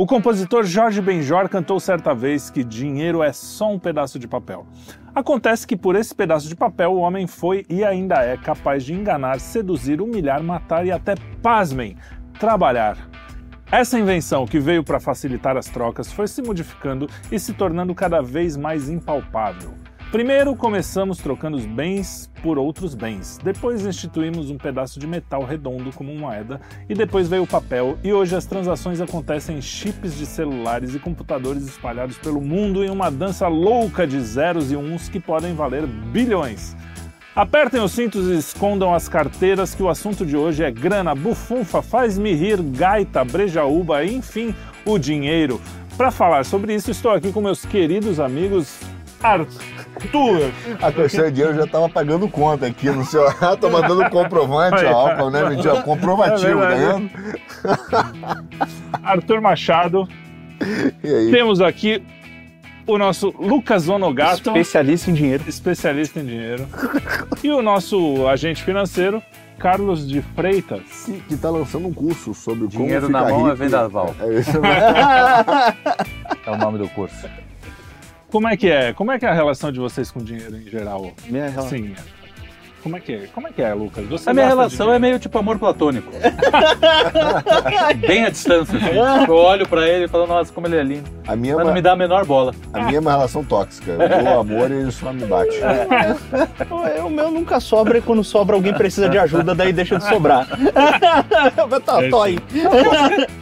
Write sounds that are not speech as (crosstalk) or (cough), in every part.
O compositor Jorge Benjor cantou certa vez que dinheiro é só um pedaço de papel. Acontece que por esse pedaço de papel o homem foi e ainda é capaz de enganar, seduzir, humilhar, matar e até, pasmem, trabalhar. Essa invenção, que veio para facilitar as trocas, foi se modificando e se tornando cada vez mais impalpável. Primeiro começamos trocando os bens por outros bens, depois instituímos um pedaço de metal redondo como moeda e depois veio o papel e hoje as transações acontecem em chips de celulares e computadores espalhados pelo mundo em uma dança louca de zeros e uns que podem valer bilhões. Apertem os cintos e escondam as carteiras que o assunto de hoje é grana, bufunfa, faz-me rir, gaita, brejaúba, enfim, o dinheiro. Para falar sobre isso, estou aqui com meus queridos amigos Arthur. A questão de dinheiro já estava pagando conta aqui no seu. Tô mandando comprovante, ó, né? Ó, comprovativo, É tá vendo? Arthur Machado. E aí? Temos aqui o nosso Lucas Onogato, Especialista em dinheiro. especialista em dinheiro. E o nosso agente financeiro, Carlos de Freitas. Que tá lançando um curso sobre Dinheiro como na ficar mão é rico. vendaval. É isso (laughs) É o nome do curso. Como é que é? Como é que é a relação de vocês com dinheiro em geral? Minha relação. Sim. Como é que é? Como é que é, Lucas? Você A minha relação é meio tipo amor platônico. (laughs) Bem à distância. assim. Eu olho pra ele e falo, nossa, como ele é lindo. A minha, é Mas uma, não me dá a menor bola. a minha é uma relação tóxica. Eu dou amor e ele só me bate. É, O meu nunca sobra e quando sobra alguém precisa de ajuda, daí deixa de sobrar. (laughs) tá, tô aí.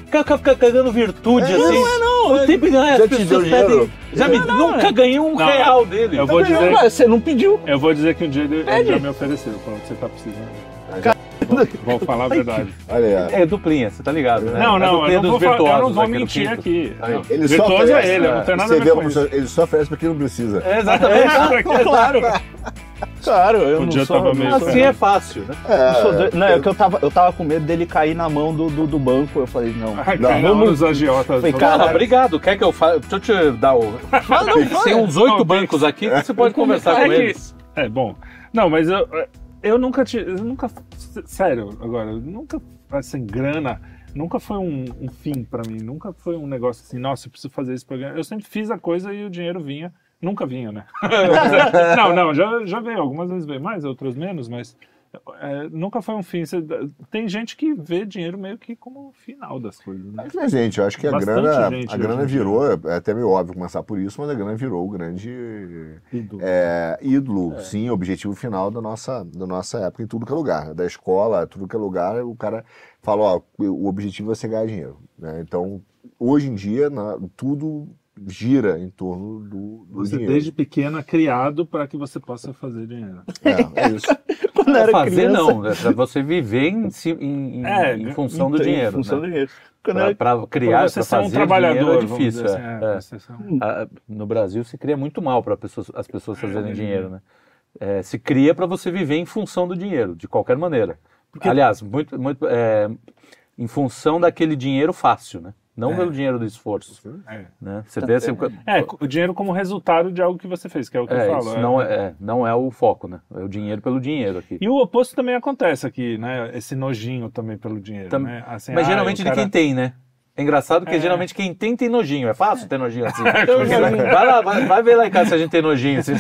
Fica cagando virtude, assim. Não é não. O tempo inteiro, as Já te deu dinheiro? pedem... Já me, nunca ganhei um Não. real dele. Eu vou dizer, Você não pediu. eu vou dizer que um dia ele, ele já me ofereceu, que você tá precisando. Vou, (laughs) vou falar a verdade. Olha aí. ó. É duplinha, você tá ligado, né? Não, É não, eu não vou, fa- eu não virtuosos, vou né, é mentir aqui. Não. Ele só Virtuoso oferece, é ele, eu não tenho nada a Você ver vê com como isso. ele só oferece pra quem não precisa. É, exatamente. Claro. Claro, eu Podia não sou... tava meio- não sou- assim é fácil, né? eu doido. Não, é que eu tava, eu tava com medo dele cair na mão do, do, do banco. Eu falei, não. Não, vamos- os agiotas. Falei, todos- cara, Cara, obrigado. Quer que eu faça? Deixa eu te dar o. Tem uns oito Não, bancos aqui que você pode (laughs) conversar É com que- eles. É, bom. Não, mas eu, eu nunca. Eu nunca. Sério, agora, nunca. Assim, grana. Nunca foi um, um fim pra mim. Nunca foi um negócio assim, nossa, eu preciso fazer isso pra ganhar. Eu sempre fiz a coisa e o dinheiro vinha. Nunca vinha, né? (laughs) não, não, já, já veio. Algumas vezes veio mais, outras menos, mas. É, nunca foi um fim. Você- tem gente que vê dinheiro meio que como o final das coisas. Né? Mas, né, gente, eu acho que a Bastante grana, gente a grana virou, é até meio óbvio começar por isso, mas a grana virou o grande Ídolo. é, ídolo, sim, objetivo final da nossa, da nossa época em tudo que é lugar. Da escola, tudo que é lugar, o cara fala, ó, o objetivo é você ganhar dinheiro. né? Então, hoje em dia, na- tudo gira em torno do, do Você dinheiro. desde pequena criado para que você possa fazer dinheiro. É, é isso. (laughs) quando eu era Fazer criança, não, é pra você viver em, em, em- É, em função do em dinheiro. função né? do dinheiro. Pra criar, pra ser um fazer trabalhador, dinheiro é difícil. é, assim, é. é, você ser um- No Brasil se cria muito mal para pessoas, as pessoas fazerem é. dinheiro, né? É, se cria para você viver em função do dinheiro, de qualquer maneira. Aliás, muito, muito, é, em função daquele dinheiro fácil, né? Não É. pelo dinheiro do esforço. É. Né? Você vê, você, É, o dinheiro como resultado de algo que você fez, que é o que é, eu falo. isso não, é, é, não é o foco, né? É o dinheiro pelo dinheiro aqui. E o oposto também acontece aqui, né? Esse nojinho também pelo dinheiro, Tam- né? Assim, Mas ah, geralmente o de cara- quem tem, né? É engraçado porque É. geralmente quem tem tem nojinho. É fácil ter nojinho assim. (laughs) vai, lá, vai, vai ver lá em casa se a gente tem nojinho. Assim.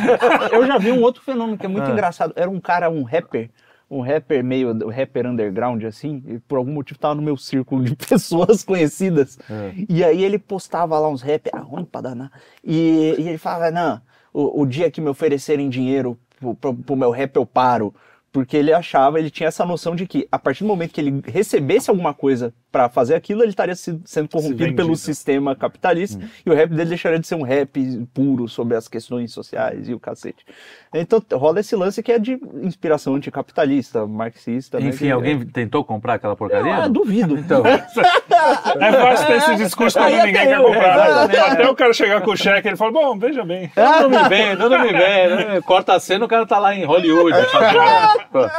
Eu já vi um outro fenômeno que é muito Ah. engraçado. Era um cara, um rapper, um rapper meio um rapper underground, assim, e por algum motivo tava no meu círculo de (laughs) pessoas conhecidas. É. E aí ele postava lá uns rap, ah, ruim pra danar. E, e ele falava, não, o, o dia que me oferecerem dinheiro pro, pro, pro meu rap eu paro. Porque ele achava, ele tinha essa noção de que a partir do momento que ele recebesse alguma coisa pra fazer aquilo, ele estaria se- sendo corrompido vendido. pelo sistema capitalista e o rap dele deixaria de ser um rap puro sobre as questões sociais e o cacete. Então rola esse lance que é de inspiração anticapitalista, marxista. né, Enfim, que- alguém tentou comprar aquela porcaria? Ah, duvido. Então, (laughs) É fácil ter esse discurso quando Aí ninguém quer eu, comprar. Até o cara chegar com o cheque, ele fala, bom, veja bem. (laughs) tudo me vem, tudo me vem. né? Corta a cena, o cara tá lá em Hollywood. (laughs) fazendo-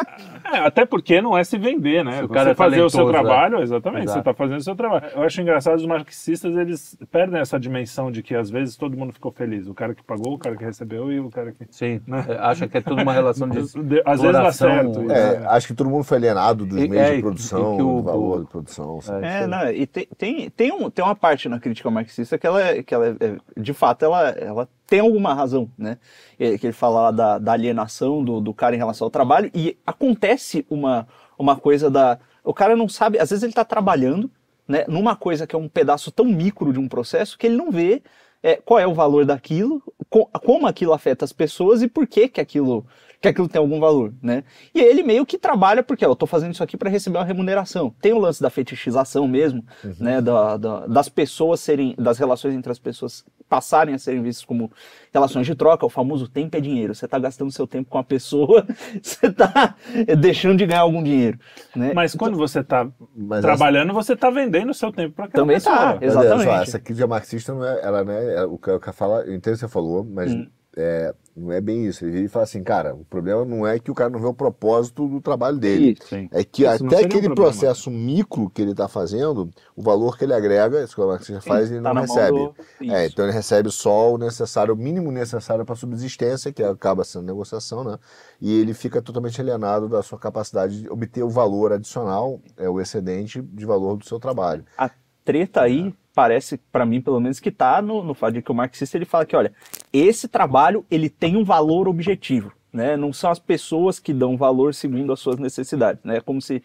É, até porque não é se vender, né? Se o Você cara é fazer o seu trabalho, exatamente. Exatamente, Exato. você está fazendo o seu trabalho. Eu acho engraçado os marxistas, eles perdem essa dimensão de que às vezes todo mundo ficou feliz. O cara que pagou, o cara que recebeu e o cara que. Sim, é, acha que é tudo uma relação de (laughs) Às vezes dá exploração, certo. É, né? acho que todo mundo foi alienado dos E- meios é, de produção, que o- do valor o- de produção. sabe? É, não, e tem, tem, tem, um, tem uma parte na crítica marxista que ela, é- que ela é- de fato, ela, ela tem alguma razão, né? É, Que ele fala lá da, da alienação do, do cara em relação ao trabalho, e acontece uma, uma coisa da. O cara não sabe, às vezes ele está trabalhando, né, numa coisa que é um pedaço tão micro de um processo que ele não vê é, qual é o valor daquilo, co- como aquilo afeta as pessoas e por que, que aquilo que aquilo tem algum valor, né? E ele meio que trabalha porque ó, eu tô fazendo isso aqui para receber uma remuneração. Tem o lance da fetichização mesmo, né? Da, da- das pessoas serem, das relações entre as pessoas passarem a serem vistas como relações de troca, o famoso tempo é dinheiro. Você tá gastando seu tempo com a pessoa, (laughs) você tá deixando de ganhar algum dinheiro, né? Mas quando você está Mas trabalhando, você está vendendo o seu tempo para aquela Também pessoa. tá, Mas olha só, Exatamente. essa crítica marxista não é, ela não é, o que o que fala, eu entendo o que você falou, mas Hum. é, não é bem isso. Ele fala assim, cara, o problema não é que o cara não vê o propósito do trabalho dele. Sim. É que Isso até um aquele processo micro que ele está fazendo, o valor que ele agrega, isso que o marxista faz, ele tá não recebe. do- É, então ele recebe só o necessário, o mínimo necessário para subsistência, que acaba sendo negociação, né? E ele fica totalmente alienado da sua capacidade de obter o valor adicional, é o excedente de valor do seu trabalho. a treta aí parece para mim pelo menos que tá no, no fato de que o marxista ele fala que olha esse trabalho ele tem um valor objetivo né? Não são as pessoas que dão valor segundo as suas necessidades né? É como se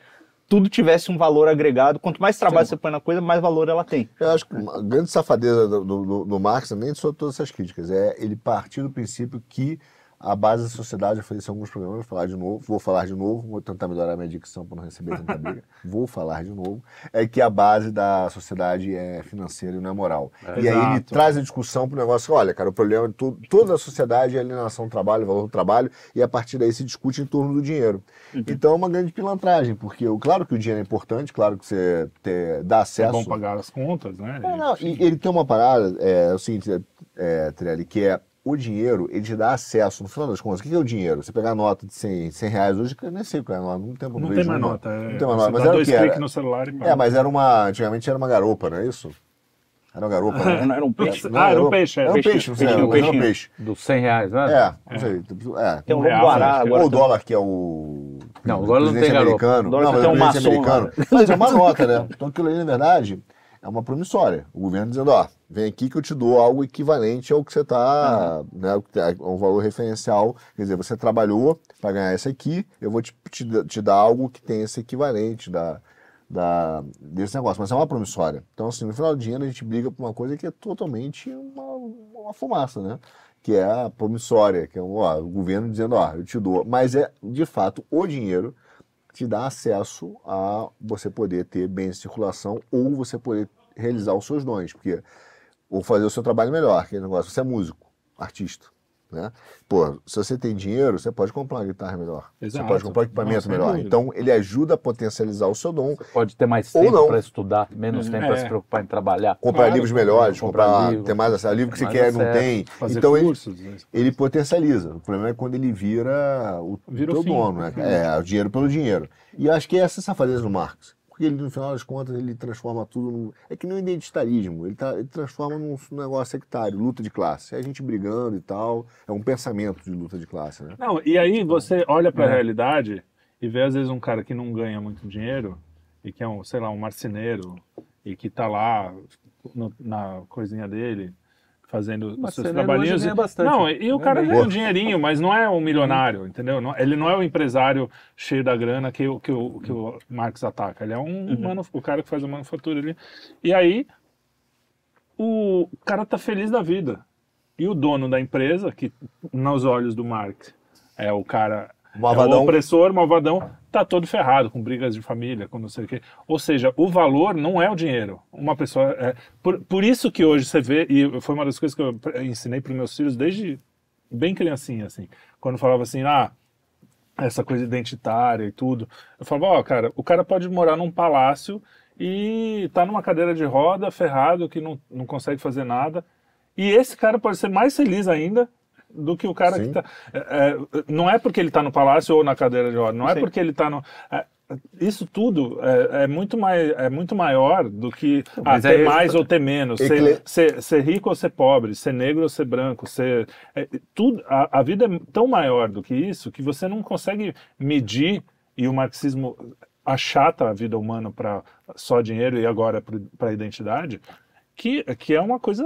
tudo tivesse um valor agregado. Quanto mais trabalho você põe na coisa mais valor ela tem. Eu acho que uma grande safadeza do, do, do- do Marx, nem sobre todas essas críticas, é ele partir do princípio que a base da sociedade, eu falei isso em alguns programas, vou falar de novo, vou falar de novo, vou tentar melhorar minha dicção para não receber tanta (laughs) briga, vou falar de novo, é que a base da sociedade é financeira e não é moral. É, e aí ele exato. traz a discussão para o negócio, olha, cara, o problema de to- toda a sociedade é a alienação do trabalho, valor do trabalho, e a partir daí se discute em torno do dinheiro. Então é uma grande pilantragem, porque claro que o dinheiro é importante, claro que você ter, dá É acesso... bom pagar as contas, né? É, não, e ele tem uma parada, é, é o seguinte, é, é, Trelli, que é o dinheiro, ele te dá acesso, no final das contas, o que é o dinheiro? Você pegar a nota de 100, 100 reais hoje, que eu nem sei qual é a nota, não tem Não vejo tem mais uma. nota. é- Não tem mais nota, mas era o que era? no celular e. É, mas era uma, antigamente era uma garopa, não é isso? Era uma garopa, né? não (laughs) era um peixe Não Ah, era um peixe, era Era um peixe, peixe, não sei, mas era um peixe. Dos 100 reais, né? É, não sei, é. tem um Um lobo real, guará é. agora Ou o dólar, que é o. Não, o dólar não tem garopa. americano. O dólar não, tem um maçom americano. Mas é uma nota, né? Então aquilo aí, na verdade, é uma promissória. O governo dizendo, ó, vem aqui que eu te dou algo equivalente ao que você está, né? o que é Um valor referencial. Quer dizer, você trabalhou para ganhar esse aqui, eu vou te, te, te dar algo que tem esse equivalente da, da, desse negócio. Mas é uma promissória. Então, assim, no final do dia a gente briga por uma coisa que é totalmente uma, uma fumaça, né? que é a promissória, que é ó, o governo dizendo, ó, eu te dou. Mas é, de fato, o dinheiro te dá acesso a você poder ter bens de circulação ou você poder realizar os seus dons, porque ou fazer o seu trabalho melhor, aquele negócio, você é músico, artista, né? Pô, se você tem dinheiro, você pode comprar uma guitarra melhor, Exato. você pode comprar um equipamento melhor. dúvida. Então, ele ajuda a potencializar o seu dom, Pode ter mais tempo para estudar, menos tempo para É. se preocupar em trabalhar. comprar Claro, livros melhores, comprar comprar, livro, ter mais acesso, livro que você quer e não acesso, tem. Fazer então, ele, cursos. né? ele potencializa. O problema é quando ele vira o Vira o teu fim. dono, né? É, o dinheiro pelo dinheiro. E acho que é essa safadeza do Marx. Porque ele, no final das contas, ele transforma tudo num... É que nem o identitarismo. Ele, tá, ele transforma num negócio sectário, luta de classe. É a gente brigando e tal. É um pensamento de luta de classe, né? Não, e aí você olha para a É. realidade e vê às vezes um cara que não ganha muito dinheiro e que é um, sei lá, um marceneiro e que tá lá no- na coisinha dele fazendo os seus trabalhinhos. e-. Não, e, o cara ganha um dinheirinho, mas não é um milionário, entendeu? Não- ele não é o empresário cheio da grana que, o- que, o, que o Marx ataca. Ele é um manu- o cara que faz a manufatura ali. E aí o cara tá feliz da vida. E o dono da empresa, que nos olhos do Marx é o cara é o Malvadão. opressor, malvadão, tá todo ferrado, com brigas de família, com não sei o quê. Ou seja, o valor não é o dinheiro. Uma pessoa. É, por, por isso que hoje você vê, e foi uma das coisas que eu ensinei para meus filhos desde bem criancinha, assim. Quando falava assim, ah, essa coisa identitária e tudo. Eu falava, ó, cara, o cara pode morar num palácio e tá numa cadeira de roda, ferrado, que não, não consegue fazer nada. E esse cara pode ser mais feliz ainda do que o cara Sim. que tá. é, é, não é porque ele tá no palácio ou na cadeira de roda, não é Sim. porque ele tá no. é, isso tudo é, é muito mais, é muito maior do que ah, ter é- mais ou ter menos, ser, ser, ser rico ou ser pobre, ser negro ou ser branco, ser é, tudo. A, a vida é tão maior do que isso que você não consegue medir e o marxismo achata a vida humana para só dinheiro e agora para a identidade, que, que é uma coisa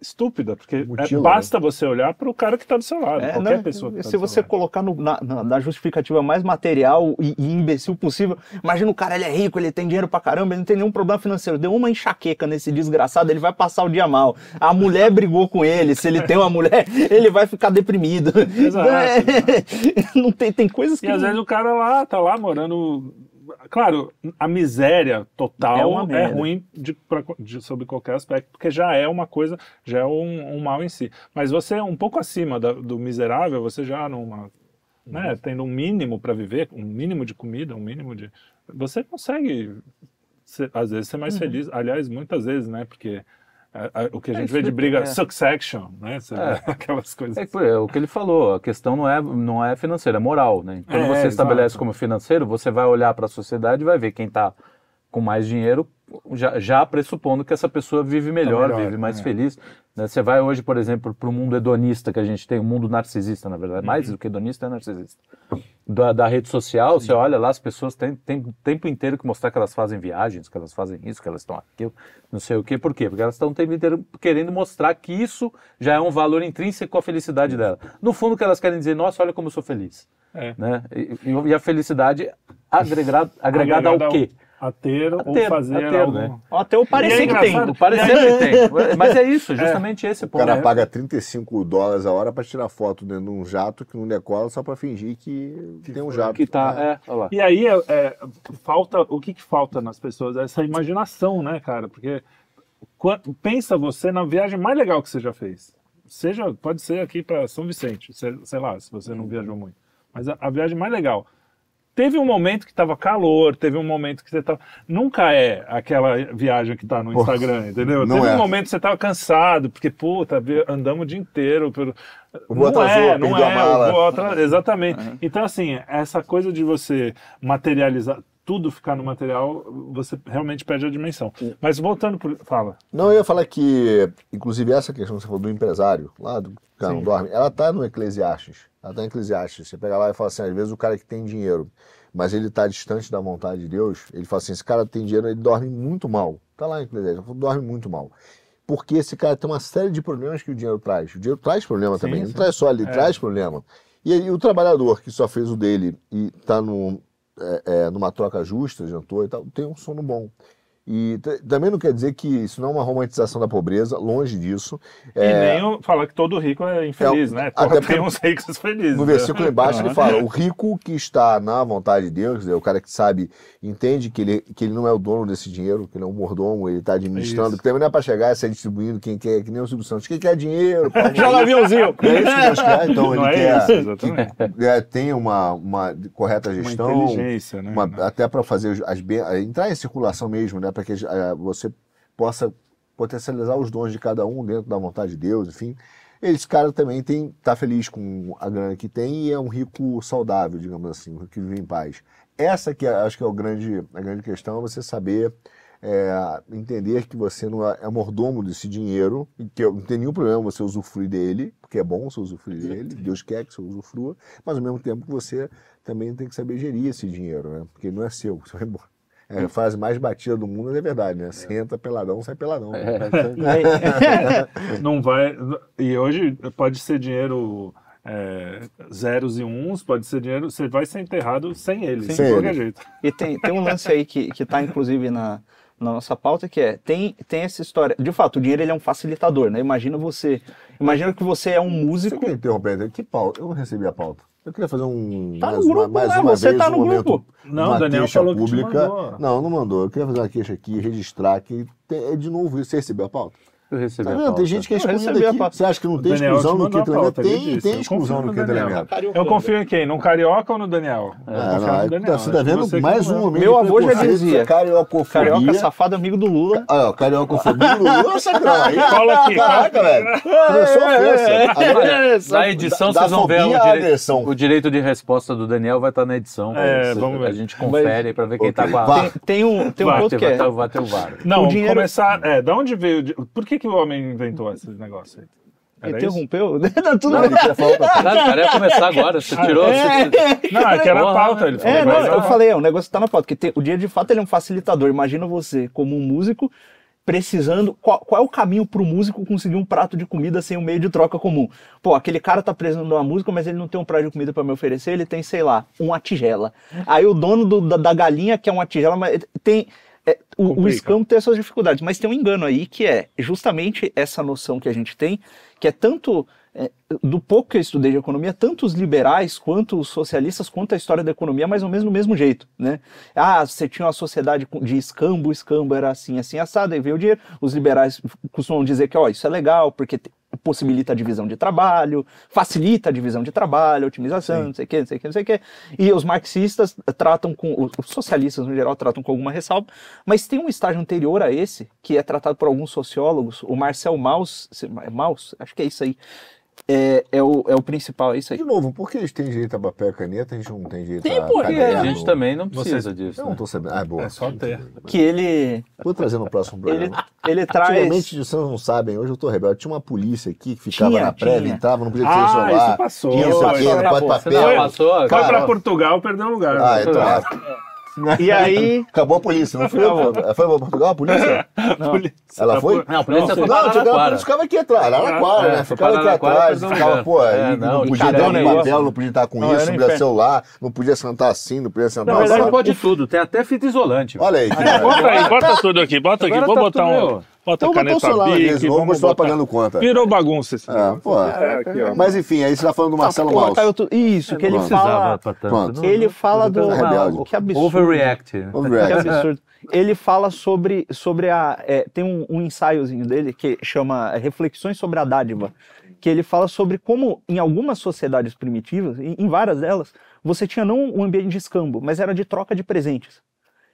estúpida, porque é- Mutila, basta você olhar para o cara que está do seu lado, É, qualquer não, pessoa que tá se do você colocar no- na, na- justificativa mais material e, e imbecil possível, imagina o cara, ele é rico, ele tem dinheiro pra caramba, ele não tem nenhum problema financeiro. Deu uma enxaqueca nesse desgraçado, ele vai passar o dia mal. A mulher brigou com ele, se ele tem uma mulher, ele vai ficar deprimido. Exato, É, (laughs) não tem, tem coisas que. E às vezes o cara lá tá lá morando. Claro, a miséria total É é, ruim de, pra- de- sobre qualquer aspecto, porque já é uma coisa, já é um, um mal em si. Mas você é um pouco acima da- do miserável, você já numa. Né, Uhum. tendo um mínimo para viver, um mínimo de comida, um mínimo de. Você consegue, ser- às vezes, ser mais Uhum. feliz. Aliás, muitas vezes, né? Porque a- a- o que a É, gente vê de briga, é. succession, né? É. (laughs) aquelas coisas. É, é o que ele falou, a questão não é, não é financeira, é moral, né? Quando É, você estabelece exato. como financeiro, você vai olhar para a sociedade e vai ver quem está com mais dinheiro, já, já pressupondo que essa pessoa vive melhor, melhor, vive mais é. feliz. né? Você vai hoje, por exemplo, para o mundo hedonista que a gente tem, o mundo narcisista, na verdade, Uhum. mais do que hedonista é narcisista. Da, da rede social, você olha lá, as pessoas têm, têm o tempo inteiro que mostrar que elas fazem viagens, que elas fazem isso, que elas estão aquilo, não sei o quê. Por quê? Porque elas estão o tempo inteiro querendo mostrar que isso já é um valor intrínseco à felicidade dela. No fundo, o que elas querem dizer, nossa, olha como eu sou feliz. É. Né? E, e a felicidade agregada, agregada ao quê? A ter ou ter, fazer a ter, algo. né? Até o parecer é que tem. engraçado, Parecer que tem. Mas é isso, justamente esse O ponto. cara né? paga 35 dólares a hora pra tirar foto dentro de um jato que não decola só pra fingir que, tem um jato. Que tá, é. E aí é, é, falta o que, que falta nas pessoas? Essa imaginação, né, cara? Porque qua- pensa você na viagem mais legal que você já fez. Seja, pode ser aqui para São Vicente, sei, sei lá, se você não viajou muito. Mas a, a viagem mais legal. Teve um momento que estava calor, teve um momento que você tava. Nunca é aquela viagem que tá no Instagram, entendeu? não teve é. um momento que você tava cansado, porque, puta, andamos o dia inteiro. Pelo... O não atrasou, é, não perdeu a é. mala. Exatamente. Então, assim, essa coisa de você materializar, tudo ficar no material, você realmente perde a dimensão. Mas voltando por. Fala. Não, eu ia falar que, inclusive, essa questão que você falou do empresário, lá do cara não Sim. dorme, ela tá no Eclesiastes. Ela tá em Eclesiastes. Você pega lá e fala assim, às vezes o cara que tem dinheiro, mas ele tá distante da vontade de Deus, ele fala assim, esse cara tem dinheiro, ele dorme muito mal. Tá lá em Eclesiastes, ele dorme muito mal. Porque esse cara tem uma série de problemas que o dinheiro traz. O dinheiro traz problema Sim, também, sim. não traz só ali, É. traz problema. E aí o trabalhador que só fez o dele e tá no, é, é, numa troca justa, jantou e tal, tem um sono bom. E também não quer dizer que isso não é uma romantização da pobreza, longe disso. E É, nem falar que todo rico é infeliz, É, né? até Tem uns ricos felizes. no né? versículo embaixo ele Aham. fala: o rico que está na vontade de Deus, dizer, o cara que sabe, entende que ele, que ele não é o dono desse dinheiro, que ele é um mordomo, ele está administrando, Isso. que também não é para chegar e sair distribuindo quem quer, que nem o Silvio Santos. Quem quer dinheiro? (laughs) Joga aviãozinho. É isso que Deus quer, então Não ele é quer isso, exatamente. é, tem uma, uma correta Uma gestão, inteligência, né? uma- até para fazer as ben- entrar em circulação mesmo, né, para que eh, você possa potencializar os dons de cada um dentro da vontade de Deus, enfim. Esse cara também tem tá feliz com a grana que tem e é um rico saudável, digamos assim, um rico que vive em paz. Essa que é- acho que é o grande, a grande questão, é você saber é, entender que você não é, é mordomo desse dinheiro, e que não tem nenhum problema você usufruir dele, porque é bom você usufruir dele, Deus quer que você usufrua, mas ao mesmo tempo você também tem que saber gerir esse dinheiro, né? Porque não é seu, (laughs) você vai embora. É a frase mais batida do mundo, é verdade, né? Você entra peladão, sai peladão. É, (laughs) Não vai. E hoje pode ser dinheiro é, zeros e uns, pode ser dinheiro. Você vai ser enterrado sem ele, Sem de qualquer ele. jeito. E tem, tem um lance aí que, que tá, inclusive, na, na nossa pauta, que é, tem, tem essa história. De fato, o dinheiro ele é um facilitador, né? Imagina você. Imagina que você é um Você músico. quer interromper? Que pauta? Eu não recebi a pauta. Eu queria fazer um. Tá no mais uma, grupo mais lá, uma você vez tá um no momento, grupo. Não, uma o Daniel falou que te pública. mandou. Não, não mandou. Eu queria fazer uma queixa aqui, registrar que é de novo isso. Você recebeu a pauta? Eu recebi Tá a vendo? pauta. Tem gente que é excluída aqui. Você acha que não tem Daniel exclusão te no ele Tem, tem Eu exclusão confio no elemento. Eu confio em quem? No Carioca ou no Daniel? É, confio não, no aí Daniel. você tá Acho que vendo você mais que não- um momento Meu avô já dizia. Cariocofobia. Carioca safado amigo do Lula. Ah, ó, cariocofobia do Lula, sacrão. (laughs) Aí, Cola aqui. Caraca, velho. Começou a Na edição vocês vão ver o direito, agressão. o direito de resposta do Daniel vai estar na edição. É, Você- vamos ver. A gente confere para ver quem Ok, tá com a. Tem, um, ponto que é. vai ter o VAR. Não, O dinheiro- começar. É, da onde veio. Por que, que o homem inventou esse negócio aí? Era isso? (laughs) Interrompeu? Tá tudo Não, bem. o cara ia começar agora. Você tirou. você- Não, é que era a pauta. Ele falou, É, não, eu falei, é, o negócio tá na pauta, porque tem- o dia de fato ele é um facilitador. Imagina você, como um músico, precisando. Qual, qual é o caminho pro músico conseguir um prato de comida sem um meio de troca comum? Pô, aquele cara tá precisando de uma música, mas ele não tem um prato de comida para me oferecer, ele tem, sei lá, uma tigela. Aí o dono do- da, da galinha quer uma tigela, mas tem. É, o, o escambo tem as suas dificuldades, mas tem um engano aí que é justamente essa noção que a gente tem, que é tanto é, do pouco que eu estudei de economia, tanto os liberais quanto os socialistas, quanto a história da economia, mais ou menos do mesmo jeito, né? Ah, você tinha uma sociedade de escambo, o escambo era assim, assim, assado, aí veio o dinheiro. Os liberais costumam dizer que, ó, isso é legal, porque possibilita a divisão de trabalho, facilita a divisão de trabalho, otimização, não sei o que, não sei o que, não sei o que. E os marxistas tratam com, os socialistas no geral tratam com alguma ressalva, mas tem um estágio anterior a esse, que é tratado por alguns sociólogos, o Marcel Mauss, Mauss? Acho que é isso aí, é, é, o, é o principal, é isso aí. De novo, por que eles têm direito a papel e caneta a gente não tem direito Tem a porque caderno? A gente também não precisa disso. Eu né? não tô sabendo. Ah, boa. É só ter. Que ele, Vou trazer no próximo ele, programa. ele traz... Antigamente, vocês não sabem, hoje eu tô rebelde. Tinha uma polícia aqui que ficava Tinha, na prévia, entrava, não podia ter Ah, celular. isso passou. Tinha isso aqui, Passou, não pode. Você não papel. passou? Foi pra Portugal, perdeu lugar. Ah, então. E aí... Acabou a polícia, não foi? Foi pra Portugal a polícia? (laughs) Polícia. Ela foi? Não, a polícia foi Não, para chegava, a Araraquara. polícia ficava aqui atrás, Araraquara, É, né? Ficava aqui atrás, ficava, pô, É, não, não podia dar o um negócio? papel, não podia estar com Não, isso, não podia celular, não podia sentar assim, não podia sentar Na verdade, pode tudo. Tem até fita isolante. Olha aí, Bota aí, bota tudo aqui, bota aqui. Vou tá botar um. Bota Então caneta Bic, vamos vamos continuar botar. pagando conta. Virou bagunça esse É, negócio. pô. É, aqui, ó. Mas enfim, aí você tá falando do Marcelo Pô, Maus. Isso, que ele fala... Não- Ele fala do... Rebelde. Que absurdo. Overreact. Que Overreact. absurdo. Ele fala sobre, sobre a. é, tem um, um ensaiozinho dele que chama Reflexões sobre a Dádiva. Que ele fala sobre como, em algumas sociedades primitivas, em, em várias delas, você tinha não um ambiente de escambo, mas era de troca de presentes.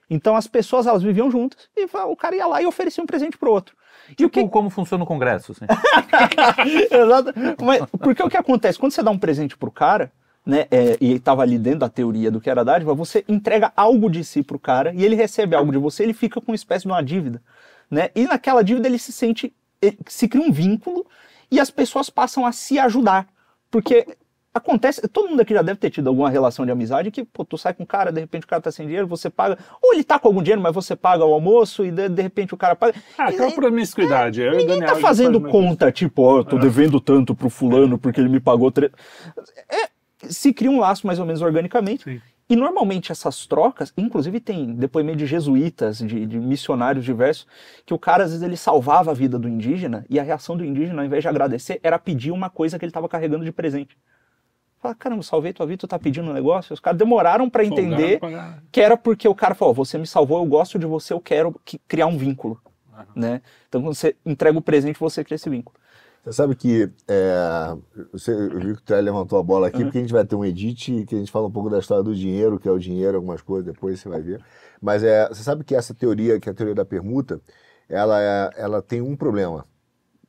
Então as pessoas elas viviam juntas e o cara ia lá e oferecia um presente pro outro. E Tipo que, como funciona o Congresso. Assim. (laughs) Exato. Mas, porque o que acontece? Quando você dá um presente pro cara, né, é, e estava ali dentro da teoria do que era dádiva, você entrega algo de si pro cara e ele recebe algo de você, ele fica com uma espécie de uma dívida. Né? E naquela dívida ele se sente, ele- se cria um vínculo e as pessoas passam a se ajudar. Porque acontece, todo mundo aqui já deve ter tido alguma relação de amizade que, pô, tu sai com um cara, de repente o cara tá sem dinheiro, você paga, ou ele tá com algum dinheiro, mas você paga o almoço e de, de repente o cara paga. Ah, aquela promiscuidade. Eu e o Ninguém Daniel tá fazendo conta, tipo, ó, eu tô devendo tanto pro fulano porque ele me pagou. Tre... É, se cria um laço mais ou menos organicamente. Sim. E normalmente essas trocas, inclusive tem depoimento de jesuítas, de, de missionários diversos, que o cara às vezes ele salvava a vida do indígena e a reação do indígena, ao invés de agradecer, era pedir uma coisa que ele estava carregando de presente. Fala, caramba, salvei tua vida, tu tá pedindo um negócio? Os caras demoraram para entender que era porque o cara falou, você me salvou, eu gosto de você, eu quero que- criar um vínculo, né? Então quando você entrega o presente, você cria esse vínculo. Você sabe que é, você, eu vi que o Trelli levantou a bola aqui, porque a gente vai ter um edit que a gente fala um pouco da história do dinheiro, que é o dinheiro, algumas coisas, depois você vai ver. Mas é, você sabe que essa teoria, que é a teoria da permuta, ela, é- ela tem um problema.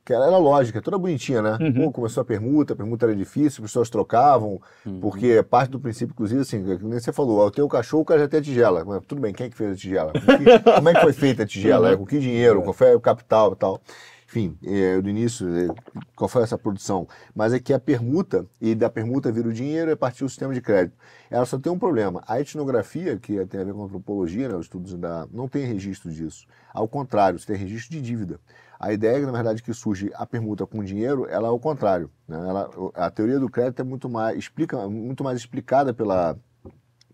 Que ela era lógica, toda bonitinha, né? Pô, começou a permuta, a permuta era difícil, as pessoas trocavam, porque parte do princípio, inclusive, assim, que nem você falou, o cachorro, o cara já tem a tigela. Mas tudo bem, quem é que fez a tigela? Com que- (laughs) como é que foi feita a tigela? É, Com que dinheiro? Qual foi o capital e tal? Enfim, é, do início, é, qual foi essa produção? Mas é que a permuta, e da permuta vira o dinheiro, é partir do sistema de crédito. Ela só tem um problema. A etnografia, que tem a ver com a antropologia, né, os estudos da, não tem registro disso. Ao contrário, você tem registro de dívida. A ideia, na verdade, que surge a permuta com dinheiro, ela é o contrário. né? Ela, a teoria do crédito é muito mais, explica, muito mais explicada pela,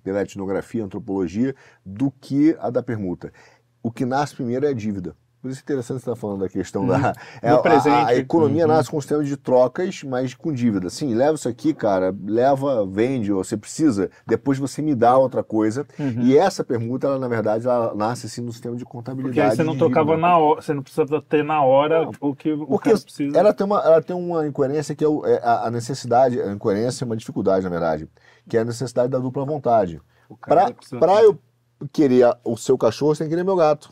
pela etnografia, antropologia, do que a da permuta. O que nasce primeiro é a dívida. Por isso é interessante você estar falando da questão da. (laughs) É, Do a- presente. A, a economia Uhum. nasce com um sistema de trocas, mas com dívida. Sim, leva isso aqui, cara, leva, vende, ou você precisa, depois você me dá outra coisa. Uhum. E essa permuta, ela, na verdade, ela nasce assim no sistema de contabilidade. Porque aí você não tocava na hora, você não precisa ter na hora o que o Porque precisa. ela tem, uma, ela tem uma incoerência que é, o- é a, necessidade, a incoerência é uma dificuldade, na verdade, que é a necessidade da dupla vontade. Para precisa- eu querer o seu cachorro, você tem que querer meu gato.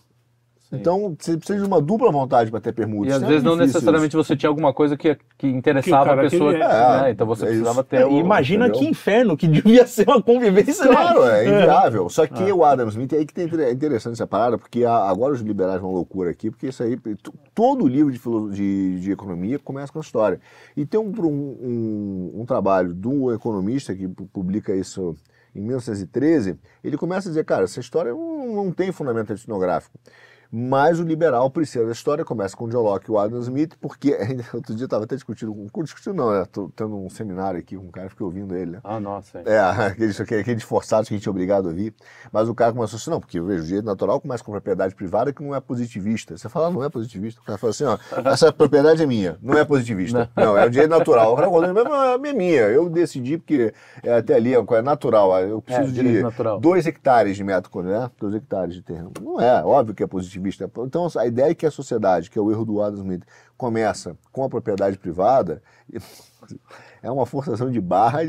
Então, você precisa de uma dupla vontade para ter permuta. E às Isso é vezes não necessariamente você tinha alguma coisa que, que interessava Que a pessoa. queria. né? É, então você é precisava isso. ter. É, o- imagina entendeu? que inferno que (laughs) devia ser uma convivência. né? Claro, é inviável. Só que Ah. o Adam Smith, é aí que tem, é interessante essa parada, porque a- agora os liberais vão loucura aqui, porque isso aí, todo livro de, de, de economia começa com essa história. E tem um, um, um, um trabalho do economista que pu- publica isso em 1913, ele começa a dizer, cara, essa história não, não tem fundamento etnográfico. Mas o liberal precisa da história, começa com o John Locke e o Adam Smith, porque (laughs) outro dia eu estava até discutindo, com- discutindo não, né? Tô tendo um seminário aqui com um cara, fiquei ouvindo ele, né? Ah, nossa. É, (laughs) aqueles, aqueles forçados que a gente é obrigado a ouvir. Mas o cara começou assim, não, porque veja, o direito natural começa com propriedade privada que não é positivista. Você fala, não é positivista. O cara fala assim, ó, essa (laughs) propriedade é minha, não é positivista. Não, é o direito natural. O cara falou, não, é minha. Eu decidi porque é, até ali é é natural. Eu preciso direito de natural. dois hectares de metro né? Dois hectares de terreno. Não é, óbvio que é positivista. Então, a ideia é que a sociedade, que é o erro do Adam Smith, começa com a propriedade privada, é uma forçação de barra.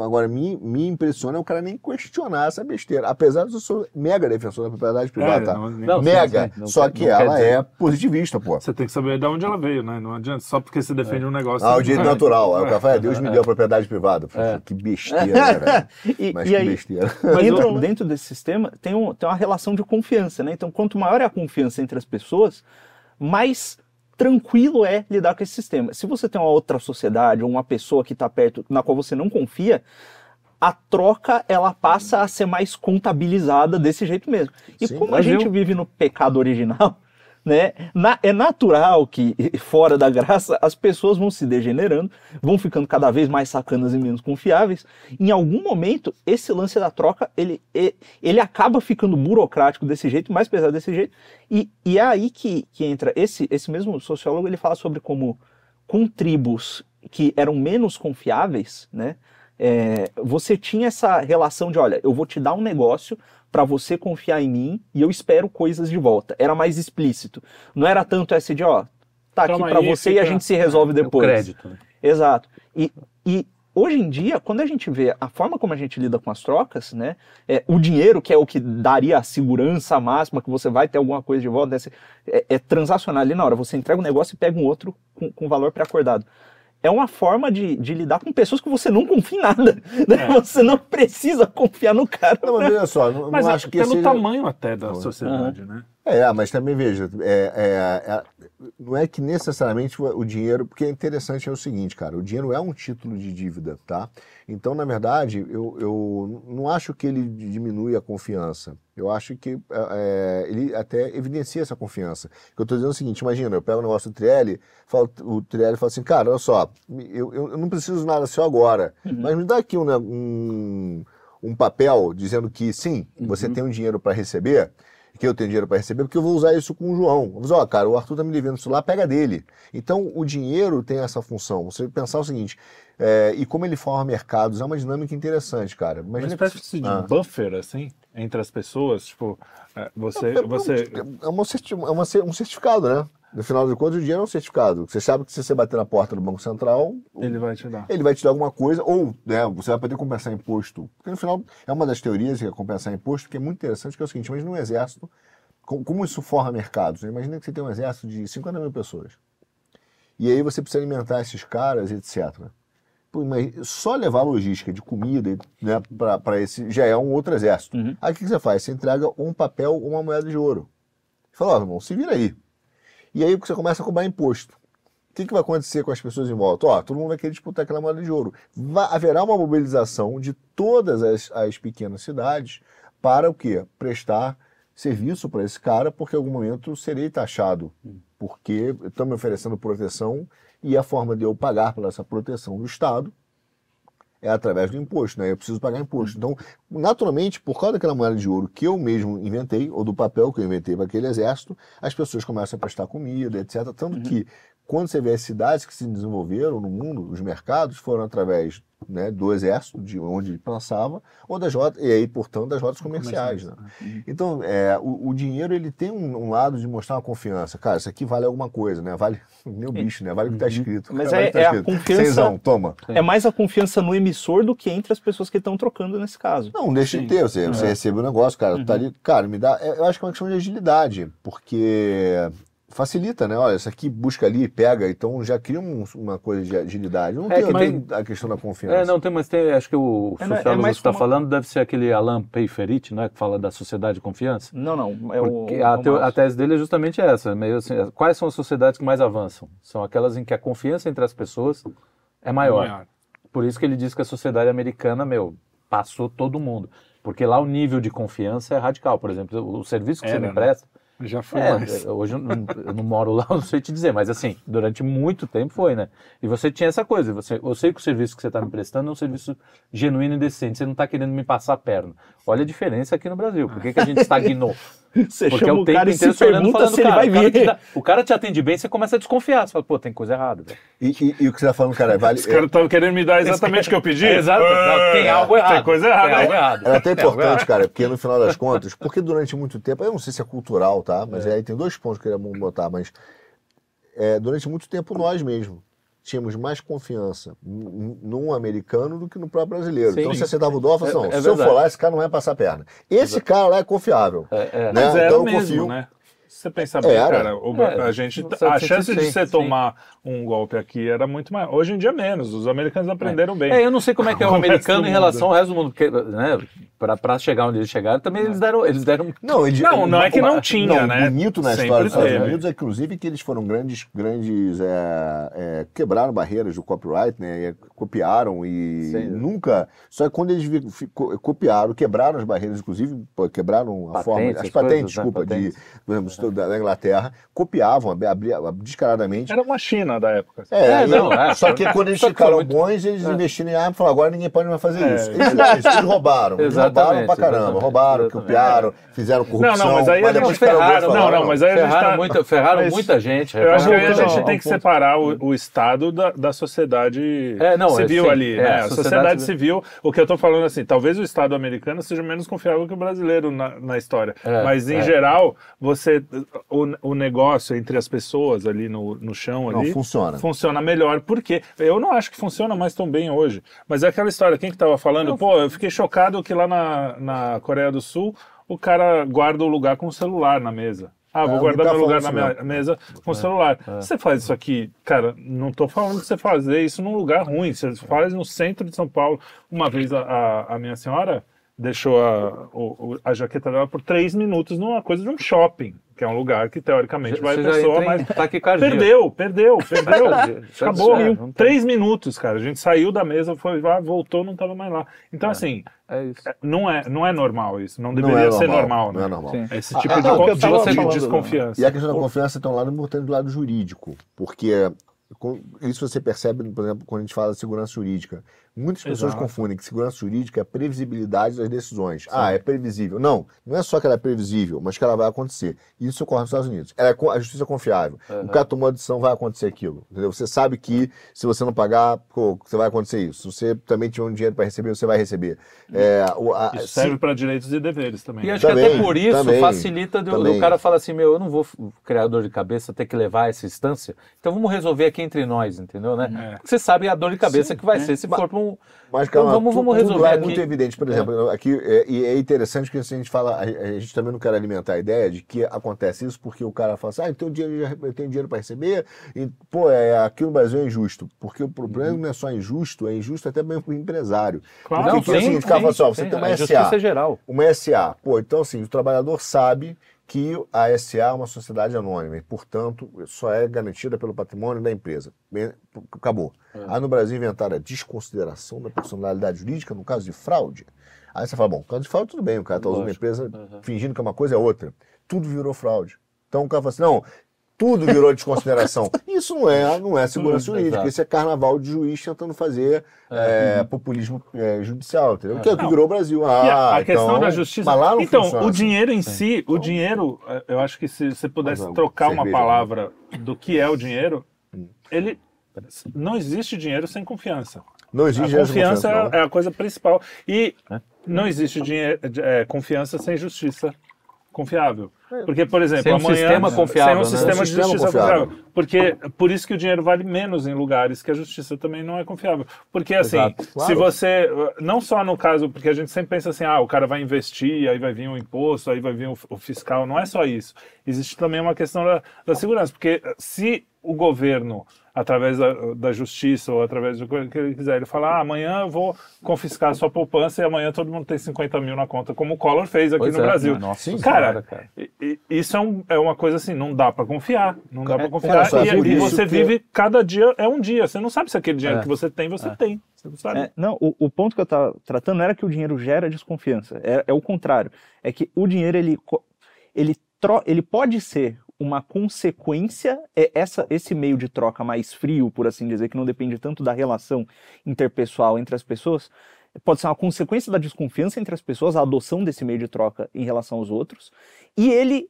Agora, me, me impressiona o cara nem questionar essa besteira. Apesar de eu sou mega defensor da propriedade privada, É, tá? não- Não, mega. sim, não só que ela dizer- é positivista, pô. Você tem que saber de onde ela veio, né? Não adianta. Só porque você defende um negócio. Ah, o direito vai. natural. Aí o cara fala, é, Deus me deu a propriedade privada. É. Que besteira, né, velho? (laughs) E, Mas e que aí, besteira. dentro, dentro desse sistema tem, um, tem uma relação de confiança, né? Então, quanto maior é a confiança entre as pessoas, mais tranquilo é lidar com esse sistema. Se você tem uma outra sociedade ou uma pessoa que está perto na qual você não confia, a troca ela passa a ser mais contabilizada desse jeito mesmo. E Sim, como a gente vive no pecado original, né? na- é natural que fora da graça as pessoas vão se degenerando, vão ficando cada vez mais sacanas e menos confiáveis. Em algum momento esse lance da troca ele, ele acaba ficando burocrático desse jeito, mais pesado desse jeito. E, e é aí que, que entra esse esse mesmo sociólogo ele fala sobre como com tribos que eram menos confiáveis, né? é, você tinha essa relação de, olha, eu vou te dar um negócio para você confiar em mim e eu espero coisas de volta. Era mais explícito. Não era tanto essa de, ó, tá aqui Toma para aí, você e a fica- gente se resolve O depois. crédito. Né? Exato. E, e hoje em dia, quando a gente vê a forma como a gente lida com as trocas, né? É, o dinheiro, que é o que daria a segurança máxima, que você vai ter alguma coisa de volta, né, é, é transacional ali na hora. Você entrega um negócio e pega um outro com, com valor pré-acordado. É uma forma de, de lidar com pessoas que você não confia em nada. né? Você não precisa confiar no cara. Não, mas veja só, não, Mas não a- acho que pelo seja... tamanho até da sociedade, né? É, mas também veja, é, é, é, não é que necessariamente o dinheiro, porque é interessante é o seguinte, cara, o dinheiro é um título de dívida, tá? Então, na verdade, eu, eu não acho que ele diminui a confiança. Eu acho que é, é, ele até evidencia essa confiança. Eu estou dizendo o seguinte, imagina, eu pego o negócio do Trielli, falo, o Trielli fala assim, cara, olha só, eu, eu, eu não preciso nada seu agora, mas me dá aqui um, um, um papel dizendo que sim, você tem um dinheiro para receber, que eu tenho dinheiro para receber, porque eu vou usar isso com o João. Vou dizer, ó, cara, o Arthur tá me devendo isso lá, pega dele. Então, o dinheiro tem essa função. Você pensar o seguinte, é, e como ele forma mercados, é uma dinâmica interessante, cara. Uma Imagina espécie de Ah. buffer, assim, entre as pessoas. Tipo, é, você. É, você é, uma é uma cer- um certificado, né? No final de contas, o dinheiro é um certificado. Você sabe que se você bater na porta do Banco Central, ele vai te dar. ele vai te dar alguma coisa, ou né, você vai poder compensar imposto. Porque no final é uma das teorias que é compensar imposto, que é muito interessante, que é o seguinte, imagina um exército, com- como isso forma mercados. né? Imagina que você tem um exército de 50 mil pessoas. E aí você precisa alimentar esses caras, etc. Pô, mas só levar logística de comida né, para esse já é um outro exército. Uhum. Aí o que você faz? Você entrega um papel ou uma moeda de ouro. Fala, ó, irmão, se vira aí. E aí você começa a cobrar imposto. O que, que vai acontecer com as pessoas em volta? Ó, todo mundo vai querer disputar aquela moeda de ouro. Va- haverá uma mobilização de todas as, as pequenas cidades para o quê? Prestar serviço para esse cara, porque em algum momento serei taxado, porque estão me oferecendo proteção e a forma de eu pagar por essa proteção do Estado é através do imposto, né? Eu preciso pagar imposto. Então, naturalmente, por causa daquela moeda de ouro que eu mesmo inventei, ou do papel que eu inventei para aquele exército, as pessoas começam a prestar comida, etc. Tanto que, quando você vê as cidades que se desenvolveram no mundo, os mercados foram através né, do exército, de onde ele pensava, ou das rotas, e aí, portanto, das rotas comerciais. Né? Então, é, o, o dinheiro ele tem um, um lado de mostrar uma confiança. Cara, isso aqui vale alguma coisa, né? Vale (laughs) meu bicho, né? Vale o que está escrito. Mas Vale o é- que tá é a escrito. confiança- Cenzão, toma. É mais a confiança no emissor do que entre as pessoas que estão trocando nesse caso. Não, deixa de ter. Você, você recebe o negócio, cara, tá ali. Cara, me dá. é, Eu acho que é uma questão de agilidade, porque facilita, né? Olha, isso aqui busca ali e pega, então já cria um- uma coisa de agilidade. Não É tem, que não tem- tem a questão da confiança. É, não tem, mas tem, acho que o É, é sociólogo que está como- falando deve ser aquele Alain Peiferit, né, que fala da sociedade de confiança. Não, não. É o, a, a tese dele é justamente essa. Meio assim, quais são as sociedades que mais avançam? São aquelas em que a confiança entre as pessoas é maior. Por isso que ele diz que a sociedade americana, meu, passou todo mundo. Porque lá o nível de confiança é radical. Por exemplo, o serviço que Era, você me né? Já foi É, mais. hoje eu não, eu não moro lá, eu (laughs) não sei te dizer, mas assim, durante muito tempo foi, né? E você tinha essa coisa, você, eu sei que o serviço que você está me prestando é um serviço genuíno e decente, você não está querendo me passar a perna. Olha a diferença aqui no Brasil, por que, que a gente (laughs) estagnou? (laughs) Você Porque é chama o o tempo cara e inteiro se e pergunta falando, se ele cara, vai o cara te vir. dá- o cara te atende bem, você começa a desconfiar, você fala, pô, tem coisa errada. E, e- e o que você está falando, cara, vale. Os caras estavam querendo me dar exatamente o que eu pedi? (laughs) Exato, não, tem algo errado. Tem coisa errada. Tem algo aí. errado. É até Tem algo importante, cara, porque no final das contas, porque durante muito tempo, eu não sei se é cultural, tá? Mas aí tem dois pontos que eu queria botar, mas é, durante muito tempo nós mesmo tínhamos mais confiança num americano do que no próprio brasileiro. Sim. então você acertava o dó e falava É- assim, não, é se eu verdade. for lá, esse cara não vai passar a perna. Esse cara lá é confiável. É, é. né? Mas era então eu mesmo, confio. né? Você pensar bem, Era. cara, o- É, a gente, no a 700 chance de você sim. tomar um golpe aqui era muito maior. Hoje em dia menos. Os americanos aprenderam bem. É, eu não sei como é que é o (laughs) O americano em relação ao resto do mundo, porque, né, pra, pra chegar onde eles chegaram, também eles deram, eles deram Não, ele- Não, não é que não tinha, não, né? O bonito na Sempre história dos Estados. Unidos é, inclusive, que eles foram grandes, grandes é, é, quebraram barreiras do copyright, né? e copiaram e Sim. nunca. Só que quando eles vi- fi- co- copiaram, quebraram as barreiras, inclusive quebraram a Patentes, forma, as as patentes, coisas, né? desculpa, Patentes. de, por exemplo, da, da Inglaterra, copiavam descaradamente. Era uma China da época. É, É, não, é. só que quando eles ficaram muito- bons, eles investiram em arma e falaram, agora ninguém pode mais fazer É, isso. Eles, eles, eles roubaram, eles roubaram Exatamente, pra caramba, exatamente, exatamente. copiaram, fizeram corrupção. Não, não, mas aí a gente depois ficaram bons e ferraram, falaram, não, não, mas aí a gente ferraram, tá- muita, ferraram Mas muita gente. Eu acho que aí a gente tem que separar o, Estado da, da sociedade É, é, civil ali, é, né? a sociedade civil, o que eu tô falando assim, talvez o Estado americano seja menos confiável que o brasileiro na, na história. É, Mas, em é. geral, você o, o negócio entre as pessoas ali no, no chão Não, ali funciona. funciona melhor. Porque eu não acho que funciona mais tão bem hoje. Mas é aquela história, quem que tava falando? Pô, eu fiquei chocado que lá na, na Coreia do Sul o cara guarda o lugar com o celular na mesa. Ah, vou É, guardar tá meu lugar na isso minha mesa com o celular. Você faz isso aqui, cara, não tô falando que você fazer isso num lugar ruim. Você faz no centro de São Paulo. Uma vez a, a, a minha senhora deixou a, o- a jaqueta dela por três minutos numa coisa de um shopping, que é um lugar que teoricamente vai a pessoa em taquicardia. Perdeu, perdeu, (laughs) perdeu. Taquicardia. Acabou. É, não tem- Três minutos, cara. A gente saiu da mesa, foi lá, voltou, não tava mais lá. Então, assim, É isso. não é, não é normal isso. Não Não deveria é ser normal, normal, não né? é normal. Sim. Esse Ah, tipo ah, de, co- o que eu de, de desconfiança. E a questão da confiança está lá no importante do lado jurídico, porque com- isso você percebe, por exemplo, quando a gente fala de segurança jurídica. Muitas pessoas Exato. confundem que segurança jurídica é previsibilidade das decisões. Ah, é previsível. Não, não é só que ela é previsível, mas que ela vai acontecer. Isso ocorre nos Estados Unidos. Ela é a justiça é confiável. O cara tomou a decisão, vai acontecer aquilo. Entendeu? Você sabe que se você não pagar, pô, você vai acontecer isso. Se você também tiver um dinheiro para receber, você vai receber. É, o- a- Isso se- serve para direitos e deveres também. E né? acho que Também, até por isso também, facilita do, também. do cara falar assim, meu, eu não vou criar dor de cabeça, ter que levar essa instância, então vamos resolver aqui entre nós, entendeu, né? É. Porque você sabe a dor de cabeça Sim, que vai é. ser se for para um... Mas, Então, calma, vamos- tu- vamos tudo resolver lá é aqui. muito evidente. Por exemplo, aqui é, e é interessante que assim, a gente fala, a, a gente também não quer alimentar a ideia de que acontece isso porque o cara fala assim, ah, eu tenho dinheiro, eu tenho dinheiro para receber, e, pô, é, aqui no Brasil é injusto. Porque o problema Uhum. não é só injusto, é injusto até mesmo para o empresário. Claro. Porque Não, aqui, assim, o cara fala assim, ó, você sim, tem uma SA, é geral. uma SA. Pô, então assim, o trabalhador sabe que a SA é uma sociedade anônima e, portanto, só é garantida pelo patrimônio da empresa. Bem, Acabou. É. Aí no Brasil inventaram a desconsideração da personalidade jurídica no caso de fraude. Aí você fala, bom, caso de fraude tudo bem, o cara está usando a empresa Uhum. fingindo que é uma coisa é outra. Tudo virou fraude. Então o cara fala assim, não, tudo virou desconsideração. (laughs) Isso não é, não é segurança Hum, jurídica, exato. isso é carnaval de juiz tentando fazer é, populismo é, judicial, entendeu? Que é o que virou o Brasil. Ah, a, a questão então, da justiça. Mas lá não então, funciona o assim. dinheiro em si, o dinheiro, eh, eu acho que se você pudesse Mas, ó, trocar uma né? palavra do que é o dinheiro, Hum. ele não existe dinheiro sem confiança. Não A existe essa confiança né? é a coisa principal. E É. não existe dinheiro, é, confiança sem justiça confiável. Porque, por exemplo, Sem um amanhã. sistema confiável, Sem um né? sistema Um de sistema justiça confiável. confiável. Porque por isso que o dinheiro vale menos em lugares que a justiça também não é confiável. Porque, assim, Exato. se Claro. você. Não só no caso, porque a gente sempre pensa assim, ah, o cara vai investir, aí vai vir o imposto, aí vai vir o, o fiscal. Não é só isso. Existe também uma questão da, da segurança. Porque se o governo através da, da justiça ou através do que ele quiser. Ele fala, ah, amanhã eu vou confiscar a sua poupança e amanhã todo mundo tem 50 mil na conta, como o Collor fez aqui Pois no é, Brasil. Nossa cara, cara. isso é, um- é uma coisa assim, não dá pra confiar. Não dá É, pra confiar. e é e você que- vive, cada dia é um dia. Você não sabe se aquele dinheiro É. que você tem, você tem. Você não sabe. É, não, o, o ponto que eu estava tratando não era que o dinheiro gera desconfiança, é, é o contrário. É que o dinheiro ele, ele, tro, ele pode ser uma consequência, é essa, esse meio de troca mais frio, por assim dizer, que não depende tanto da relação interpessoal entre as pessoas, pode ser uma consequência da desconfiança entre as pessoas, a adoção desse meio de troca em relação aos outros, e ele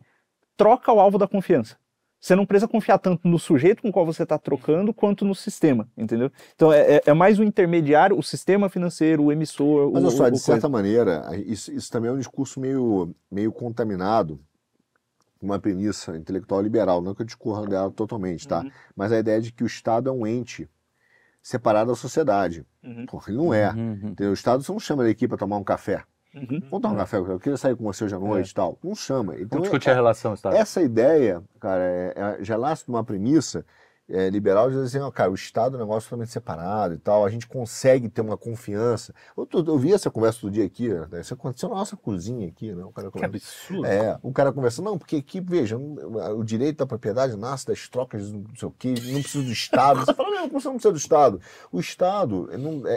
troca o alvo da confiança. Você não precisa confiar tanto no sujeito com o qual você está trocando quanto no sistema, entendeu? Então é, é- é mais o intermediário, o sistema financeiro, o emissor, Mas o, olha só, o- de o certa coisa. maneira, isso, isso também é um discurso meio, meio contaminado, uma premissa intelectual liberal, não que eu discorra dela totalmente, tá? Uhum. Mas a ideia de que o Estado é um ente separado da sociedade. Uhum. Porra, ele não é. Uhum. Entendeu? O Estado você não chama ele aqui para tomar um café. Uhum. Vamos tomar um café, eu queria sair com você hoje à noite e tal. Não chama. Então, Vamos é- discutir a relação, Estado. essa ideia, cara, é, é, já nasce de uma premissa é, liberal de dizer assim, ó, cara, o Estado é um negócio totalmente separado e tal, a gente consegue ter uma confiança. Eu, eu vi essa conversa do dia aqui, né? isso aconteceu na nossa cozinha aqui, né? O cara Que absurdo. é, o cara conversa, não, porque aqui, veja, o direito da propriedade nasce das trocas, não sei o quê, não precisa do Estado. (laughs) Você fala, não, você não precisa do Estado. O Estado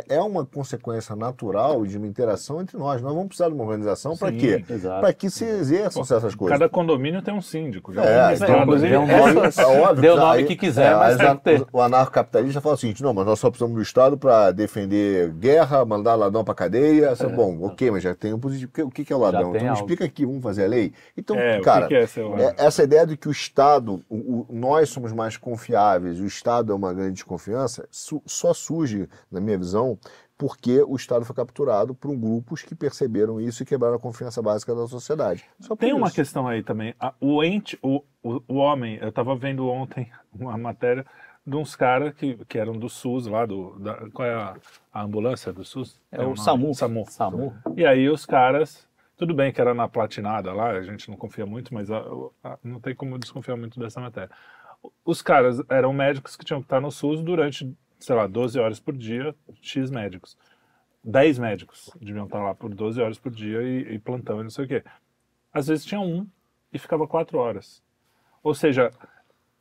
é, é uma consequência natural de uma interação entre nós. Nós vamos precisar de uma organização para quê? Para que se exerçam essas coisas. Cada condomínio tem um síndico. já É, administrado. então, Inclusive, é óbvio Dê o nome aí- que quiser, é, mas que ter. O anarcocapitalista fala o seguinte: não, mas nós só precisamos do Estado para defender guerra, mandar ladrão para cadeia. É bom, ok, mas já tem um positivo. O que- que é o ladrão? Então algo. explica aqui, vamos fazer a lei? Então, É, o que cara, que é, seu- é, essa ideia de que o Estado, o- o- nós somos mais confiáveis, o Estado é uma grande desconfiança, su- só surge, na minha visão, porque o Estado foi capturado por um grupos que perceberam isso e quebraram a confiança básica da sociedade. Tem uma isso. questão aí também. O ente, o, o, o homem, eu estava vendo ontem (laughs) uma matéria de uns caras que, que eram do SUS lá, do, da, qual é a, a ambulância do SUS? É Tem o nome? SAMU. SAMU. Samu. E aí os caras, tudo bem que era na platinada lá, a gente não confia muito, mas a- a- não tem como desconfiar muito dessa matéria. Os caras eram médicos que tinham que estar no SUS durante, sei lá, 12 horas por dia, X médicos. 10 médicos deviam estar lá por 12 horas por dia e, e plantão e não sei o quê. Às vezes tinha um e ficava 4 horas. Ou seja,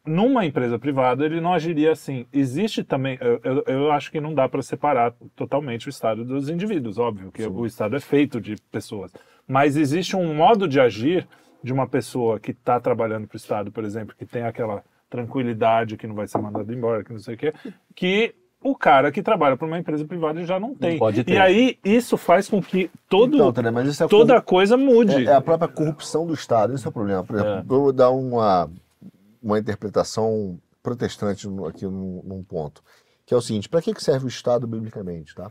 numa empresa privada ele não agiria assim. Existe também, eu, eu, eu acho que não dá para separar totalmente o Estado dos indivíduos, óbvio, que o Estado é feito de pessoas. Mas existe um modo de agir de uma pessoa que está trabalhando para o Estado, por exemplo, que tem aquela tranquilidade, que não vai ser mandado embora, que não sei o quê, que o cara que trabalha para uma empresa privada já não tem. pode ter. E aí isso faz com que todo, Então, Tânia, mas isso é toda coisa mude. É, é a própria corrupção do Estado, esse é o problema. Por exemplo, É. eu vou dar uma, uma interpretação protestante aqui num, num ponto, que é o seguinte, para que serve o Estado biblicamente, tá?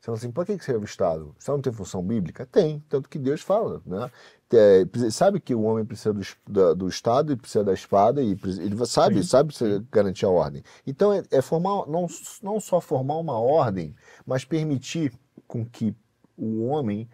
Você fala assim, para que, serve o Estado? O Estado não tem função bíblica? Tem, tanto que Deus fala, né? É, sabe que o homem precisa do, da- do Estado e precisa da espada e ele sabe, sabe se garantir a ordem. Então é, é formar, não, não só formar uma ordem, mas permitir com que o homem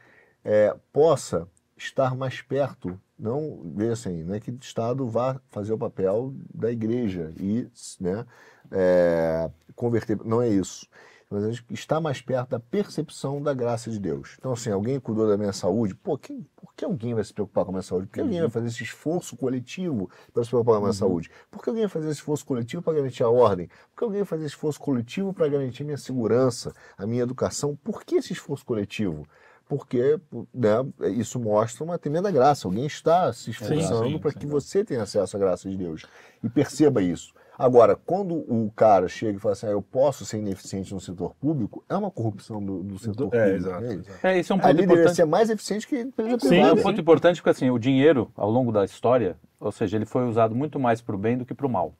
é, possa estar mais perto, não veja assim, não é que o Estado vá fazer o papel da igreja e né, é, converter, não é isso. Mas a gente está mais perto da percepção da graça de Deus. Então, assim, alguém cuidou da minha saúde, pô, quem, por que alguém vai se preocupar com a minha saúde? Por que alguém vai fazer esse esforço coletivo para se preocupar com a minha saúde? Por que alguém vai fazer esse esforço coletivo para garantir a ordem? Por que alguém vai fazer esse esforço coletivo para garantir a minha segurança, a minha educação? Por que esse esforço coletivo? porque né, isso mostra uma tremenda graça. Alguém está se esforçando sim, para sim. que você tenha acesso à graça de Deus. E perceba isso. Agora, quando o cara chega e fala assim, ah, eu posso ser ineficiente no setor público, é uma corrupção do, do setor É, público. exato, né? exato. É, esse é um ponto Ali importante. ser mais eficiente que empresa Sim, É privada. um ponto importante porque assim, o dinheiro, ao longo da história, ou seja, ele foi usado muito mais para o bem do que para o mal.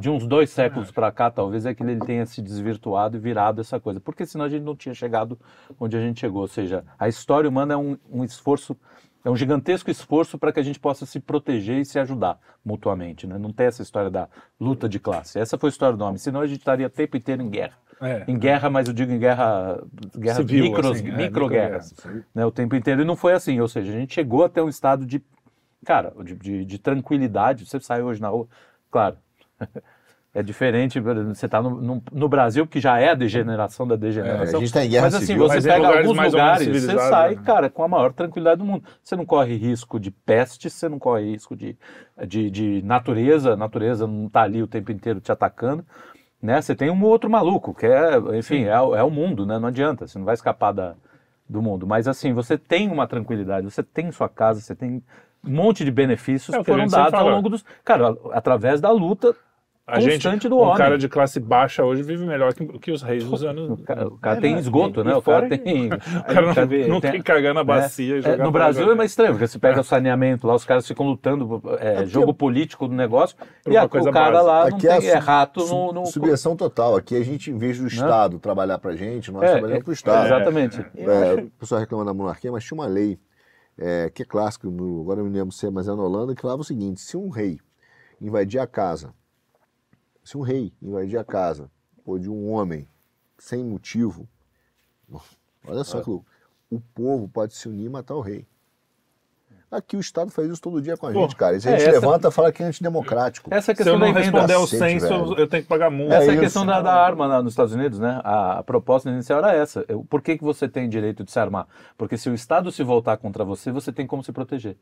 De uns dois séculos para cá, talvez é que ele tenha se desvirtuado e virado essa coisa. Porque senão a gente não tinha chegado onde a gente chegou. Ou seja, a história humana é um, um esforço, é um gigantesco esforço para que a gente possa se proteger e se ajudar mutuamente. Né? Não tem essa história da luta de classe. Essa foi a história do homem. Senão a gente estaria o tempo inteiro em guerra. É. Em guerra, mas eu digo em guerra, guerra Civil, micros, assim, é, micro-guerras. né, o tempo inteiro. E não foi assim, ou seja, a gente chegou até um estado de, cara, de, de, de tranquilidade. Você sai hoje na rua, claro, (laughs) é diferente, você está no, no, no Brasil, que já é a degeneração da É, degeneração. a gente tá em guerra Mas assim, civil. você Mas pega lugares alguns lugares, você sai, né? cara, com a maior tranquilidade do mundo. Você não corre risco de peste, você não corre risco de, de, de natureza, a natureza não está ali o tempo inteiro te atacando. Né? Você tem um outro maluco, que é, enfim, é, o- é o mundo, né? Não adianta, você não vai escapar da, do mundo. Mas assim, você tem uma tranquilidade, você tem sua casa, você tem um monte de benefícios É que foram dados ao longo dos. Cara, através da luta A gente, do um homem. cara de classe baixa hoje vive melhor que, que os reis dos anos. O cara, o cara É, tem não, esgoto, né? o cara tem. (laughs) O cara não, ver, não tem que cagar na bacia e É, no Brasil jogar. é mais estranho, porque você pega o saneamento lá, os caras ficam lutando, é, jogo político do negócio, e a- coisa o cara básica. lá não Aqui é tem, é rato Su- no. no... Subversão total. Aqui a gente, em vez do Estado trabalhar pra gente, nós É, trabalhamos é, pro Estado. Exatamente. É, o pessoal reclama da monarquia, mas tinha uma lei é, que é clássica, no, agora eu não me lembro se é, mas é na Holanda, que falava o seguinte: se um rei invadir a casa, se um rei invadir a casa pô, de um homem sem motivo, (laughs) olha É. só que louco, o povo pode se unir e matar o rei. Aqui o Estado faz isso todo dia com a Pô, gente, cara. E se a é, gente essa- levanta, fala que é antidemocrático. Essa Se eu questão da não responder ao censo, velho. eu tenho que pagar multa. Essa é questão da, da arma lá nos Estados Unidos, né? A, a proposta inicial era essa. Eu- Por que, que você tem direito de se armar? Porque se o Estado se voltar contra você, você tem como se proteger.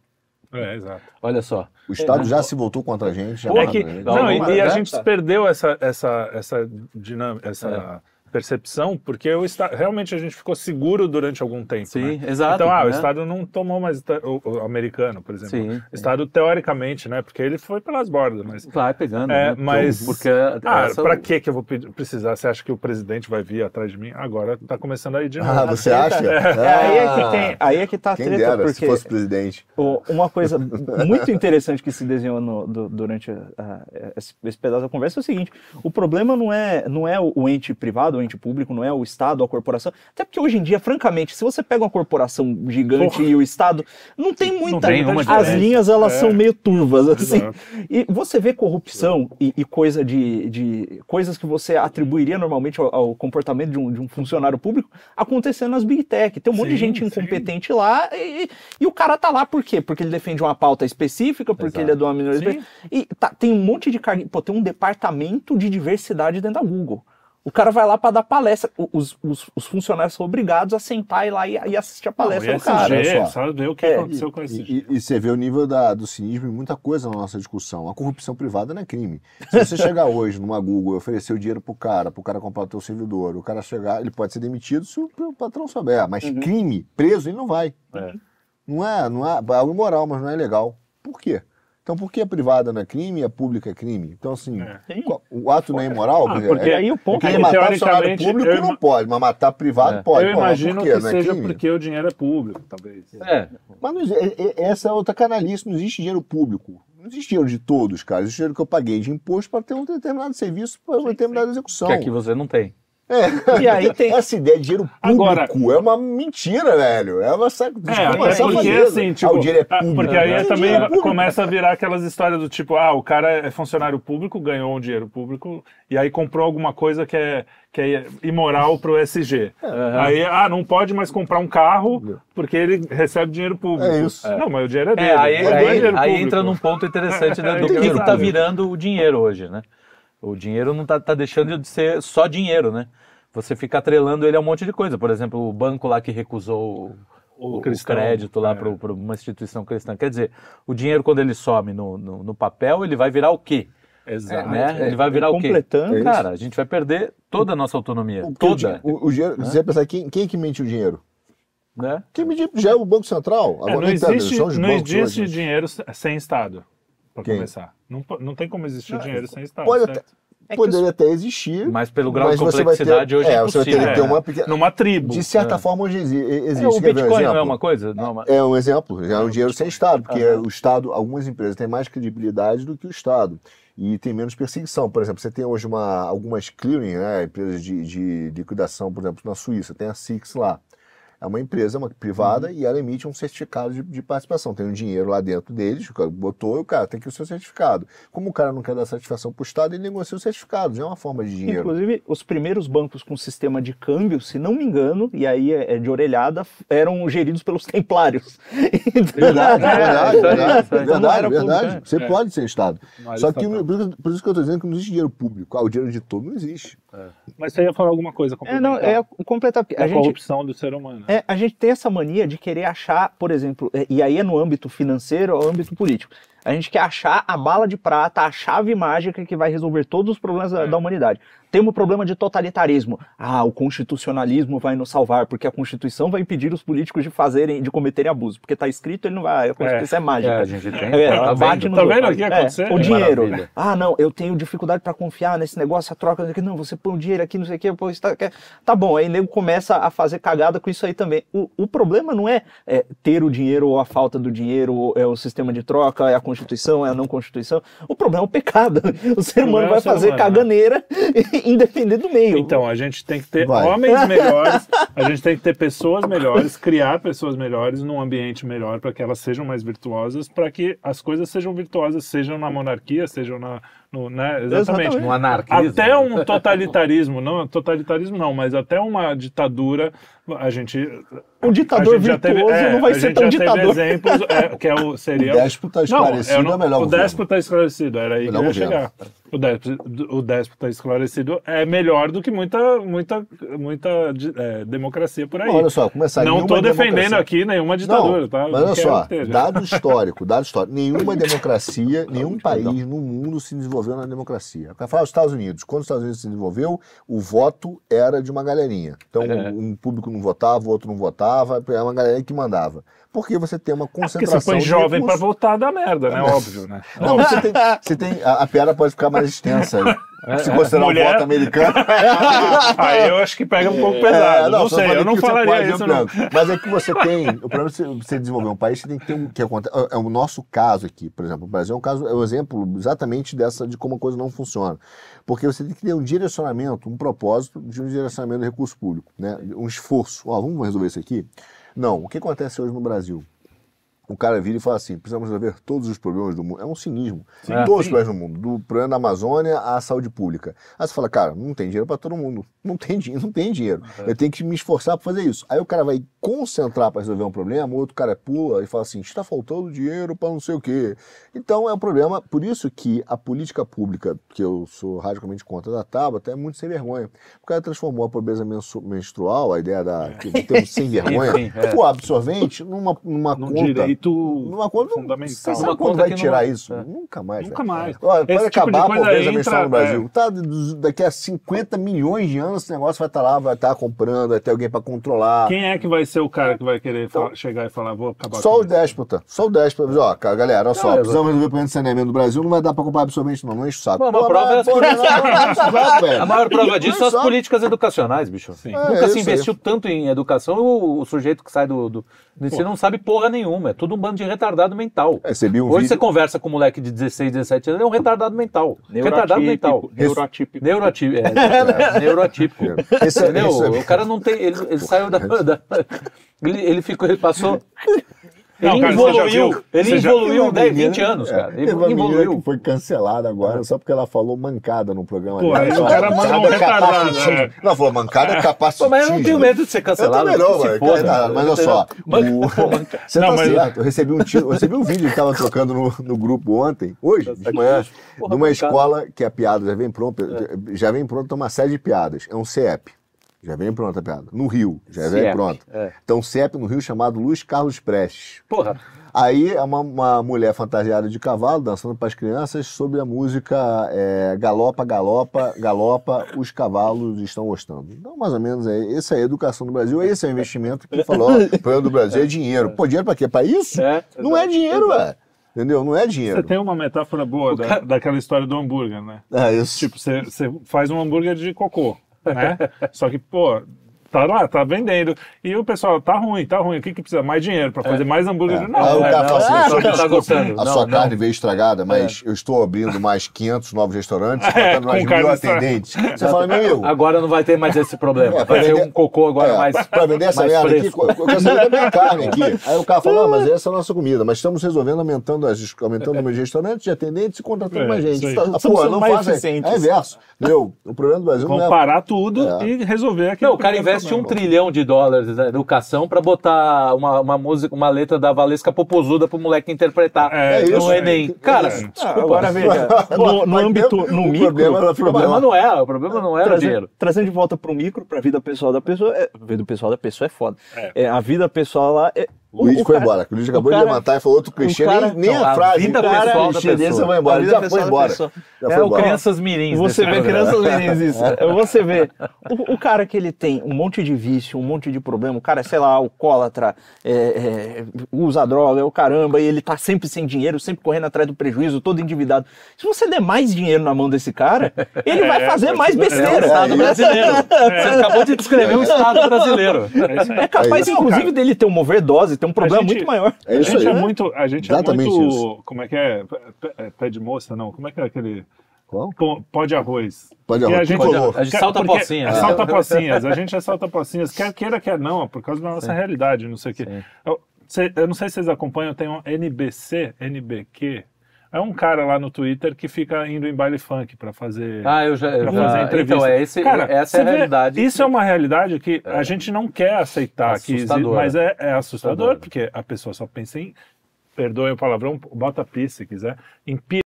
É, exato. Olha só. O Estado já se voltou contra a gente. Já É que, a gente. não, e, e a né? gente perdeu essa, essa, essa dinâmica, essa percepção, porque o Estado, realmente a gente ficou seguro durante algum tempo. Sim, né? exato. Então, ah, o né? Estado não tomou mais o, o americano, por exemplo. Sim, O sim. Estado teoricamente, né? Porque ele foi pelas bordas, mas Vai pegando. É, né? mas- Porque ah, essa- pra que que eu vou precisar? Você acha que o presidente vai vir atrás de mim? Agora tá começando aí de novo. Ah, você treta- acha? É, aí é Ah, que tem, aí é que tá a treta, dera, porque se fosse presidente. o- uma coisa muito interessante que se desenhou no- du- durante a- a- esse, esse pedaço da conversa é o seguinte: o problema não é, não é o, o ente privado, o ente público, não é o Estado, a corporação. Até porque hoje em dia, francamente, se você pega uma corporação gigante Porra. e o Estado, não tem muita. tem uma as linhas elas É. são meio turvas, assim. Exato. E você vê corrupção e, e coisa de, de coisas que você atribuiria normalmente ao, ao comportamento de um, de um funcionário público acontecendo nas Big Tech. Tem um monte de Sim, gente sim. incompetente lá e, e o cara tá lá por quê? Porque ele defende uma pauta específica, porque Exato. ele é de uma minoria. Sim. E tá- tem um monte de cargo. Pô, tem um departamento de diversidade dentro da Google. O cara vai lá para dar palestra. Os, os, os funcionários são obrigados a sentar e lá e, e assistir a palestra Não, do cara. Olha só. sabe ver o que É, aconteceu com esse E, e- e você vê o nível da- do cinismo em muita coisa na nossa discussão. A corrupção privada não é crime. Se você chegar (laughs) hoje numa Google e oferecer o dinheiro pro cara, pro cara comprar o teu servidor, o cara chegar, ele pode ser demitido se o o patrão souber. Mas crime, preso, ele não vai. É. Não é, não é, é algo imoral, mas não é legal. Por quê? Então, por que a privada não é crime e a pública é crime? Então, assim, É. O ato não é imoral? Ah, Porque E aí o ponto porque é que, matar funcionário público eu não pode, mas matar privado É. pode. eu Pô, mas imagino por quê? que Não é seja crime? porque o dinheiro é público, talvez. É, Mas não é- é- essa é outra canalice, não existe dinheiro público. Não existe dinheiro de todos, cara. Existe dinheiro que eu paguei de imposto para ter um determinado serviço, para uma determinada execução. que aqui você não tem. É. E aí tem- Essa ideia de dinheiro público Agora- é uma mentira, velho. É uma sac... É, desculpa, até essa porque safadeza. assim, Ah, tipo, o dinheiro é ah, público. porque aí é também é começa a virar aquelas histórias do tipo, ah, o cara é funcionário público, ganhou um dinheiro público e aí comprou alguma coisa que é, que é imoral pro SG. Aí, ah, não pode mais comprar um carro porque ele recebe dinheiro público. É isso. Não, mas o dinheiro é dele. É, aí, é aí- dinheiro aí público. entra num ponto interessante (laughs) né, É, do que exato. está virando o dinheiro hoje, né? O dinheiro não está deixando de ser só dinheiro, né? Você fica atrelando ele a um monte de coisa. Por exemplo, o banco lá que recusou o, O o cristão, crédito lá é. para uma instituição cristã. Quer dizer, o dinheiro quando ele some no, no, no papel, ele vai virar o quê? Exato. né? é, ele vai virar o quê? completando- É. Cara, a gente vai perder toda a nossa autonomia. O toda. O, o dinheiro, você vai pensar, quem, quem é que mente o dinheiro? né? Quem medir já é o Banco Central. É, Agora, não entendo, existe, não existe hoje. dinheiro se- sem Estado, para começar. Não, não tem como existir dinheiro sem Estado. Pode certo? até, É poderia até existir. Mas pelo grau de mas você vai ter- complexidade hoje é é, você vai ter ter É, uma pequena. Numa tribo. De certa forma, hoje exi- existe. É, o ver um Bitcoin não é uma coisa? Não, mas- É um exemplo, já é um dinheiro sem Estado, porque o Estado, algumas empresas têm mais credibilidade do que o Estado e tem menos perseguição. Por exemplo, você tem hoje uma, algumas clearing, né, empresas de, de liquidação, por exemplo, na Suíça, tem a Six lá. É uma empresa uma privada e ela emite um certificado de, de participação. Tem um dinheiro lá dentro deles, o cara botou e o cara tem que o seu certificado. Como o cara não quer dar satisfação para o Estado, ele negocia o certificado, já é uma forma de dinheiro. Inclusive, os primeiros bancos com sistema de câmbio, se não me engano, e aí é é de orelhada, eram geridos pelos templários. (laughs) Verdade, É, verdade, aí, verdade, era verdade, Você É. pode ser Estado. Só que isso- por isso que eu estou dizendo que não existe dinheiro público. Ah, o dinheiro de todo não existe. Mas você ia falar alguma coisa É, não, é completar. a A gente, corrupção do ser humano. É, a gente tem essa mania de querer achar, por exemplo, é, e aí é no âmbito financeiro ou âmbito político. A gente quer achar a bala de prata, a chave mágica que vai resolver todos os problemas da, É. da humanidade. Temos problema de totalitarismo. Ah, o constitucionalismo vai nos salvar, porque a Constituição vai impedir os políticos de fazerem, de cometerem abuso. Porque tá escrito, ele não vai. A Constituição é, mágica. É, a gente tem. É, tá bate no Tá vendo o que ia É, acontecer? o É dinheiro. maravilha. Ah, não, eu tenho dificuldade para confiar nesse negócio, a troca. Não, você põe o dinheiro aqui, não sei o que, pô, isso tá, tá bom. Aí o nego começa a fazer cagada com isso aí também. O, o problema não é, é, ter o dinheiro ou a falta do dinheiro, ou é o sistema de troca, é a Constituição, é a não Constituição. O problema é o pecado. (laughs) O ser humano é o vai fazer humano, né? (laughs) independente do meio. Então, a gente tem que ter Vai. homens (laughs) melhores, a gente tem que ter pessoas melhores, criar pessoas melhores num ambiente melhor para que elas sejam mais virtuosas, para que as coisas sejam virtuosas, sejam na monarquia, sejam na. No, né? Exatamente. Exatamente. No anarquismo. Até um totalitarismo, não, totalitarismo não, mas até uma ditadura, a gente. Um ditador a gente já virtuoso não vai a ser gente tão já teve ditador. exemplos, é, que é o, seria. O déspota esclarecido não, é o melhor O governo. déspota esclarecido, era aí que eu ia chegar. O déspota, o déspota esclarecido é melhor do que muita, muita, muita é, democracia por aí. Olha só, começar não estou defendendo democracia- aqui nenhuma ditadura, Não, tá? mas olha Não só, dado histórico, dado histórico, nenhuma (laughs) democracia, nenhum país no mundo se desenvolveu na democracia. Para falar dos Estados Unidos, quando os Estados Unidos se desenvolveu, o voto era de uma galerinha. Então, É. um público não votava, o outro não votava, era uma galera que mandava. Porque você tem uma É Porque concentração você põe jovem pra recursos. votar dá merda, né? Óbvio, né? Não, você tem, você tem a, a piada pode ficar mais extensa. (laughs) Se considerar o Mulher. voto americano. (laughs) Aí eu acho que pega um pouco pesado. É, não, só sei, eu não você falaria isso, não. Mas é que você tem. O problema você- você desenvolver um país, você tem que ter um. Que acontece, é é o nosso caso aqui, por exemplo. O Brasil é um caso, é um exemplo exatamente dessa de como a coisa não funciona. Porque você tem que ter um direcionamento, um propósito de um direcionamento do recurso público, né? Um esforço. Ó, vamos resolver isso aqui? Não. O que acontece hoje no Brasil? O cara vira e fala assim: precisamos resolver todos os problemas do mundo. É um cinismo. É. todos os problemas do mundo, do problema da Amazônia à saúde pública. Aí você fala, cara, não tem dinheiro para todo mundo. Não tem dinheiro, não tem dinheiro. Eu tenho que me esforçar para fazer isso. Aí o cara vai concentrar para resolver um problema, o outro cara pula e fala assim: está faltando dinheiro para não sei o quê. Então é um problema. Por isso que a política pública, que eu sou radicalmente contra da Tabata, é muito sem vergonha. O cara transformou a pobreza menstrual, a ideia da que temos sem (laughs) vergonha, Enfim, é. o absorvente, numa, numa Num conta. direito Numa conta fundamental. Você sabe Uma conta vai que não- tirar isso? é. Nunca mais. Nunca mais. Olha, Esse pode tipo acabar a pobreza entra- menstrual no Brasil. é. Tá, daqui a 50 milhões de anos esse negócio vai estar lá, vai estar comprando, vai ter alguém para controlar. Quem é que vai ser o cara que vai querer fa- chegar e falar, vou acabar Só com o isso? déspota. Só o déspota. Ó, cara, galera, olha só, precisamos resolver o problema de saneamento do Brasil, não vai dar para comprar absorvente, não. Não enche o saco. Pô, prova mas, é pô, não. A maior prova disso são as políticas educacionais, bicho. Sim. É, Nunca se isso investiu tanto em educação, o, o sujeito que sai do, do, ensino não sabe porra nenhuma. É tudo um bando de retardado mental. Recebi um Hoje vídeo. você conversa com um moleque de 16, 17 anos, ele é um retardado mental. Retardado mental. Neurotípico. Neurotípico. É, (laughs) neurotípico. Esse, Entendeu? esse- O cara não tem. Ele, ele saiu da. da- ele, ele ficou. Ele passou. Ele Não, cara, evoluiu. Ele já- evoluiu uma 10, menina- 20 anos, cara. É, Ele teve uma menina evoluiu. que foi cancelada agora só porque ela falou mancada no programa Pô, dela. aí o cara manda um mancada retardado, capacitismo. é. Não, falou mancada é capacitismo. Pô, mas eu não tenho medo de ser cancelado. Eu também não, foda. Cara, Mas olha só, Manca- o- (laughs) você Não, tá mas- certo. Eu recebi um, tiro, eu recebi um vídeo que tava trocando no, no grupo ontem, hoje, de manhã, numa mancada. escola que a piada já vem pronta, já vem pronta uma série de piadas. É um CEP. Já vem pronta a piada. No Rio, já vem pronta. é. Então, CEP no Rio chamado Luiz Carlos Prestes. Porra. Aí é uma, uma mulher fantasiada de cavalo dançando para as crianças sobre a música é, Galopa, Galopa, Galopa, os cavalos estão gostando. Então, mais ou menos, é, essa é a educação do Brasil, esse é o investimento que falou, (laughs) o problema do Brasil é dinheiro. Pô, dinheiro para quê? Para isso? É, Não é dinheiro, velho. Entendeu? Não é dinheiro. Você tem uma metáfora boa da- daquela história do hambúrguer, né? É isso. Tipo, você, você faz um hambúrguer de cocô, né? Só que, pô, tá lá, tá vendendo. E o pessoal, tá ruim, tá ruim. O que que precisa? Mais dinheiro pra fazer mais hambúrguer. É. Não, Aí o é, cara não. fala assim, Ah, "Só não tá gostando. A Não, sua não. carne veio estragada, mas eu estou abrindo mais 500 novos restaurantes, (laughs) É, mais mil atendentes. (laughs) Você fala, meu amigo, Agora não vai ter mais esse problema. É, Vai ser pra um cocô agora É, mais. pra vender essa merda aqui, eu quero saber da minha carne aqui. (laughs) Aí o cara falou, não, mas essa é a nossa comida, mas estamos resolvendo, aumentando, as, aumentando o número de restaurantes, de atendentes e contratando É, mais gente. Ah, Estamos pô, não eficientes. É inverso. Meu, o problema do Brasil não é... parar tudo É. e resolver aquilo. Não, o cara que é investe um trilhão de dólares na educação pra botar uma, uma música, uma letra da Valesca Popozuda pro moleque interpretar É, É isso, no Enem. Cara, É. Ah, agora veja, (laughs) no, no âmbito, no o micro, problema o problema não é, o problema não era o trazendo, dinheiro. trazendo de volta pro micro, pra vida pessoal da pessoa, é, a vida pessoal da pessoa é foda. É, a vida pessoal lá é. O Luiz foi cara- embora. O Luiz acabou o de cara- levantar e falou outro clichê, o cara- nem, nem não, a a frase. vida o cara, pessoal da clichê desse, pessoa. vai A embora. Ele vida já foi pessoal da embora. Já É foi o embora. Crianças Mirins. Você vê crianças mirins isso. (laughs) Você vê o, o cara que ele tem um monte de vício, um monte de problema, o cara, sei lá, alcoólatra, é, é, usa droga, é o caramba, e ele tá sempre sem dinheiro, sempre correndo atrás do prejuízo, todo endividado. Se você der mais dinheiro na mão desse cara, ele vai fazer mais É o besteira. Estado brasileiro. (laughs) Você acabou de descrever o Estado brasileiro. É capaz, É isso. inclusive, dele ter uma overdose, ter um problema gente- muito maior. É A isso gente aí. é muito. A gente Exatamente é muito. isso. Como é que é? Pé- Pé, de moça, não. Como é que é aquele. Qual? Pó de arroz. Pode E a arroz. gente- Tricolor. A gente salta porque- pocinha. é, né? Salta pocinhas. A gente é salta pocinhas. Quer queira, quer não, é por causa da nossa realidade, não sei o quê. Sim. Eu, eu não sei se vocês acompanham, tem um NBC, NBQ. É um cara lá no Twitter que fica indo em baile funk pra fazer. Ah, eu já. pra já- fazer entrevista. Então, é esse, Cara, essa é a você vê, realidade. Isso é uma realidade que a gente não quer aceitar, que existe, mas é, é assustador, Assustadora. porque a pessoa só pensa em, perdoe o palavrão, bota pis se quiser, em e-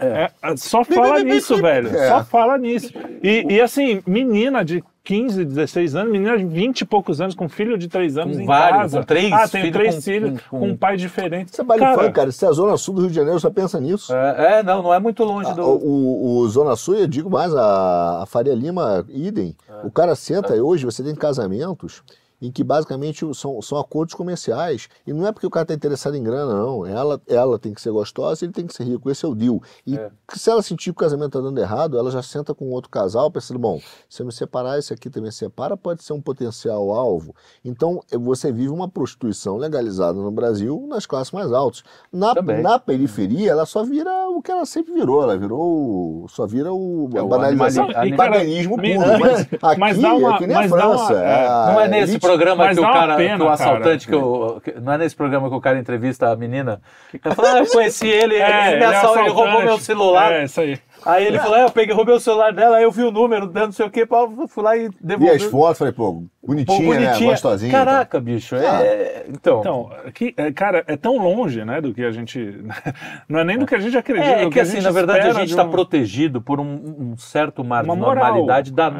é, é, só fala nisso, velho. É. Só fala nisso. E, e assim, menina de 15, 16 anos, menina de 20 e poucos anos, com filho de 3 anos Com em vários, casa. com três Ah, tem filhos três com- filhos, com- com, um pai diferente. Isso é baile Cara, funk, cara. Se é a Zona Sul do Rio de Janeiro, só pensa nisso. É, é, não, não é muito longe Ah, do. O, o Zona Sul, eu digo mais, a, a Faria Lima, idem. É. O cara senta, e hoje você tem casamentos em que basicamente são, são acordos comerciais. E não é porque o cara está interessado em grana, não. Ela, ela tem que ser gostosa e ele tem que ser rico. Esse é o deal. E É. se ela sentir que o casamento está dando errado, ela já senta com outro casal pensando, bom, se eu me separar, esse aqui também separa, pode ser um potencial alvo. Então, você vive uma prostituição legalizada no Brasil nas classes mais altas. Na, Também. na periferia, ela só vira o que ela sempre virou. Ela virou, só vira o, É a o banalização. animali- baganismo me- puro. Mas aqui, mas dá uma- aqui nem a dá uma- França. é, Não é nesse programa mas que o cara, pena, que o assaltante, cara. que que- não é nesse programa que o cara entrevista a menina, ele fala, ah, eu conheci ele, É, ele, me é assaltou, ele roubou meu celular. É, isso aí. Aí ele falou, é, eu peguei, roubei o celular dela, aí eu vi o número, dando não sei o que, fui lá e Vi devolvi. as fotos, falei, pô, Pô, bonitinha, né? Gostosinha. Caraca, bicho, é... Então, Então, que, é, cara, é tão longe, né, do que a gente. (laughs) Não é nem do que a gente acredita. É, do que a assim, na verdade, a gente está um- protegido por um, um certo mar de moral. normalidade da É.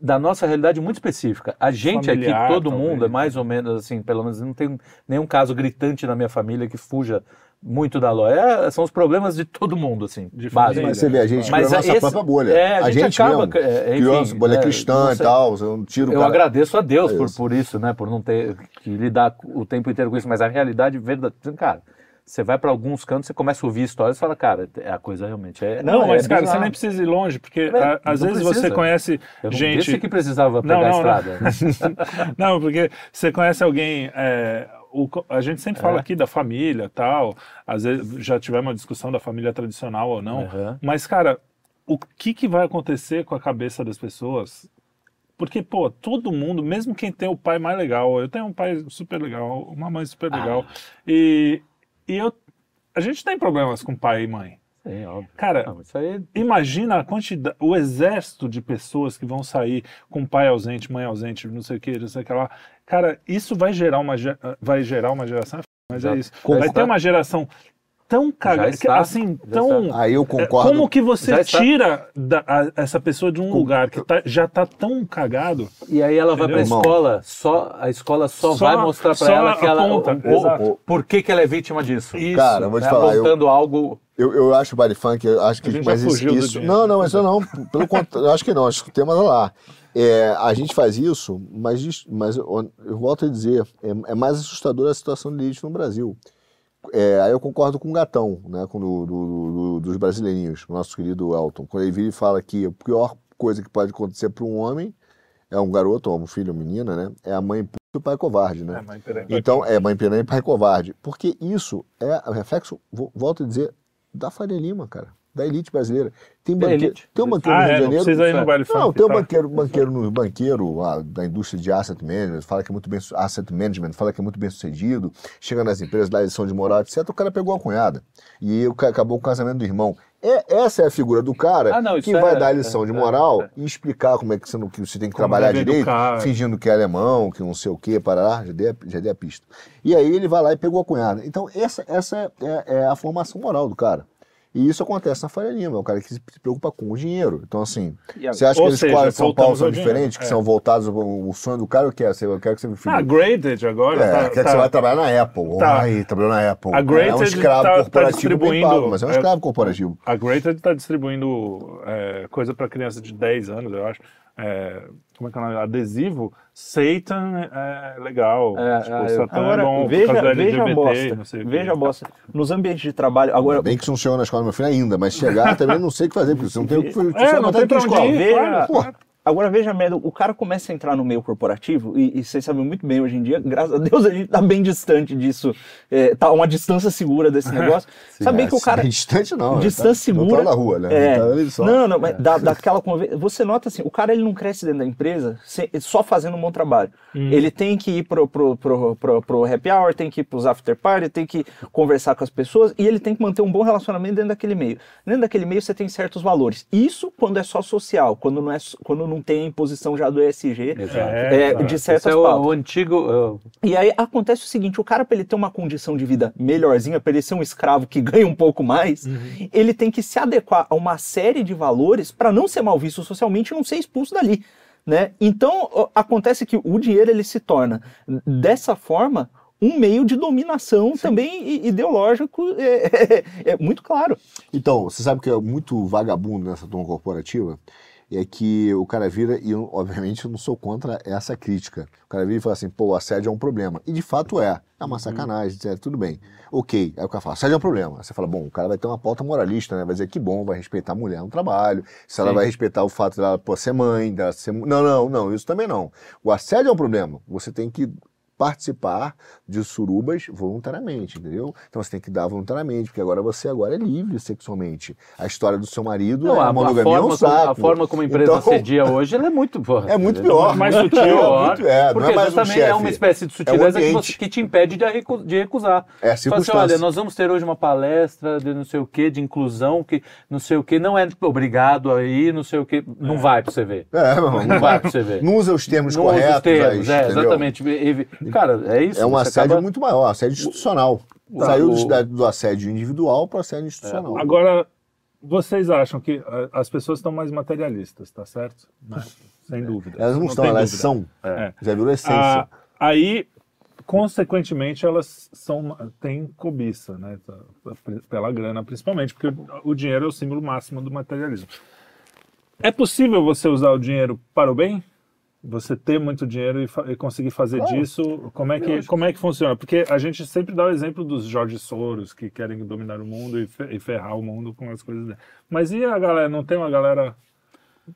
da nossa realidade muito específica. A gente Familiar, aqui, todo talvez. mundo, é mais ou menos assim, pelo menos não tem nenhum caso gritante na minha família que fuja muito da lógica. É, são os problemas de todo mundo, assim, De família. Mas você vê, a gente Mas criou a nossa esse- própria bolha. é, a a, gente gente, acaba, mesmo é, criou enfim, nossa bolha é, cristã e tal. Você não tira o Eu cara... agradeço a Deus É por, isso. por isso, né? Por não ter que lidar o tempo inteiro com isso, mas a realidade verdadeira, cara, você vai para alguns cantos, você começa a ouvir histórias e fala, cara, a coisa realmente é. Não, mas, é cara, bizarro. você nem precisa ir longe, porque É, a- às não vezes precisa. você conhece Eu gente. que precisava pegar Não, a estrada. (laughs) Não, porque você conhece alguém. é, o a gente sempre fala É. aqui da família tal. Às vezes já tivemos uma discussão da família tradicional ou não. Uhum. Mas, cara, o que, que vai acontecer com a cabeça das pessoas? Porque, pô, todo mundo, mesmo quem tem o pai mais legal, eu tenho um pai super legal, uma mãe super legal, e, e eu, a gente tem problemas com pai e mãe. Sim, óbvio. Cara, Não, aí Imagina a quantidade, o exército de pessoas que vão sair com pai ausente, mãe ausente, não sei o que, não sei o que lá. Cara, isso vai gerar uma, vai gerar uma geração, mas é isso. Vai ter uma geração tão cagado, está, assim, tão... Aí eu concordo. Como que você está. tira da- a- essa pessoa de um lugar que tá- já tá tão cagado? E aí ela vai pra Entendeu? escola, só, a escola só, Só- vai mostrar pra ela que ela. aponta, o- o- exato. por que, que ela é vítima disso? Isso. Cara, eu vou te Né, falar, eu, Apontando algo. eu, eu acho o body funk, eu acho que. A gente mas já isso, fugiu do isso- não, não, mas eu não. Pelo contrário, eu acho que não, acho que o tema tá lá. É, a gente faz isso, mas, mas eu, eu volto a dizer, é, é mais assustadora a situação de elite no Brasil. É, aí eu concordo com o Gatão, né, com do, do- do- dos brasileirinhos, o nosso querido Elton, quando ele vira e fala que a pior coisa que pode acontecer para um homem é um garoto, ou um filho, ou menina, né, é a mãe puta e o pai covarde, né? É, mas peraí. Então, é mãe piranha e pai covarde. Porque isso é o reflexo, vo- volto a dizer, da Faria Lima, cara. Da elite brasileira. Tem, tem um banqueiro Ah, no Rio é, de não Janeiro. precisa ir no baile Não, funk, tem um tá? banqueiro, banqueiro, no, banqueiro ah, da indústria de asset management, fala que é muito bem asset management, fala que é muito bem sucedido, chega nas empresas, dá lição de moral, etc. O cara pegou a cunhada. E acabou o casamento do irmão. É, essa é a figura do cara Ah, não, que vai é- dar a lição de é- moral é. e explicar como é que você, não, que você tem que Como trabalhar direito, educar. fingindo que é alemão, que não sei o quê, parará, já dei, a- já dei a pista. E aí ele vai lá e pegou a cunhada. Então essa, essa é, é a formação moral do cara. E isso acontece na Faria Lima, é o cara que se preocupa com o dinheiro. Então, assim, a- você acha Ou que as seja, escolas de São Paulo são diferentes, que é. são voltados, o, sonho do cara o que é? Você- Eu quero que você filho, Ah, Graded agora. é, tá, quer que tá- você vai trabalhar na Apple. Tá. Ai, trabalhou na Apple. A é um Graded escravo tá- tá corporativo bem distribuindo- pago, mas é um é- escravo corporativo. A Greater está distribuindo é, coisa para criança de 10 anos, eu acho. É, como é que é o nome? Adesivo. Satan é legal. É, tipo, Satan é Agora, bom por veja, do veja a LGBT, bosta. Veja a bosta. Nos ambientes de trabalho. Agora, Bem que chegou na escola do meu filho ainda, mas chegar também não sei o que fazer, porque você não (laughs) tem o que você É, vai não tem pra onde escola. ir. claro. Agora veja a merda, o cara começa a entrar no meio corporativo, e, e vocês sabem muito bem hoje em dia, graças a Deus a gente tá bem distante disso, é, tá uma distância segura desse (laughs) negócio. Sabe bem que o cara. É distante não. Distância tá, segura. outro lado da rua, né? É. Tá só. Não, não, mas da, daquela conversa. Você nota assim, o cara ele não cresce dentro da empresa se- só fazendo um bom trabalho. Ele tem que ir pro, pro, pro, pro, pro happy hour, tem que ir pros after party, tem que conversar com as pessoas e ele tem que manter um bom relacionamento dentro daquele meio. Dentro daquele meio você tem certos valores. Isso quando é só social, quando não, é, quando não tem a imposição já do ESG Exato. é, exato. de Esse certas é o, pautas. o antigo. uh, E aí acontece o seguinte, o cara para ele ter uma condição de vida melhorzinha, para ele ser um escravo que (laughs) ganha um pouco mais, ele tem que se adequar a uma série de valores para não ser mal visto socialmente e não ser expulso dali, né? Então acontece que o dinheiro ele se torna dessa forma um meio de dominação também i- ideológico (laughs) é, é- é muito claro. Então, você sabe que é muito vagabundo nessa turma corporativa? É que o cara vira, e eu, obviamente eu não sou contra essa crítica. O cara vira e fala assim, pô, o assédio é um problema. E de fato é. É uma sacanagem, etc. Tudo bem. Ok. Aí o cara fala, assédio é um problema. Aí você fala, bom, o cara vai ter uma pauta moralista, né? Vai dizer que bom, vai respeitar a mulher no trabalho. Se ela Sim. vai respeitar o fato dela pô, ser mãe, dela ser. Não, não, não, isso também não. O assédio é um problema. Você tem que participar de surubas voluntariamente, entendeu? Então você tem que dar voluntariamente, porque agora você agora é livre sexualmente. A história do seu marido Não, é a, a a monogamia é forma, um como, saco. a forma como a empresa Então, assedia hoje ela é muito. porra, (laughs) É muito ela pior. mais muito sutil. pior, muito- é, não porque é mais um é chefe. uma espécie de É um sutileza que, ambiente. você- que te impede de, recu- de recusar. É Fala assim, circunstância. olha, nós vamos ter hoje uma palestra de não sei o que, de inclusão, que não sei o que, não é obrigado aí, não sei o que. Não vai pra você ver. É, irmão, Não vai pra você ver. Não usa os termos Não usa corretos. os termos, aí, é, exatamente. Cara, é isso. É um assédio acaba- muito maior, assédio institucional. Tá, Saiu o- do, assédio individual para o assédio institucional. Agora, vocês acham que ah, as pessoas estão mais materialistas, tá certo? Né? Sem dúvida. Elas não, estão, tem elas dúvida. são. É. Já virou essência. Ah, aí, consequentemente, elas são têm cobiça, né? Tá- Pela grana, principalmente, porque o dinheiro é o símbolo máximo do materialismo. É possível você usar o dinheiro para o bem? Você ter muito dinheiro e, fa- e conseguir fazer Claro. disso? Como é, que, como é que funciona? Porque a gente sempre dá o exemplo dos Jorge Soros, que querem dominar o mundo e, fe- e ferrar o mundo com as coisas dele. Mas e a galera? Não tem uma galera.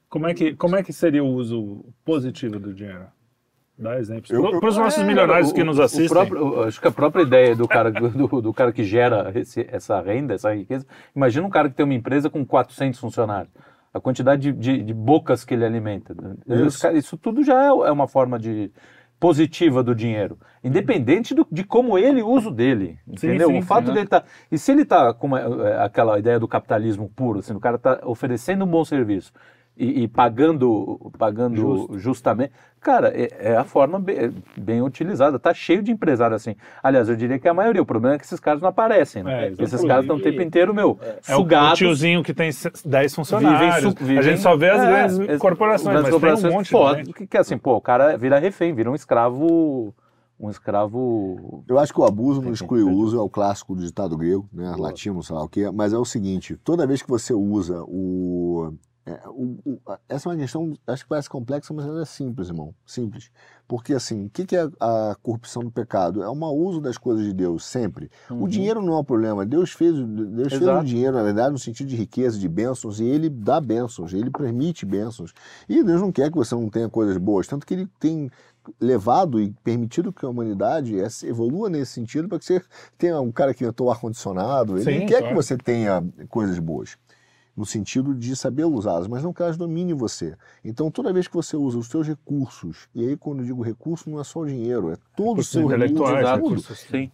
Como é que, como é que seria o uso positivo do dinheiro? Dá exemplos. Para os nossos É, milionários o- que nos assistem. próprio- acho que a própria ideia do cara, do, do cara que gera esse- essa renda, essa riqueza. Imagina um cara que tem uma empresa com 400 funcionários. A quantidade de, de- de bocas que ele alimenta. Isso. Isso, tudo já é é uma forma de positiva do dinheiro, independente do- de como ele usa o dele, Sim, entendeu? sim, o fato sim, né? dele tá e se ele tá com uma- é, aquela ideia do capitalismo puro, assim, o cara tá oferecendo um bom serviço e, e pagando, pagando justamente. Cara, é, é a forma bem, bem utilizada. Tá cheio de empresário assim. Aliás, eu diria que é a maioria. O problema é que esses caras não aparecem, né? É, esses caras estão o tempo inteiro, meu, É o- o sugados. tiozinho que tem 10 funcionários. Vivem, su- vivem- a gente só vê as é, grandes es- corporações, grandes mas corporações tem um monte foda, que, que é assim, pô, o cara vira refém, vira um escravo. Um escravo. Eu acho que o abuso não exclui o uso, é o clássico do ditado grego, né? Latino, sei lá o quê. Mas é o seguinte: toda vez que você usa o. é, o- o- essa é uma questão, acho que parece complexa, mas ela é simples, irmão. Simples. Porque, assim, o que, que é a corrupção do pecado? É um mau uso das coisas de Deus, sempre. O dinheiro não é o problema. Deus fez, o- Deus fez o dinheiro, na verdade, no sentido de riqueza, de bênçãos, e ele dá bênçãos, ele permite bênçãos. E Deus não quer que você não tenha coisas boas. Tanto que ele tem levado e permitido que a humanidade se evolua nesse sentido para que você tenha um cara que inventou o ar-condicionado. Ele Sim, quer claro. que você tenha coisas boas. No sentido de saber usá-las, mas não que elas dominem você. Então, toda vez que você usa os seus recursos, e aí quando eu digo recurso, não é só o dinheiro, é todo o seu recurso. Sim.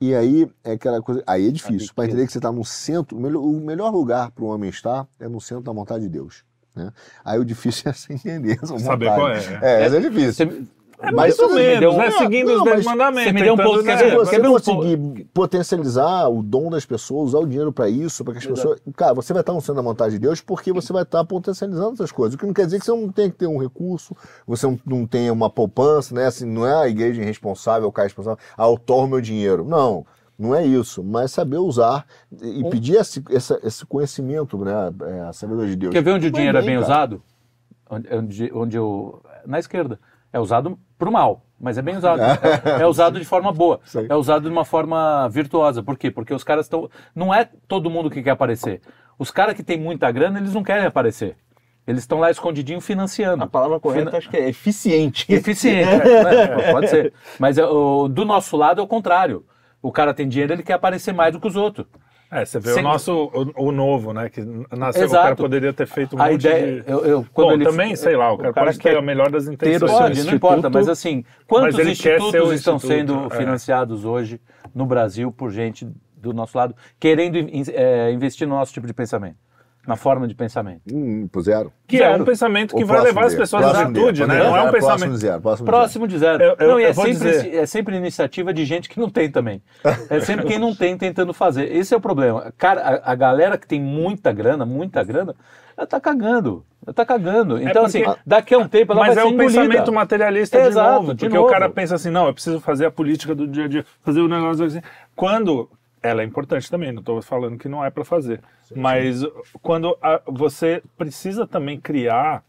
E aí é aquela coisa. Aí é difícil. Para entender que você está no centro. O melhor, o melhor lugar para o homem estar é no centro da vontade de Deus. Né? Aí o difícil é você entender essa Saber qual é. É, essa é difícil. Você- É Mas mais ou menos, deu- né? Não, Seguindo não, os dez mandamentos. você me deu um pouco- né? Se você ver um conseguir potencializar o dom das pessoas, usar o dinheiro para isso, para que as pessoas. Cara, você vai estar centro da vontade de Deus porque você vai estar potencializando essas coisas. O que não quer dizer que você não tem que ter um recurso, você não, tenha uma poupança, né? Assim, não é a igreja irresponsável, o cara responsável, ah, eu torro meu dinheiro. Não. Não é isso, mas saber usar e e pedir esse, esse conhecimento, né? é, A sabedoria de Deus. Quer ver onde o dinheiro é bem, bem cara. usado? Onde, onde, onde eu. Na esquerda. É usado pro mal, mas é bem usado. (laughs) É, é usado de forma boa. Sei. É usado de uma forma virtuosa. Por quê? Porque os caras estão. Não é todo mundo que quer aparecer. Os caras que têm muita grana, eles não querem aparecer. Eles estão lá escondidinho financiando. A palavra correta Fina- acho que é eficiente. Eficiente, é, né? pode ser. Mas é, o- do nosso lado é o contrário. O cara tem dinheiro, ele quer aparecer mais do que os outros. É, você vê Sem- o nosso, o, o novo, né? Que nasceu, o Exato. cara poderia ter feito um A ideia. de... Eu, eu- quando Bom, ele, também, sei lá, o cara, cara pode ter a melhor das ter o intenções. Pode, não instituto, importa, mas assim, quantos mas institutos o estão sendo é. financiados hoje no Brasil por gente do nosso lado, querendo é, investir no nosso tipo de pensamento, na forma de pensamento? Hum, pro zero. Que é Zero. um pensamento que vai levar as pessoas à atitude, né? Próximo Não é um zero, Próximo pensamento... zero. Próximo. Próximo de zero. Eu- eu- não, e é eu vou sempre, dizer- é sempre iniciativa de gente que não tem também. É sempre quem não tem tentando fazer. Esse é o problema. Cara, a, a galera que tem muita grana, muita grana, ela tá cagando. Ela tá cagando. Então, porque- assim, daqui a um tempo ela Mas vai é ser o engolida. pensamento materialista de Exato, novo. de Porque novo. o cara pensa assim, não, eu preciso fazer a política do dia a dia, fazer o negócio assim. Quando ela é importante também, não estou falando que não é para fazer. Mas quando a- você precisa também criar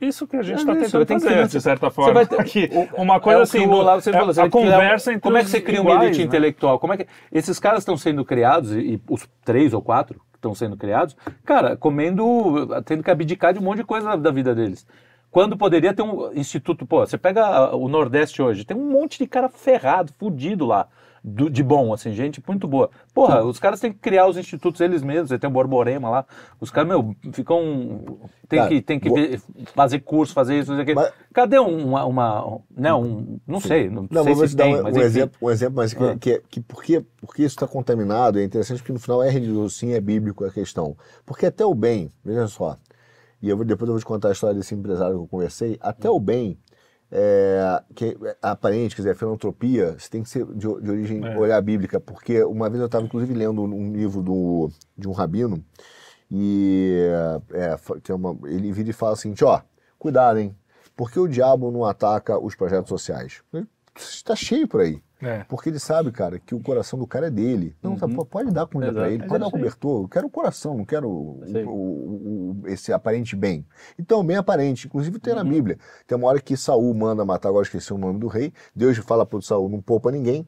isso que a gente É está isso, tentando fazer, ter- de certa Você forma. vai ter- Que uma coisa é o assim, o no- Olavo sempre é falou, você a criar- conversa entre Como é que você cria uma iguais, elite né? intelectual? Como é que esses caras estão sendo criados e, e os três ou quatro que estão sendo criados, cara, comendo, tendo que abdicar de um monte de coisa da, da vida deles. Quando poderia ter um instituto, pô, você pega o Nordeste hoje, tem um monte de cara ferrado, fudido lá, do- de bom, assim, gente muito boa. Porra, os caras têm que criar os institutos eles mesmos, tem o Borborema lá, os caras, meu, ficam, tem Cara, que, tem que ver- fazer curso, fazer isso, fazer aquilo. Mas- Cadê um- uma, uma, né, um, não sei, não, Não, sei se te dar tem, um, mas um enfim. exemplo, um exemplo, mas que, Ah. que, que porque, porque isso está contaminado, é interessante porque no final é religioso, sim, é bíblico a questão. Porque até o bem, veja só, e eu vou, depois eu vou te contar a história desse empresário que eu conversei, até o bem, é, que é aparente, quer dizer, a filantropia, você tem que ser de, de origem, É. olhar bíblica, porque uma vez eu estava inclusive lendo um livro do, de um rabino, e é, uma, ele vira e fala seguinte, ó, cuidado, hein, porque o diabo não ataca os projetos sociais? Está cheio por aí. É. Porque ele sabe, cara, que o coração do cara é dele. Não, tá, pô, pode dar comida pra Exato. ele, pode dar é o cobertor. Eu quero o coração, não quero o- o- o- esse aparente bem. Então, bem aparente. Inclusive tem na Uhum. Bíblia. Tem uma hora que Saul manda matar, agora esqueci o nome do rei. Deus fala pro Saul, não poupa ninguém.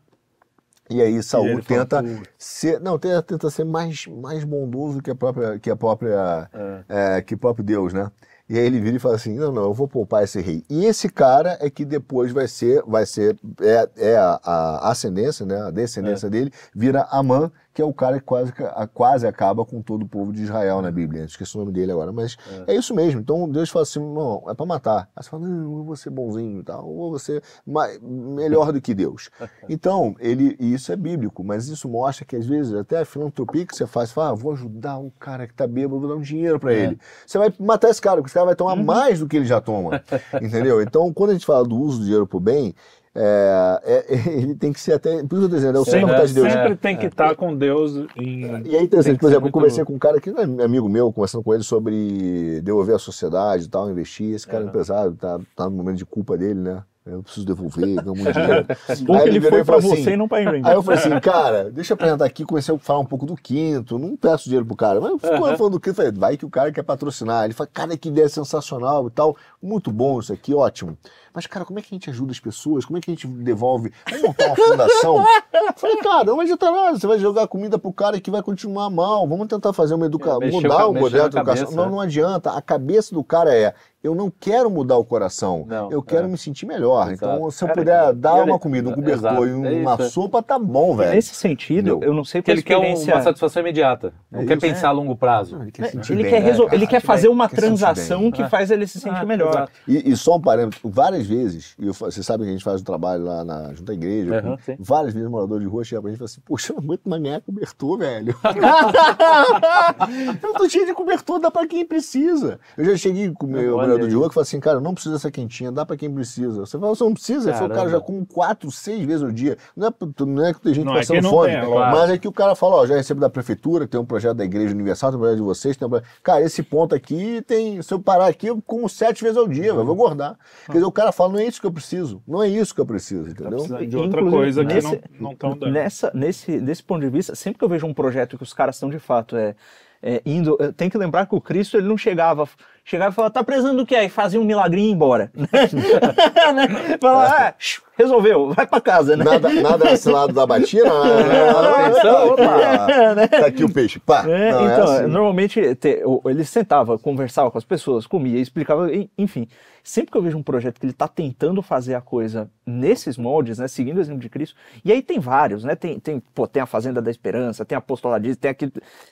E aí Saul fala, tenta ser, não, tenta, tenta ser mais, mais bondoso que a própria, que a própria, é, que o próprio Deus, né? E aí ele vira e fala assim, não, não, eu vou poupar esse rei. E esse cara é que depois vai ser, vai ser, é, é a, a ascendência, né? A descendência dele vira Amã, que é o cara que quase, quase acaba com todo o povo de Israel na Bíblia. Esqueci o nome dele agora, mas é, isso mesmo. Então Deus fala assim: não, é para matar. Aí você fala: não, eu vou ser bonzinho e tal, ou mais, melhor do que Deus. (laughs) Então, ele, isso é bíblico, mas isso mostra que às vezes até a filantropia que você faz, fala, ah, vou ajudar um cara que tá bêbado, vou dar um dinheiro para ele. Você vai matar esse cara, porque esse cara vai tomar uhum. mais do que ele já toma. (laughs) entendeu? Então, quando a gente fala do uso do dinheiro pro bem, é, é, (laughs) ele tem que ser até. Por isso eu estou dizendo, é o centro da vontade de Deus. Sempre tem que estar é. tá com Deus. Em... E é interessante, por exemplo, eu conversei com um cara que é amigo meu, conversando com ele sobre devolver a sociedade e tal, investir. Esse cara é empresário, tá, tá no momento de culpa dele, né? Eu preciso devolver, ganho muito (laughs) dinheiro. Bom aí ele, foi para você assim, e não para Aí eu falei assim, cara, deixa eu apresentar aqui, comecei a falar um pouco do quinto, não peço dinheiro pro cara, mas ficou uhum. falando do quinto, falei, vai que o cara quer patrocinar. Ele falou, cara, que ideia sensacional e tal, muito bom isso aqui, ótimo. Mas, cara, como é que a gente ajuda as pessoas? Como é que a gente devolve? Vamos montar uma fundação? Eu falei, cara, não adianta nada. Você vai jogar comida pro cara que vai continuar mal. Vamos tentar fazer uma educação, é, mudar o modelo de educação. Não, não adianta. A cabeça do cara é, eu não quero mudar o coração, não, eu quero é. me sentir melhor. Exato. Então, se eu puder cara, dar uma comida, um cobertor e é uma é sopa, tá bom, velho. Nesse sentido, eu não sei porque ele quer uma satisfação imediata, não é quer isso, pensar a longo prazo. Não, ele quer, ele bem, quer, né? ele quer fazer uma transação que faz ele se sentir melhor. E, e, só um parâmetro, várias vezes, e eu, você sabe que a gente faz o um trabalho lá na, junto à igreja, uhum, várias vezes morador de rua chega pra gente e fala assim, poxa, eu não aguento mais ganhar cobertor, velho. (laughs) (laughs) eu tô cheio de cobertor, dá pra quem precisa. Eu já cheguei com o meu morador de rua que falou assim, cara, não precisa dessa quentinha, dá pra quem precisa. Você fala, você não precisa? Ele falou, cara, já como quatro, seis vezes ao dia. Não é, não é que tem gente não, passando é fome, tem, mas é que o cara fala, ó, já recebo da prefeitura, tem um projeto da Igreja Universal, tem um projeto de vocês, tem um projeto... Cara, esse ponto aqui tem, se eu parar aqui, eu como sete vezes ao dia, uhum. eu vou engordar. Quer dizer, o cara fala, não é isso que eu preciso, não é isso que eu preciso, entendeu? De outra coisa que nesse, não estão dando. Nessa, nesse, nesse ponto de vista, sempre que eu vejo um projeto que os caras estão de fato é, é, indo. Tem que lembrar que o Cristo ele não chegava, chegava e falava, tá precisando do que? Aí fazia um milagrinho e ia embora. (laughs) né? Falava, ah, resolveu, vai pra casa, né? Nada, nada esse lado da batina, né? (laughs) Atenção, opa, (laughs) né? tá aqui o peixe, pá. É, não, é então, é assim. normalmente te, ele sentava, conversava com as pessoas, comia, explicava, enfim. Sempre que eu vejo um projeto que ele está tentando fazer a coisa nesses moldes, né, seguindo o exemplo de Cristo, e aí tem vários, né? Tem, tem, pô, tem a Fazenda da Esperança, tem a Apostoladice, tem aqui,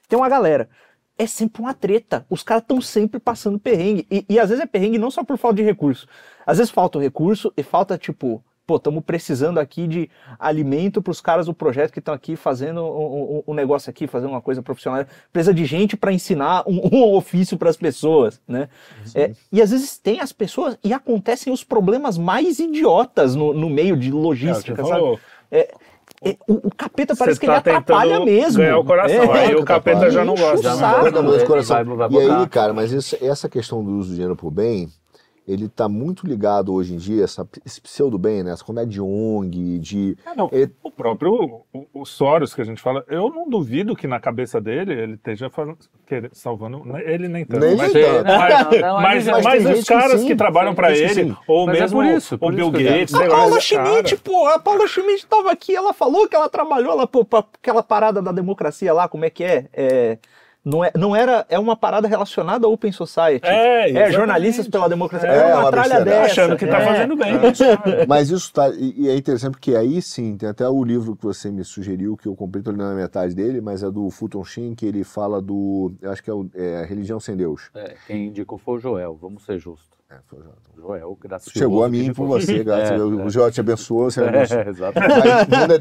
tem uma galera é sempre uma treta. Os caras estão sempre passando perrengue. E, e, às vezes é perrengue não só por falta de recurso. Às vezes falta o recurso e falta, tipo, pô, estamos precisando aqui de alimento para os caras do projeto que estão aqui fazendo um, um, um, negócio aqui, fazendo uma coisa profissional. Precisa de gente para ensinar um, (laughs) um ofício para as pessoas, né? É, e às vezes tem as pessoas e acontecem os problemas mais idiotas no, no meio de logística, é, sabe? É, é, o, o, capeta parece que ele tá atrapalha mesmo. Ganhar o coração. É, aí o capeta já não gosta. Já não gosta. Coração. e aí, cara, mas isso, essa questão do uso do dinheiro por bem, ele está muito ligado hoje em dia, essa, esse pseudo-bem, né? Essa comédia de ONG, de... É, não, ele... O próprio o, o, Soros que a gente fala, eu não duvido que na cabeça dele ele esteja falando, querer, salvando, né, ele nem tanto, nem mas, tanto. mas, não, mas, mas, mas os caras que, que trabalham para ele, ou mas é mesmo é isso, o Bill Gates, A Paula Schmidt, pô, a Paula Schmidt estava aqui, ela falou que ela trabalhou lá, pô, aquela parada da democracia lá, como é que é? É não, é, não era. É uma parada relacionada ao Open Society. É, é jornalistas pela democracia. É, é uma, uma tralha dessa. Achando que tá é. fazendo bem. É. (laughs) Mas isso tá. E, é interessante porque aí sim, tem até o livro que você me sugeriu, que eu comprei, tô na metade dele, mas é do Fulton Sheen, que ele fala do. Eu acho que é, o, é Religião Sem Deus. É, quem indicou foi o Joel, vamos ser justos. É, foi o Joel. Joel, graças Chegou a mim por você, graças (laughs) é, a Deus. É. O Joel te abençoou, você (laughs) é, abençoou. É, exatamente.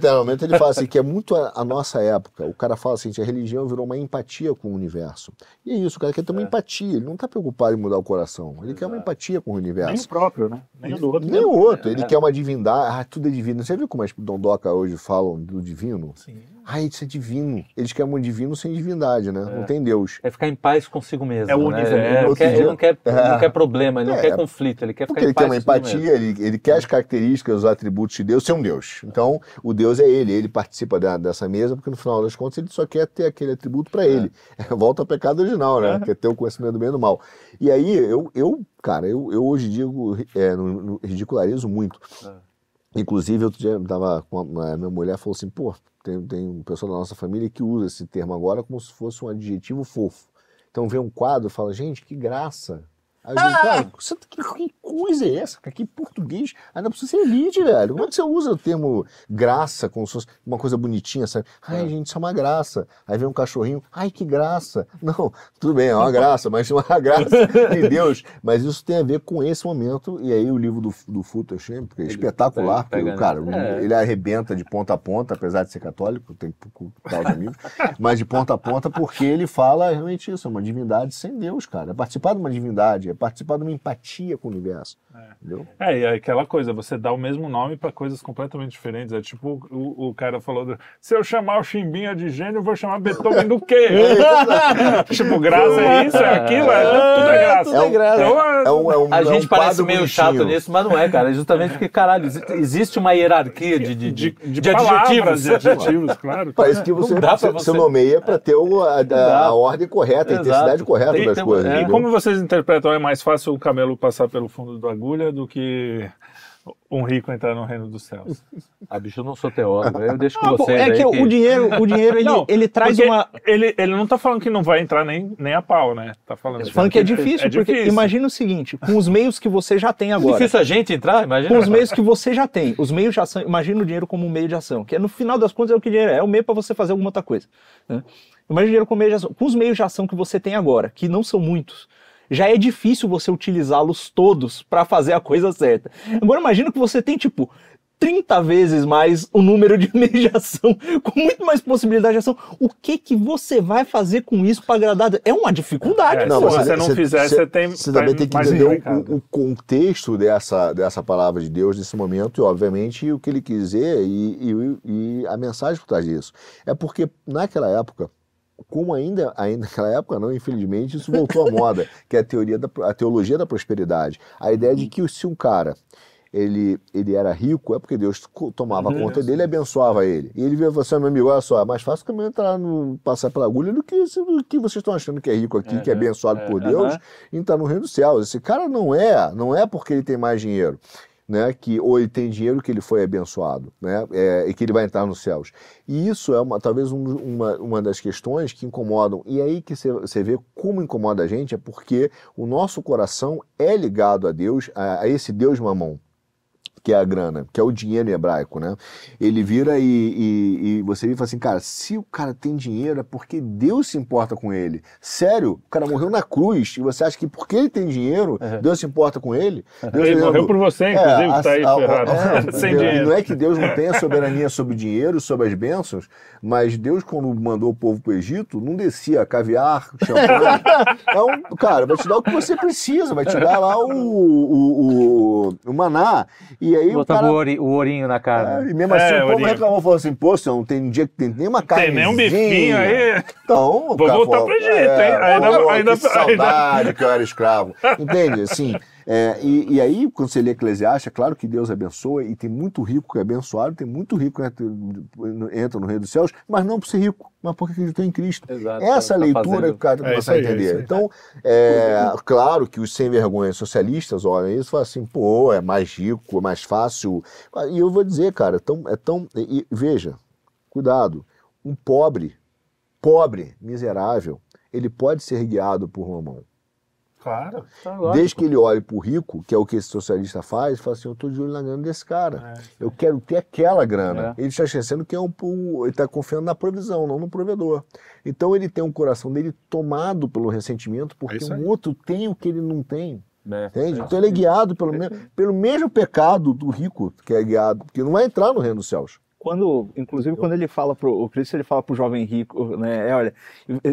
Mas, momento, ele fala assim, que é muito a, a, nossa época. O cara fala assim, a religião virou uma empatia com o universo. E é isso, o cara quer ter uma é. empatia. Ele não está preocupado em mudar o coração. Ele Exato. quer uma empatia com o universo. Nem o próprio, né? Nem o do outro. Nem o outro. Ele quer uma divindade. Ah, tudo é divino. Você viu como as Dondoca hoje falam do divino? Sim. Ah, isso é divino. Eles querem um divino sem divindade, né? É. Não tem Deus. É ficar em paz consigo mesmo. É o né? É, ele, quer, ele, não quer, é. não quer problema, ele não quer conflito, ele quer ficar Porque em paz. Ele tem uma empatia, ele, ele quer as características, os atributos de Deus ser um Deus. Então, o Deus é ele, ele participa da, dessa mesa, porque no final das contas ele só quer ter aquele atributo para ele. (laughs) Volta ao pecado original, né? Quer ter o conhecimento do bem e do mal. E aí, eu, eu cara, eu, eu hoje digo, é, no, no, ridicularizo muito. Inclusive, outro dia tava com a, minha mulher falou assim, pô, tem, tem um pessoal da nossa família que usa esse termo agora como se fosse um adjetivo fofo. Então vê um quadro e fala, gente, que graça. Aí eu digo, cara, que, coisa é essa? Que português? Ainda precisa ser elite, velho. Como é que você usa o termo graça como se fosse uma coisa bonitinha, sabe? Ai, gente, isso é uma graça. Aí vem um cachorrinho, ai, que graça. (laughs) Não, tudo bem, é uma graça, mas uma graça em (laughs) Deus. Mas isso tem a ver com esse momento. E aí o livro do, do Futo, achei é espetacular, pega- porque, cara, é. ele arrebenta de ponta a ponta, apesar de ser católico, tem pouco tal de amigo, (laughs) mas de ponta a ponta, porque ele fala realmente isso, é uma divindade sem Deus, cara. É participar de uma divindade, é participar de uma empatia com o universo. Entendeu? É, e é aquela coisa, você dá o mesmo nome pra coisas completamente diferentes. É tipo o, o cara falou: do, se eu chamar o Chimbinha de gênio, eu vou chamar Beethoven do quê? (laughs) tipo, graça é isso, é aquilo, é, tudo é graça. tudo é graça. É um, é um, A é um gente parece quadro meio bonitinho. chato nisso, mas não é, cara. É justamente porque, caralho, exi- existe uma hierarquia de, de, de, de, de, palavras, adjetivos. de adjetivos, (laughs) claro. Parece que você, você, você- nomeia para ter o- a, a- a ordem correta, a Exato. intensidade correta Tem das ter uma- coisas. é, E como vocês interpretam, é mais fácil o camelo passar pelo fundo da agulha do que um rico entrar no reino dos céus? (laughs) Ah, bicho, eu não sou teólogo, eu deixo com Ah, bom, vocês é aí que o dinheiro, o dinheiro ele, Não, ele traz uma. Ele, ele não tá falando que não vai entrar nem, nem a pau, né? Tá falando, Falando que é difícil, é porque difícil. imagina o seguinte: com os meios que você já tem É agora. difícil a gente entrar, imagina. Com os meios que você já tem, os meios de ação, imagina o dinheiro como um meio de ação, que é, no final das contas é o que dinheiro é, é o meio para você fazer alguma outra coisa. Né? Imagina o dinheiro como meio de ação. Com os meios de ação que você tem agora, que não são muitos, já é difícil você utilizá-los todos para fazer a coisa certa. Agora imagina que você tem tipo 30 vezes mais o número de (laughs) meios de ação, com muito mais possibilidade de ação. O que que você vai fazer com isso para agradar? É uma dificuldade, É, pô. se você não fizer, você tem- Você tá também tem que entender o, o contexto dessa, dessa palavra de Deus nesse momento e, obviamente, o que ele quis dizer e, e- e a mensagem por trás disso. É porque, naquela época, como ainda, ainda naquela época não, infelizmente, isso voltou à moda, (laughs) que é a teoria da, a teologia da prosperidade. A ideia de que se um cara ele, ele era rico, é porque Deus tomava conta dele e abençoava ele. E ele via você, meu amigo, olha só, é mais fácil que eu entrar no, passar pela agulha do que, do que vocês estão achando que é rico aqui, que é abençoado por Deus, e entrar no reino dos céus. Esse cara não é, não é porque ele tem mais dinheiro. Né, que ou ele tem dinheiro que ele foi abençoado, né, é, e que ele vai entrar nos céus. E isso é uma, talvez um- uma, uma das questões que incomodam. E aí que você- vê como incomoda a gente é porque o nosso coração é ligado a Deus, a, a esse Deus mamão que é a grana, que é o dinheiro hebraico, né? Ele vira e, e, e você vira e fala assim, cara, se o cara tem dinheiro é porque Deus se importa com ele. Sério, o cara morreu na cruz e você acha que porque ele tem dinheiro, Deus se importa com ele? Deus Ele morreu por você, inclusive, que tá aí a- ferrado. é, (laughs) Sem Deus- dinheiro. Não é que Deus não tenha soberania sobre o dinheiro, sobre as bênçãos, mas Deus, quando mandou o povo para o Egito, não descia caviar, champanhe. Então, (laughs) cara, vai te dar o que você precisa, vai te dar lá o, o, o, o maná. E aí o Botava cara... o, ori- o ourinho na É, cara. e mesmo assim, É, o povo reclamou, falou assim, pô, senhor, não tem um dia que tem nem uma carne. Tem nem um bifinho aí. Então, Vou cara voltar falou, pro Egito, hein? é, Ainda- pô, ainda- que saudade que eu era escravo. Entende? Assim, (laughs) é, e, e aí, quando você lê Eclesiastes, é claro que Deus abençoa e tem muito rico que é abençoado, tem muito rico que entra, no reino dos céus, mas não por ser rico, mas porque acreditou em Cristo. Exato, Essa tá- leitura fazendo- que o cara tem que É começar a é entender. aí. então, é, claro que os sem vergonha socialistas olham isso e falam assim, pô, é mais rico, é mais fácil. E eu vou dizer, cara, tão, é tão. e- veja, cuidado, um pobre, pobre, miserável, ele pode ser guiado por mamão. Claro. Tá. Desde que ele olhe para o rico, que é o que esse socialista faz, fala assim: eu estou de olho na grana desse cara. É. Eu quero ter aquela grana. É. Ele está esquecendo que é um, um- ele está confiando na provisão, não no provedor. Então ele tem um coração dele tomado pelo ressentimento, porque isso o aí. outro tem o que ele não tem. É. Entende? Então ele é guiado pelo, me- pelo mesmo pecado do rico, que é guiado, porque não vai entrar no reino dos céus. Quando, inclusive, quando ele fala pro o Cristo, ele fala pro jovem rico, né, é, olha,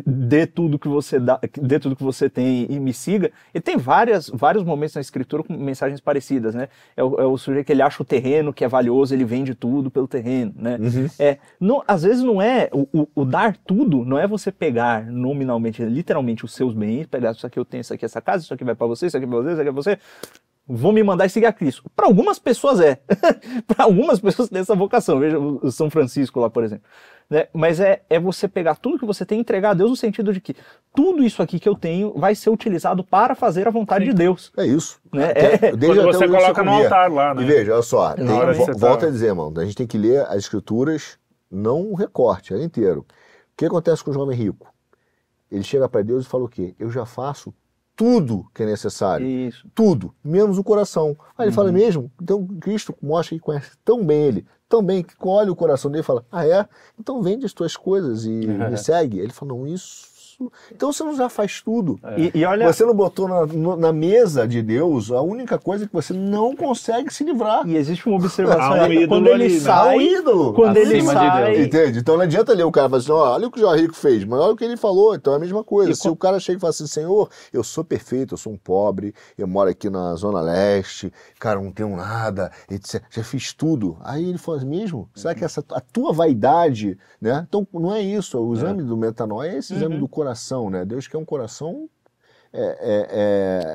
dê tudo que você dá, dê tudo que você tem e me siga. E tem várias, vários momentos na escritura com mensagens parecidas, né? É o, é o sujeito que ele acha o terreno que é valioso, ele vende tudo pelo terreno, né? É, não, às vezes não é o, o- o dar tudo, não é você pegar nominalmente, literalmente os seus bens, pegar isso aqui eu tenho, isso aqui essa casa, isso aqui vai para você, isso aqui é para você, isso aqui é pra você. Vou me mandar e seguir a Cristo. Para algumas pessoas é. (laughs) Para algumas pessoas tem essa vocação. Veja o São Francisco lá, por exemplo. Né? Mas é, é você pegar tudo que você tem e entregar a Deus no sentido de que tudo isso aqui que eu tenho vai ser utilizado para fazer a vontade de Deus. É isso. Né? Até- É. desde Quando até você o dia que coloca no altar lá, né? E veja, olha só, tem- vo- você tá- volta a dizer, mano, a gente tem que ler as escrituras, não o recorte, ela inteiro. O que acontece com o jovem rico? Ele chega para Deus e fala o quê? Eu já faço tudo que é necessário. Isso. Tudo, menos o coração. Aí ele fala Uhum. mesmo, então Cristo mostra que conhece tão bem ele, tão bem que olha o coração dele e fala, ah é? Então vende as tuas coisas e me (laughs) segue. Ele fala, não, isso... Então você não já faz tudo. E, e olha, Você não botou na, na mesa de Deus a única coisa que você não consegue se livrar. e existe uma observação Há um ídolo quando ele ali, né? Um sai, ídolo. quando ele Acima de sai, Deus. Entende? Então não adianta ler o cara e falar assim, ó, olha o que o João Rico fez, mas olha o que ele falou, então é a mesma coisa. E Se o cara chega e fala assim, Senhor, eu sou perfeito, eu sou um pobre, eu moro aqui na Zona Leste, cara, não tenho nada, etc. Já fiz tudo. Aí ele fala assim, mesmo? Será que essa a tua vaidade, né? Então não é isso, o exame do metanoia é esse exame do coração, né? Deus quer um coração é, é-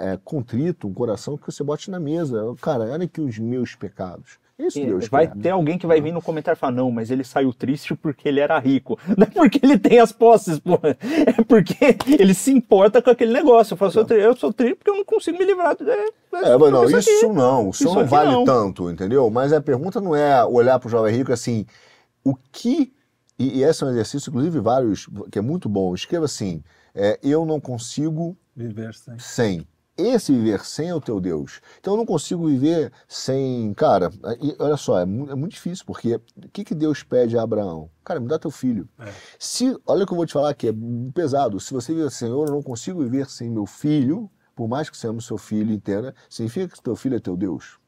é- é contrito, um coração que você bote na mesa. Cara, olha aqui os meus pecados. Isso Deus vai quer. ter alguém que vai vir no comentário e falar, não, mas ele saiu triste porque ele era rico. (laughs) Não é porque ele tem as posses, pô. É porque ele se importa com aquele negócio. Eu falo, "Sou tri- eu sou triste porque eu não consigo me livrar. É, É, mas não, isso isso, não, isso, Isso não vale não. tanto, entendeu? Mas a pergunta não é olhar para o jovem rico assim, o que. E, e esse é um exercício, inclusive, vários, que é muito bom. Escreva assim: é, eu não consigo Viver sem. sem. Esse viver sem é o teu Deus. Então eu não consigo viver sem. Cara, e olha só, é, mu- é muito difícil, porque o que, que Deus pede a Abraão? Cara, me dá teu filho. É. Se, olha o que eu vou te falar que é pesado. Se você viver, Senhor, eu não consigo viver sem meu filho, por mais que você ame o seu filho, entenda, significa que teu filho é teu Deus.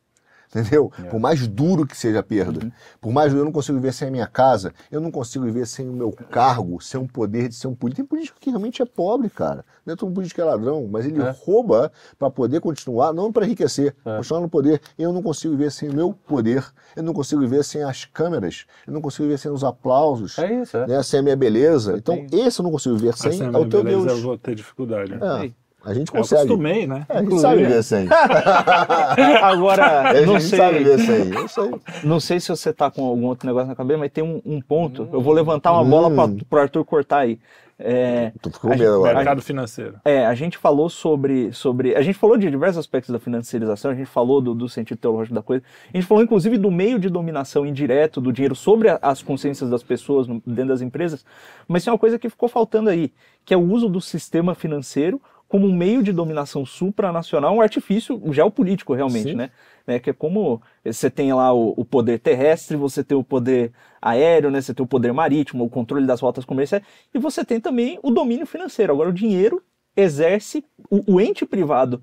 Entendeu? Por mais duro que seja a perda, por mais duro, eu não consigo viver sem a minha casa, eu não consigo viver sem o meu cargo, sem o poder de ser um político. Tem político que realmente é pobre, cara. Não é todo político que é ladrão, mas ele É. rouba para poder continuar, não para enriquecer, continuar no poder. Eu não consigo viver sem o meu poder, eu não consigo viver sem as câmeras, eu não consigo viver sem os aplausos, É isso, é. né, sem a minha beleza. Então, tenho- esse eu não consigo viver sem, Assim, é o teu beleza, Deus. Eu vou ter dificuldade. É, a gente Eu consegue. acostumei, né? É, a gente sabe viver sem. (laughs) Agora, a não gente sabe sei, viver sem. Eu sei. não sei se você tá com algum outro negócio na cabeça, mas tem um, um ponto. Eu vou levantar uma bola Hum. para pro Arthur cortar aí. É, com A medo agora. Mercado financeiro. É, a gente falou sobre, sobre. A gente falou de diversos aspectos da financiarização, a gente falou do, do sentido teológico da coisa, a gente falou inclusive do meio de dominação indireto do dinheiro sobre a- as consciências das pessoas no- dentro das empresas, mas tem uma coisa que ficou faltando aí, que é o uso do sistema financeiro como um meio de dominação supranacional, um artifício geopolítico realmente, né? né? Que é como você tem lá o, o poder terrestre, você tem o poder aéreo, né? Você tem o poder marítimo, o controle das rotas comerciais, e você tem também o domínio financeiro. Agora, o dinheiro exerce, o, o ente privado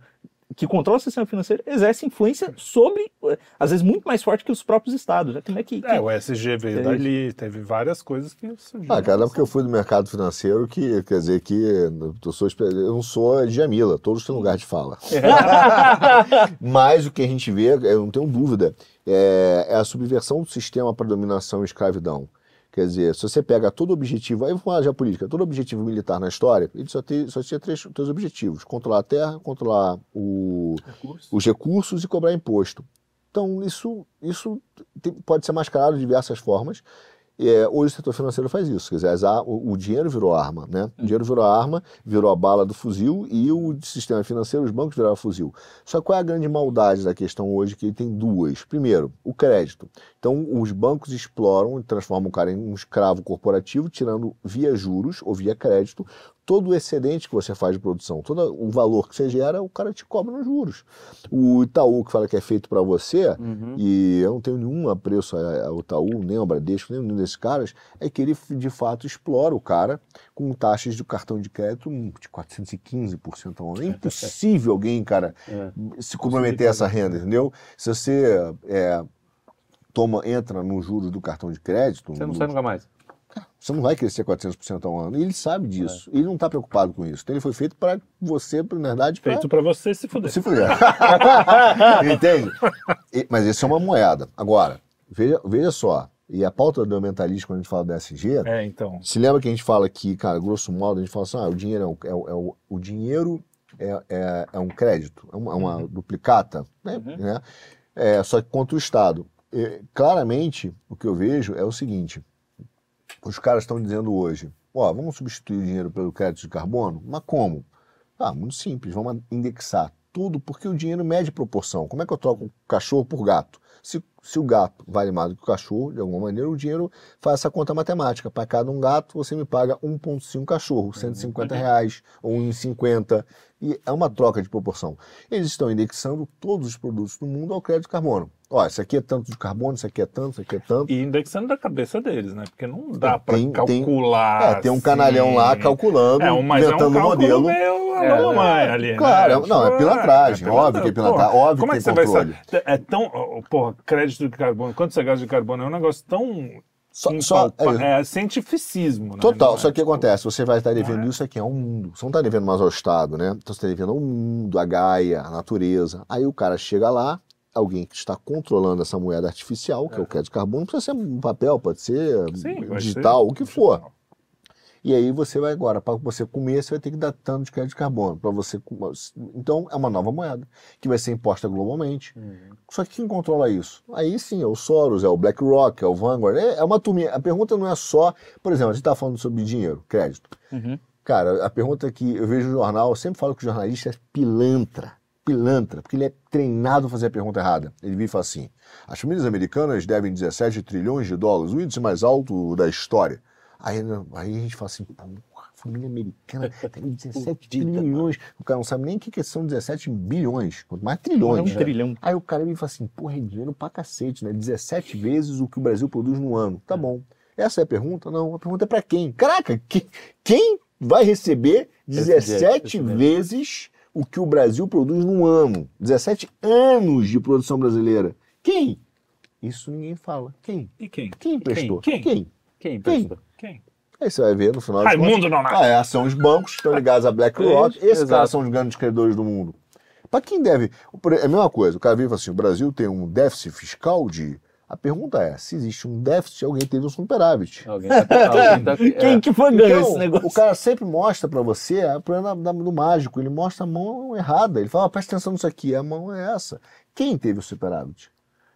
que controla o sistema financeiro exerce influência sobre, eh, às vezes, muito mais forte que os próprios estados. Né? Como é que, que- É, o SG veio É dali, teve várias coisas que surgiram. Ah, cara, não é porque eu fui do mercado financeiro que quer dizer que eu, sou, eu não sou Djamila, todos têm lugar de fala. (laughs) Mas o que a gente vê, eu não tenho dúvida, é, é a subversão do sistema para dominação e escravidão. Quer dizer, se você pega todo objetivo, aí vamos falar já política, todo objetivo militar na história, ele só, tem, só tinha três, três objetivos: controlar a terra, controlar o, os recursos e cobrar imposto. Então, isso, isso tem- pode ser mascarado de diversas formas. É, hoje o setor financeiro faz isso, quer dizer, as o, o dinheiro virou arma, né? O dinheiro virou arma, virou a bala do fuzil e o sistema financeiro, os bancos viraram fuzil. Só qual é a grande maldade da questão hoje? Que ele tem duas. Primeiro, o crédito. Então, os bancos exploram e transformam o cara em um escravo corporativo, tirando via juros ou via crédito todo o excedente que você faz de produção, todo o valor que você gera, o cara te cobra nos juros. O Itaú, que fala que é feito para você, Uhum. e eu não tenho nenhum apreço a- ao Itaú, nem ao Bradesco, nem nenhum desses caras, é que ele de fato explora o cara com taxas de cartão de crédito de 415% ao ano. É impossível alguém, cara, (laughs) É. se comprometer a essa renda, entendeu? Se você é, toma, entra no juros do cartão de crédito, Você não no- sai nunca mais. Você não vai crescer 400% ao ano. E ele sabe disso. Ele não está preocupado com isso. Então ele foi feito para você, na verdade, para Feito pra você se fuder. se fuder. (laughs) Entende? E- mas isso é uma moeda. Agora, veja, veja só. E a pauta do mentalismo, quando a gente fala do SG, É, então. se lembra que a gente fala que, cara, grosso modo, a gente fala assim, ah, o dinheiro é, um- é o- é o, o dinheiro é, é, é um crédito, é uma, é uma duplicata, né? né? É, só que contra o Estado. E, claramente, o que eu vejo é o seguinte, os caras estão dizendo hoje, ó, vamos substituir o dinheiro pelo crédito de carbono? Mas como? Ah, muito simples, vamos indexar tudo, porque o dinheiro mede proporção. Como é que eu troco o cachorro por gato? Se, se o gato vale mais do que o cachorro, de alguma maneira, o dinheiro faz essa conta matemática. Para cada um gato, você me paga 1,5 cachorro, 150 reais ou 1,50. E é uma troca de proporção. Eles estão indexando todos os produtos do mundo ao crédito carbono. Ó, isso aqui é tanto de carbono, isso aqui é tanto, isso aqui é tanto. E indexando da cabeça deles, né? Porque não dá pra Tem- tem- calcular. É, tem um canalhão lá assim. calculando, É, um- mas é um inventando o cálculo modelo. meio É, mamãe, ali. Claro, né? não, é pilantragem, óbvio que é pilantragem, porra, óbvio Como que é que tem você vai controle. saber? É tão. oh, Porra, crédito de carbono. Quanto você gasta de carbono? É um negócio tão. Só- só- é- é, cientificismo, né? Total, Não é, só que o que tipo, acontece? Você vai estar devendo é? isso aqui ao mundo. Você não está devendo mais ao Estado, né? Então você está devendo ao mundo, a Gaia, a natureza. Aí o cara chega lá, alguém que está controlando essa moeda artificial, que é, o crédito de carbono, precisa ser um papel, pode ser Sim, digital, ser o que for. digital. E aí você vai agora, para você comer, você vai ter que dar tanto de crédito de carbono. para você Então é uma nova moeda que vai ser imposta globalmente. Só que quem controla isso? Aí sim, é o Soros, é o BlackRock, é o Vanguard. É, é uma turminha. A pergunta não é só. Por exemplo, a gente está falando sobre dinheiro, crédito. Uhum. Cara, a pergunta que eu vejo no jornal, eu sempre falo que o jornalista é pilantra. Pilantra, porque ele é treinado a fazer a pergunta errada. Ele vira e fala assim: as famílias americanas devem 17 trilhões de dólares, o índice mais alto da história. Aí, aí a gente fala assim, porra, a família americana (laughs) deve 17 trilhões. O cara não sabe nem o que que são 17 bilhões, quanto mais É trilhões. um trilhão. Aí o cara me fala assim, porra, é dinheiro pra cacete, né? 17 vezes o que o Brasil produz no ano. Tá bom. Essa é a pergunta? Não, a pergunta é pra quem? Caraca, que- quem vai receber Esse 17 dinheiro, esse dinheiro. vezes o que o Brasil produz num ano? 17 anos de produção brasileira. Quem? Isso ninguém fala. Quem? E quem? Quem prestou? Quem? Quem? Quem emprestou? Quem? Aí você vai ver no final Raimundo Nonato. ah, é, são os bancos que estão ligados a BlackRock. Isso, Esses exato. caras são os grandes credores do mundo. Para quem deve. É a mesma coisa. O cara e fala assim: o Brasil tem um déficit fiscal de. A pergunta é: se existe um déficit, alguém teve um superávit. Alguém tá, alguém tá, (laughs) Quem é, que foi ganhou Então, esse negócio? o cara sempre mostra para você a problema da- do mágico. Ele mostra a mão errada. Ele fala: "Ah, presta atenção nisso aqui, a mão é essa. Quem teve o superávit?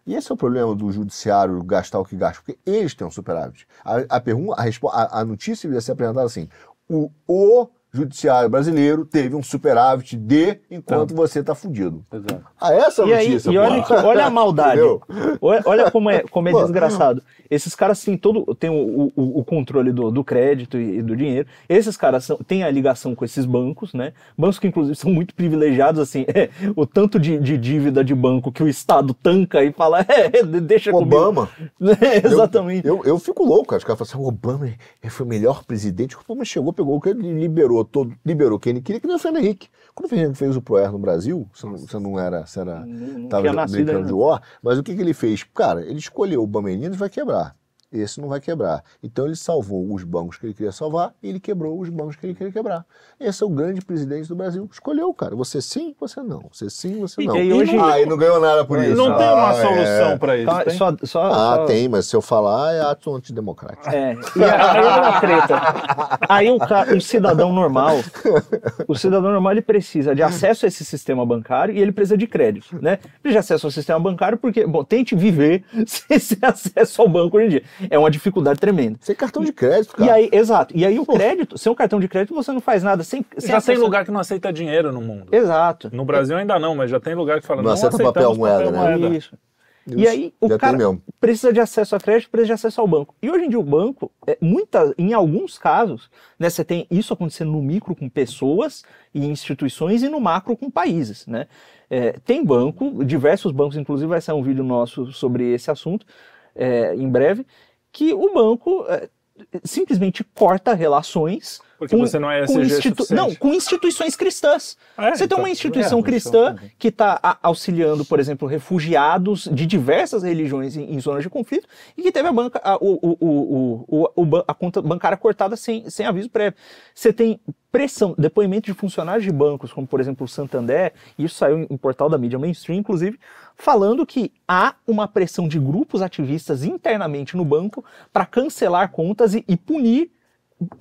E esse é o problema do judiciário gastar o que gasta, porque eles têm um superávit. A, a, pergunta, a, a, a notícia devia ser apresentada assim: o, o judiciário brasileiro teve um superávit de enquanto você está fudido. exato. Ah, essa é a E aí, notícia. e olha, que- olha a maldade. Olha, olha como é, como é Pô. desgraçado. Esses caras têm todo têm o, o, o controle do, do crédito e, e do dinheiro. Esses caras são, têm a ligação com esses bancos, né? Bancos que, inclusive, são muito privilegiados, assim. (laughs) é, o tanto de, de dívida de banco que o Estado tanca e fala, (laughs) é, deixa comigo. (laughs) Obama. Exatamente. Eu, eu fico louco, cara. Os caras falam assim: o Obama é- foi o melhor presidente. O Obama chegou, pegou o que ele liberou, todo, liberou quem ele queria, que nem o Fernando Henrique. Quando o Fernando Henrique fez o ProER no Brasil, você não, você não era. Você era não tava nascido brincando de war, mas o que, que ele fez? Cara, ele escolheu o Bameninos vai quebrar. Esse não vai quebrar. Então ele salvou os bancos que ele queria salvar e ele quebrou os bancos que ele queria quebrar. Esse é o grande presidente do Brasil. Escolheu, cara. Você sim, você não. Você sim, você não. e hoje- Ah, e não ganhou nada por isso. Não tem uma Ah, solução é. pra isso. Então, tem? só, só, Ah, só- tem, mas se eu falar é ato antidemocrático. É, e aí é uma treta. Aí o, ca- o cidadão normal, o cidadão normal ele precisa de acesso a esse sistema bancário e ele precisa de crédito, né? Ele de acesso ao sistema bancário porque, bom, tente viver (laughs) sem acesso ao banco hoje em dia. É uma dificuldade tremenda. Sem cartão de crédito, cara. E aí, exato. E aí o crédito, sem um cartão de crédito você não faz nada sem, sem Já tem lugar que não aceita dinheiro no mundo. Exato. No Brasil ainda não, mas já tem lugar que fala Não não, aceita papel moeda, né? moeda. Isso. E aí o Já cara mesmo. precisa de acesso a crédito, precisa de acesso ao banco. E hoje em dia o banco, é, muita, em alguns casos, né, você tem isso acontecendo no micro com pessoas e instituições e no macro com países. Né? É, tem banco, diversos bancos, inclusive vai sair um vídeo nosso sobre esse assunto é, em breve, que o banco é, simplesmente corta relações Porque você não é com institu-. Não, com instituições cristãs. É, Você tem então, uma instituição é, cristã funciona. que está auxiliando, por exemplo, refugiados de diversas religiões em, em zonas de conflito e que teve a, banca, a, o, o, o, a conta bancária cortada sem, sem aviso prévio. Você tem pressão, depoimento de funcionários de bancos, como por exemplo o Santander, e isso saiu em, em portal da mídia mainstream, inclusive, falando que há uma pressão de grupos ativistas internamente no banco para cancelar contas e, e punir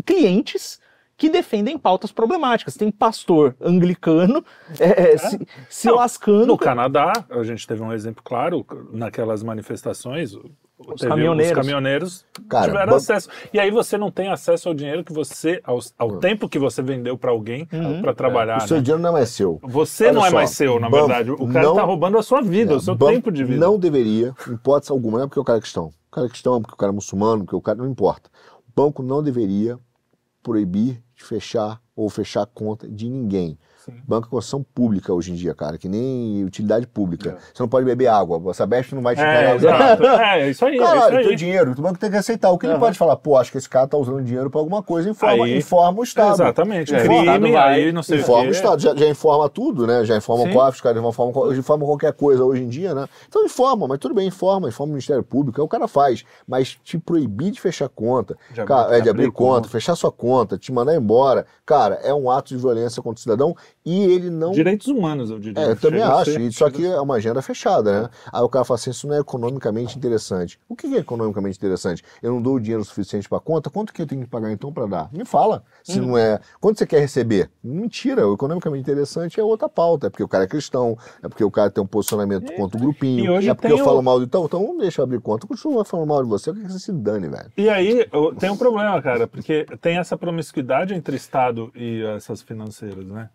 clientes que defendem pautas problemáticas. Tem pastor anglicano é, é, se, se Não, lascando. No Canadá, a gente teve um exemplo claro naquelas manifestações. teve- caminhoneiros. os caminhoneiros Cara, tiveram acesso. E aí você não tem acesso ao dinheiro que você, ao, ao tempo que você vendeu para alguém para trabalhar. O seu né? dinheiro não é mais seu. Você Olha não é só, mais seu, na verdade. O cara não- tá roubando a sua vida, o seu tempo de vida. Não deveria, em hipótese alguma, não é porque o cara é cristão. O cara é cristão, porque o cara é muçulmano, porque o cara não importa. O banco não deveria proibir fechar ou fechar conta de ninguém. Banco é concessão pública hoje em dia, cara, que nem utilidade pública. Você não pode beber água, a Sabesp não vai te É, exato. É, é isso aí. é Caralho, isso teu aí. dinheiro, o banco tem que aceitar. O que ele pode falar? Pô, acho que esse cara tá usando dinheiro pra alguma coisa, informa, Aí- informa o Estado. Exatamente. É, o Crime, Estado vai- aí não sei Informa o o. Estado, já, já informa tudo, né? Já informa Sim. o COF, os caras informam, informam qualquer coisa hoje em dia, né? Então informa, mas tudo bem, informa, informa o Ministério Público, é o cara faz. Mas te proibir de fechar conta, De abrir- cara, é, de abrir abrir conta, conta. fechar sua conta, te mandar embora, cara, é um ato de violência contra o cidadão e ele não. Direitos humanos, eu diria. É, eu também Chega acho. ser- Isso aqui é uma agenda fechada, né? Aí o cara fala assim: isso não é economicamente interessante. O que é economicamente interessante? Eu não dou o dinheiro suficiente para conta? Quanto que eu tenho que pagar então para dar? Me fala. Se Hum. não é. Quanto você quer receber? Mentira. O economicamente interessante é outra pauta. É porque o cara é cristão, é porque o cara tem um posicionamento contra o grupinho, e hoje é porque eu o- falo mal do. Então, então deixa eu abrir conta. Eu continuo falando mal de você, quero que você se dane, velho. E aí o- tem um problema, cara, porque tem essa promiscuidade entre Estado e essas financeiras, né?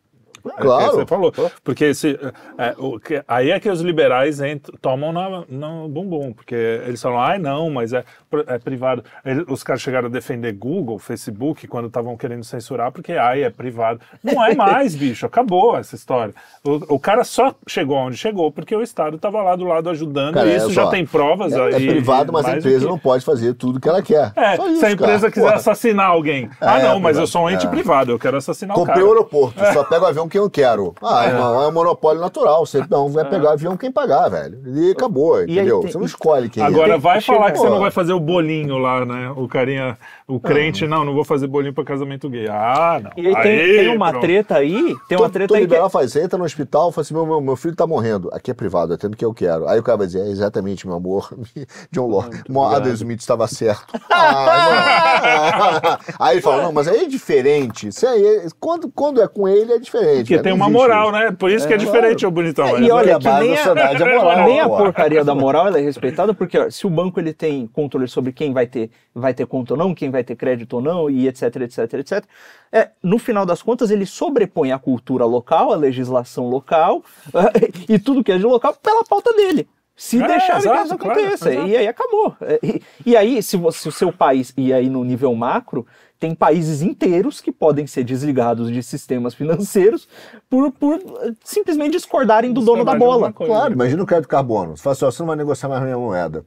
É, Claro. você falou. Porque esse, é, o que- aí é que os liberais entram, tomam na- no bumbum, porque eles falam, ai não, mas é, é privado. Os caras chegaram a defender Google, Facebook, quando estavam querendo censurar, porque ai, é privado. Não é mais, (laughs) bicho, acabou essa história. O, o cara só chegou onde chegou porque o Estado estava lá do lado ajudando, Cara, e é isso só, já tem provas. É, é aí, privado, mas a empresa que- não pode fazer tudo que ela quer. é, Só isso, se a empresa cara. quiser Porra. assassinar alguém. Ah, É, não, mas eu sou um ente É. privado, eu quero assassinar o Comprei cara. o aeroporto, só pego o avião quem eu quero. Ah, irmão, é um monopólio natural. Você não vai pegar o avião quem pagar, velho. E acabou, aí entendeu? tem- Você não escolhe quem Agora é. vai chega- falar que você não vai fazer o bolinho lá, né? O carinha, o crente, não, não vou fazer bolinho para casamento gay. Ah, não. E aí tem, Aí, tem uma pronto. treta aí, tem uma Todo- treta todo aí que é- liberal faz, você entra no hospital e fala assim, meu, meu, meu filho tá morrendo. Aqui é privado, é tendo que eu quero. Aí o cara vai dizer, é exatamente, meu amor. (laughs) John Locke. Adam Smith estava certo. (laughs) Ah, (laughs) aí ele fala, não, mas aí é diferente. Isso aí, quando, quando é com ele, é diferente. Porque né? tem uma moral, isso. né? Por isso que é, É, diferente, claro. ô bonitão. É, mas e olha, a base da a- sociedade é (laughs) moral. nem a porcaria da moral ela é respeitada, porque ó, se o banco ele tem controle sobre quem vai ter, vai ter conta ou não, quem vai ter crédito ou não, e etc, etc, etc, é, no final das contas ele sobrepõe a cultura local, a legislação local (laughs) e tudo que é de local pela pauta dele. Se É, deixar que isso claro, aconteça. exato. e aí acabou. É, E, e aí, se, você, se o seu país, e aí no nível macro, tem países inteiros que podem ser desligados de sistemas financeiros por, por eh, simplesmente discordarem do dono da bola. Claro, imagina o crédito carbono. Você fala assim, você não vai negociar mais a minha moeda.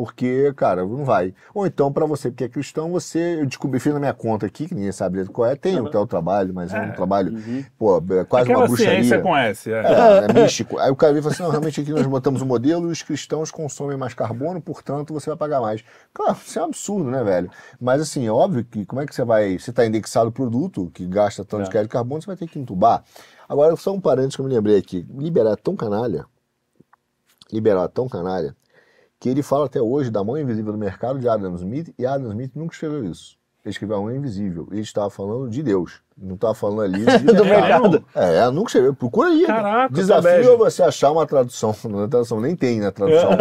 Porque, cara, não vai. Ou então, pra você, porque é cristão, você. Eu descobri, fiz na minha conta aqui, que ninguém sabe qual é. Tem o teu trabalho, mas é, um trabalho, pô, é quase Aquela uma bruxaria. ciência com S, é. É, é místico. Aí o cara vem e fala assim: não, realmente aqui nós botamos o modelo e os cristãos consomem mais carbono, portanto você vai pagar mais. Claro, isso é um absurdo, né, velho? Mas assim, é óbvio que como é que você vai. Você está indexado o produto que gasta tanto de crédito de carbono, você vai ter que entubar. Agora, só um parênteses que eu me lembrei aqui: liberar é tão canalha, liberar é tão canalha, que ele fala até hoje da mão invisível do mercado de Adam Smith, e Adam Smith nunca escreveu isso. Ele escreveu a mão invisível. Ele estava falando de Deus. Não estava falando ali de (laughs) Do mercado. é, nunca escreveu. Procura aí. Caraca, Desafio é você achar uma tradução. (laughs) Não é tradução, nem tem na tradução.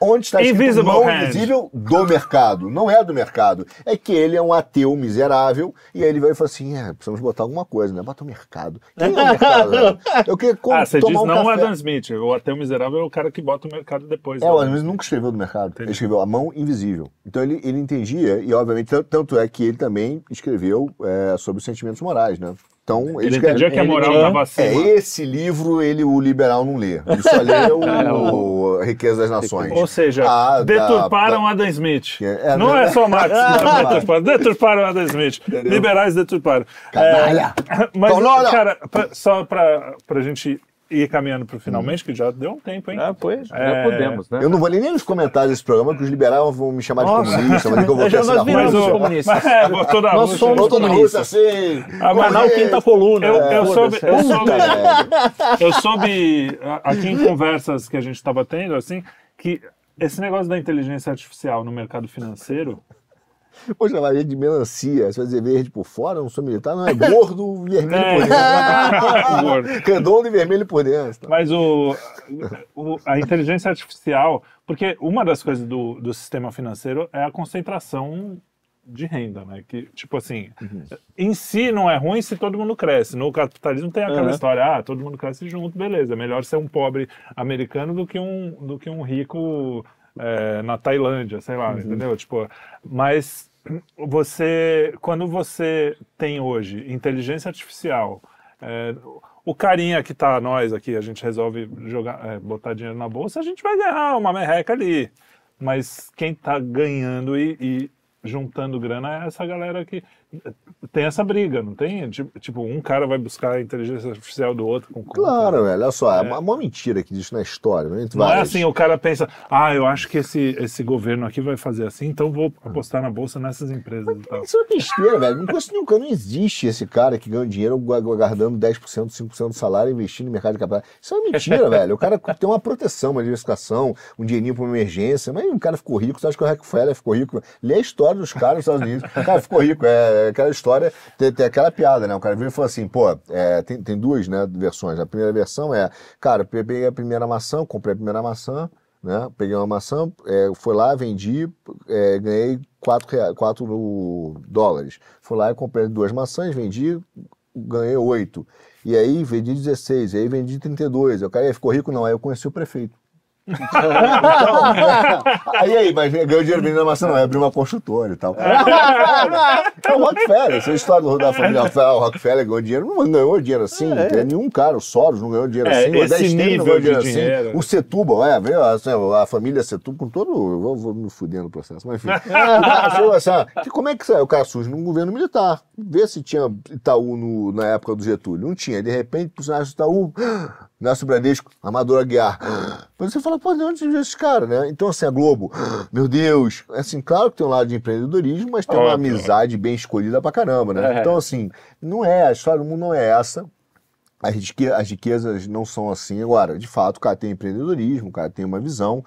Onde está escrito mão hand. invisível do mercado. Não é do mercado. É que ele é um ateu miserável e aí ele vai e fala assim: é, precisamos botar alguma coisa, né? Bota o mercado. Quem é o mercado? velho? (laughs) Eu queria co- Ah, você diz tomar um não o café. Adam Smith. O ateu miserável é o cara que bota o mercado depois. É, né? o Adam Smith nunca escreveu do mercado. Ele escreveu a mão invisível. Então ele, ele entendia, e obviamente, tanto, tanto é que ele também escreveu é, sobre os sentimentos morais, né? Então ele, entendia que a moral estava acima. É, esse livro ele, o liberal não lê. Ele só lê o, (laughs) A Riqueza das Nações. Ou seja, Ah, deturparam da- Adam Smith. É, não não- é só Marx (laughs) deturparam, deturparam Adam Smith. Liberais deturparam. Canalha! É, mas, Canalha! cara, pra- só pra, pra gente ir caminhando pro finalmente, que já deu um tempo, hein? Ah, pois. Já É, podemos, né? Eu não vou ler nem nos comentários desse programa, que os liberais vão me chamar de comunista, vão dizer que eu vou (laughs) Já ter nós essa viramos Mas o- comunistas. mas, (laughs) é, na Nós somos na comunistas. Assim. Ah, mas Canal Quinta Coluna. Eu, eu Foda-se. soube, eu, soube, eu soube a- aqui em conversas que a gente estava tendo, assim, que esse negócio da inteligência artificial no mercado financeiro Vou chamar ele de melancia. Você vai dizer verde por fora, não sou militar, não é (laughs) gordo, vermelho É. por dentro. (laughs) Gordo. Redondo e vermelho por dentro. Mas o, o- a inteligência artificial, porque uma das coisas do, do sistema financeiro é a concentração de renda, né? Que, tipo assim, em si não é ruim se todo mundo cresce. No capitalismo tem aquela Uhum. história, ah, todo mundo cresce junto, beleza. É melhor ser um pobre americano do que um, do que um rico é, na Tailândia, sei lá, entendeu? Tipo, mas você, quando você tem hoje inteligência artificial, é, o carinha que tá nós aqui, a gente resolve jogar, é, botar dinheiro na bolsa, a gente vai ganhar uma merreca ali. Mas quem tá ganhando e, e juntando grana é essa galera que tem essa briga, não tem? Tipo, um cara vai buscar a inteligência artificial do outro com. Claro, velho. Olha só, é uma, uma mentira que existe na história. Né? Não é várias. assim, o cara pensa, ah, eu acho que esse, esse governo aqui vai fazer assim, então vou apostar na bolsa nessas empresas e tal. Isso é besteira, velho. Não conheço nunca. Não existe esse cara que ganha dinheiro gu- guardando 10%, 5% do salário e investindo no mercado de capital. Isso é uma mentira, (laughs) velho. O cara tem uma proteção, uma diversificação, um dinheirinho pra uma emergência. Mas o cara ficou rico. Você acha que o Rockefeller ficou rico? Lê a história dos caras nos Estados Unidos. O cara ficou rico. É aquela história, tem, tem aquela piada, né? O cara veio e falou assim, pô, é, tem, tem duas né, versões. A primeira versão é, cara, peguei a primeira maçã, comprei a primeira maçã, né? Peguei uma maçã, é, fui lá, vendi, é, ganhei 4, rea- 4 dólares. Fui lá e comprei duas maçãs, vendi, ganhei 8. E aí vendi 16, aí vendi 32. Aí O cara "E ficou rico? Não, aí eu conheci o prefeito. Então, aí, (laughs) aí, mas ganhou dinheiro vendendo maçã, não, aí abriu uma construtora e tal. (laughs) É o Rockefeller, essa é a história da família Rockefeller. O Rockefeller ganhou dinheiro, não ganhou dinheiro assim, não tem nenhum cara, o Soros não ganhou dinheiro É, assim, o 10 não ganhou dinheiro dinheiro. assim. O Setúbal, é, veio assim, a família Setúbal com todo. eu Vou, vou me fuder no processo, mas enfim. o cara achou assim, ah, que como é que? O cara surge num governo militar. Vê se tinha Itaú no- na época do Getúlio. Não tinha. De repente, personagem do Itaú, Inácio Bradesco, Amador Aguiar. Mas você fala, pô, de onde surgiu esses caras, né? Então, assim, a Globo, meu Deus. Assim, claro que tem um lado de empreendedorismo, mas tem uma amizade bem escolhida pra caramba, né? É. Então, assim, não é, a história do mundo não é essa. As riquezas não são assim. Agora, de fato, o cara tem empreendedorismo, o cara tem uma visão,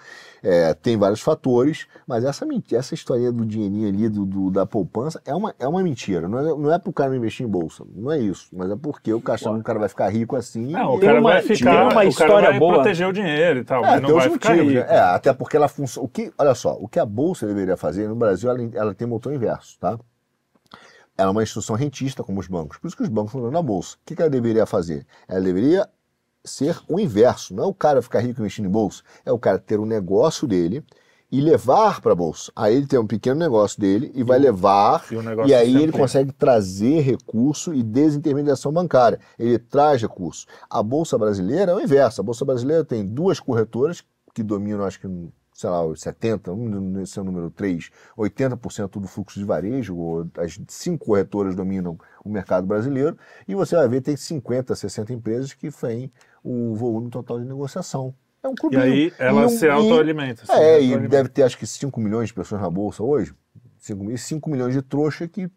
é, tem vários fatores, mas essa, essa historinha do dinheirinho ali, do, do- da poupança, é uma, é uma mentira. Não é, não é pro cara investir em bolsa, não é isso. Mas é porque o cara, o cara vai ficar rico assim. Não, o e- Tem cara uma- vai ficar, uma o história boa. proteger o dinheiro e tal, É, mas não vai ficar motivos, rico. É, até porque ela funciona. O que, olha só, o que a Bolsa deveria fazer no Brasil, ela, ela tem motor inverso, tá? Ela é uma instituição rentista, como os bancos. Por isso que os bancos estão na Bolsa. O que, que ela deveria fazer? Ela deveria ser o inverso. Não é o cara ficar rico investindo em Bolsa. É o cara ter um negócio dele e levar para a Bolsa. Aí ele tem um pequeno negócio dele e vai levar E negócio e aí sempre- ele consegue trazer recurso e desintermediação bancária. Ele traz recurso. A Bolsa Brasileira é o inverso. A Bolsa Brasileira tem duas corretoras que dominam, acho que, sei lá, os 70, um, esse é o número 3, 80% do fluxo de varejo, ou as cinco corretoras dominam o mercado brasileiro, e você vai ver tem 50, 60 empresas que têm o volume total de negociação. É um E clubinho. aí ela E um- se e- autoalimenta. se é, e autoalimenta. deve ter acho que 5 milhões de pessoas na bolsa hoje. 5, mil- 5 milhões de trouxa que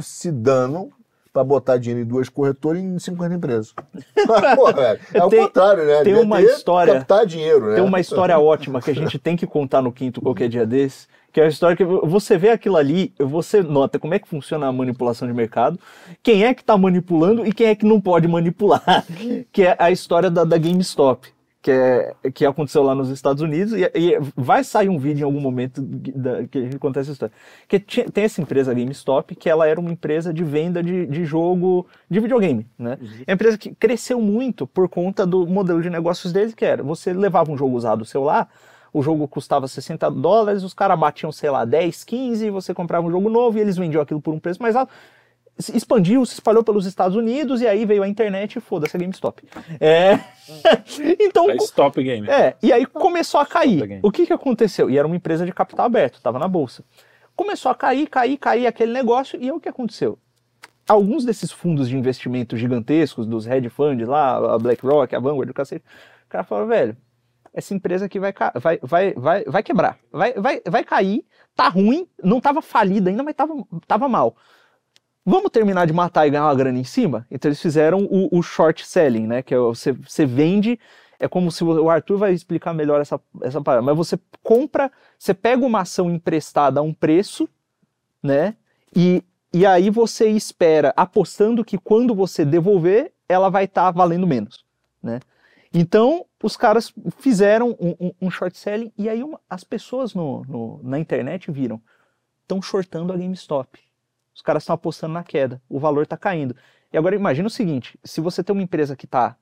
se danam para botar dinheiro em duas corretoras e em 50 empresas. (laughs) (laughs) Pô, velho, é o contrário, né? tem uma história- Captar dinheiro, né? Tem uma história ótima que a gente tem que contar no quinto qualquer dia desse, que é a história que você vê aquilo ali, você nota como é que funciona a manipulação de mercado, quem é que está manipulando e quem é que não pode manipular, (laughs) que é a história da, da GameStop. Que, é, que aconteceu lá nos Estados Unidos, e, e vai sair um vídeo em algum momento da- que a gente conta essa história. Que tinha- tem essa empresa GameStop, que ela era uma empresa de venda de, de jogo de videogame, né? É uma empresa que cresceu muito por conta do modelo de negócios deles, que era, você levava um jogo usado seu lá, o jogo custava 60 dólares, os caras batiam, sei lá, 10, 15, você comprava um jogo novo e eles vendiam aquilo por um preço mais alto. Expandiu, se espalhou pelos Estados Unidos e aí veio a internet e foda-se a GameStop. É... (laughs) então, É stop game. é, e aí começou a cair. O que que aconteceu? E era uma empresa de capital aberto, estava na bolsa. Começou a cair, cair, cair aquele negócio, e aí o que aconteceu? Alguns desses fundos de investimento gigantescos, dos hedge funds lá, a BlackRock, a Vanguard, o cacete, o cara falou, velho, essa empresa aqui vai, vai, vai, vai, vai quebrar, vai, vai, vai cair, tá ruim, não tava falida ainda, mas tava, tava mal. Vamos terminar de matar e ganhar uma grana em cima? Então eles fizeram o, o short selling, né? Que é você, você vende, é como se o Arthur vai explicar melhor essa, essa parada, mas você compra, você pega uma ação emprestada a um preço né? E, e aí você espera, apostando que quando você devolver, ela vai estar valendo menos, né? Então, os caras fizeram um, um- um short selling e aí uma- as pessoas no, no- na internet viram, estão shortando a GameStop. Os caras estão apostando na queda, o valor está caindo. E agora imagina o seguinte, se você tem uma empresa que está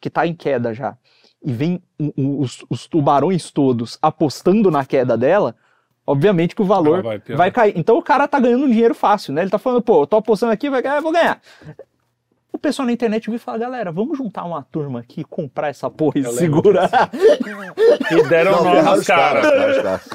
que tá em queda já, e vem os, os tubarões todos apostando na queda dela, obviamente que o valor vai vai, cair. Então o cara tá ganhando dinheiro fácil, né? Ele tá falando, pô, eu tô apostando aqui, vai ganhar, vou ganhar. O pessoal na internet viu e fala, galera, vamos juntar uma turma aqui, comprar essa porra e Eu segurar. (laughs) E deram Não, os caras, os caras.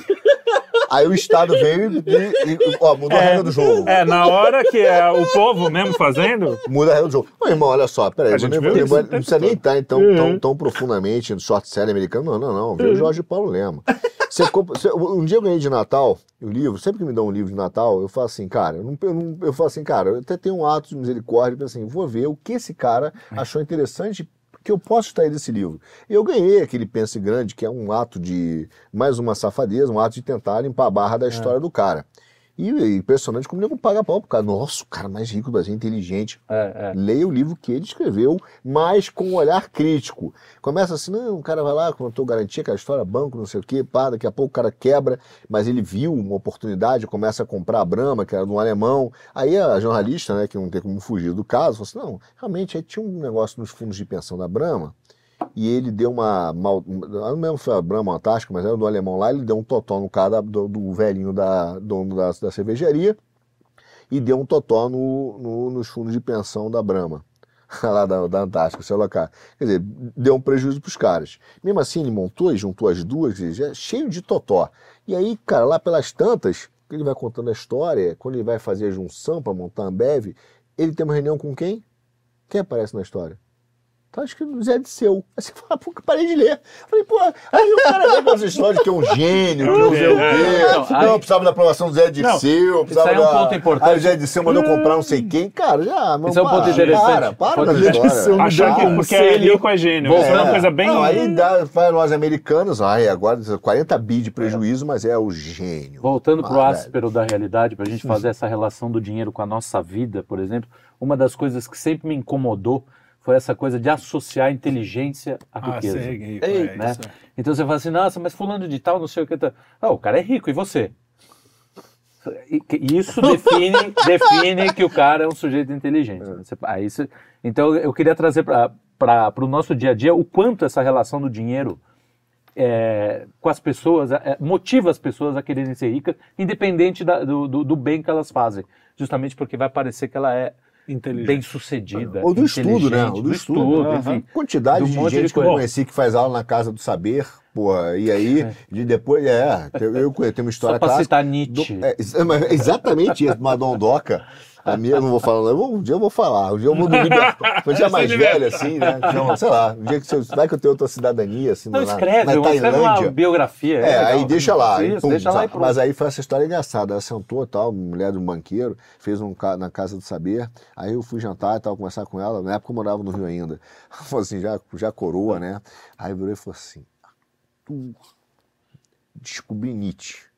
Aí o Estado veio e, e- e- ó, mudou a regra do jogo. É, na hora que é o povo mesmo fazendo, Muda a regra do jogo. Ô, irmão, olha só, peraí, gente nem não, não precisa nem estar então, tão, tão profundamente no short série americano. Não, não, não. Vê o Jorge Paulo Lema. Você compra- você- um dia eu ganhei de Natal o livro, sempre que me dão um livro de Natal, eu falo assim, cara, eu, não, eu, não- eu falo assim, cara, eu até tenho um ato de misericórdia, penso assim, vou ver o que esse cara achou interessante que eu posso extrair desse livro. Eu ganhei aquele Pense Grande, que é um ato de, mais uma safadeza, um ato de tentar limpar a barra da história do cara. E é impressionante como o nego paga pau pro cara. Nossa, o cara mais rico do Brasil, inteligente. É, é. Leia o livro que ele escreveu, mas com um olhar crítico. Começa assim, não, o cara vai lá, contou garantia, aquela história, banco, não sei o quê, pá, daqui a pouco o cara quebra, mas ele viu uma oportunidade, começa a comprar a Brahma, que era do alemão. Aí a jornalista, né, que não tem como fugir do caso, falou assim, não, realmente, aí tinha um negócio nos fundos de pensão da Brahma, e ele deu uma. Mal, não lembro se foi a Brahma Antártica, mas era do alemão lá, ele deu um totó no cara do, do velhinho da, dono da, da cervejaria e deu um totó no, no- nos fundos de pensão da Brahma, (laughs) lá da, da Antártica, sei lá cá. Quer dizer, deu um prejuízo para os caras. Mesmo assim, ele montou e juntou as duas, já cheio de totó. E aí, cara, lá pelas tantas, ele vai contando a história, quando ele vai fazer a junção para montar a Ambev, ele tem uma reunião com quem? Quem aparece na história? Tá escrito Zé de Seu. Aí você fala, pô, que parei de ler. Falei, pô, aí o cara vem com essa história de que é um gênio, que não sei o quê. Não, Não, aí- precisava da aprovação do Zé de Não. Precisava aí é um da- ponto importante. Aí o Zé de Seu mandou comprar não sei quem. Cara, já, meu Isso é um ponto para, interessante. Para, para com interessante. história. achar que Conselho. porque é rico é gênio. Isso é uma coisa bem. Não, aí dá, vai nós americanos, ai, agora 40 bi de prejuízo, mas é o gênio. Voltando para o Ah, áspero da realidade, para a gente fazer essa relação do dinheiro com a nossa vida, por exemplo, uma das coisas que sempre me incomodou foi essa coisa de associar a inteligência à Ah, riqueza. rico, Ei, é né? isso. Então você fala assim, nossa, mas fulano de tal, não sei o que. Tá... Ah, o cara é rico, e você? E Isso define, (laughs) define que o cara é um sujeito inteligente. né? Você- aí você- então eu queria trazer para o nosso dia a dia o quanto essa relação do dinheiro é, com as pessoas é, motiva as pessoas a quererem ser ricas, independente da- do, do- do bem que elas fazem. Justamente porque vai parecer que ela é Inteligente. bem sucedida. Ou do estudo, né? Ou do estudo. Aham. enfim. Quantidade Do de monte de gente que eu conheci que faz aula na Casa do Saber, porra, e aí, de depois, é, eu, eu tem uma história Só para clássica. citar do- Nietzsche. é, ex- (laughs) mas exatamente isso, Madondoca. A minha, eu não vou falar, não, eu vou- um dia eu vou falar, um dia eu vou me libertar. Um dia mais velho, assim, né? Então, sei lá, um dia que você, vai que eu tenho outra cidadania, assim, Não, na, escreve, na escreve uma Tailândia. biografia. É, aí legal. deixa lá. aí, Isso, pum, deixa lá e. Mas aí foi essa história engraçada. Ela sentou, tal, mulher de um banqueiro, fez um ca- na Casa do Saber. Aí eu fui jantar e tal, conversar com ela. Na época eu morava no Rio ainda. Ela (laughs) falou assim, já, já coroa, né? Aí virou e falou assim: Tu descobri Nietzsche.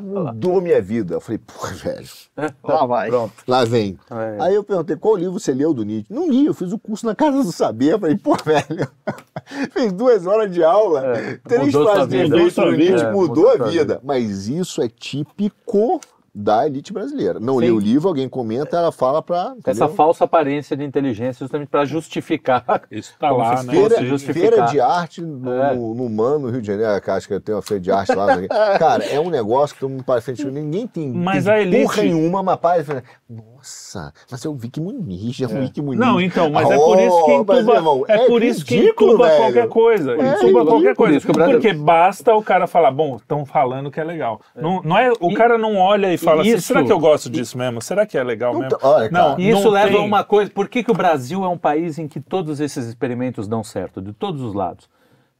Mudou minha vida. Eu falei, pô, velho. (laughs) Lá vai. Pronto, lá vem. É. Aí eu perguntei, qual livro você leu do Nietzsche? Não li, eu fiz o curso na Casa do Saber. Eu falei, pô, velho, (laughs) fez duas horas de aula, É, três mudou frases de efeito Mudou vida. mudou, É, mudou a vida. Mas isso é típico da elite brasileira. Não Sim. lê o livro, alguém comenta, ela fala pra... Essa falsa aparência de inteligência justamente para justificar. Isso tá Como lá, se né? Feira, feira de arte no, É. no, no Mano, no Rio de Janeiro, que acho que tem uma feira de arte lá. (laughs) Cara, é um negócio que todo mundo para frente. Ninguém tem, Mas tem a elite- porra nenhuma, mas para e fala, nossa, mas é o Vicky Muniz, é o Vicky Muniz. Não, então, mas é por isso que Oh, mas, entuba, irmão, é por isso que ridículo, entuba velho. qualquer coisa. É entuba ridículo. qualquer coisa. que Porque basta o cara falar, bom, estão falando que é legal. Não, não é, o E- cara não olha e fala assim, isso- será que eu gosto disso mesmo? Será que é legal Não mesmo? tá- olha, não, E isso não leva tem. a uma coisa. Por que, que o Brasil é um país em que todos esses experimentos dão certo, de todos os lados?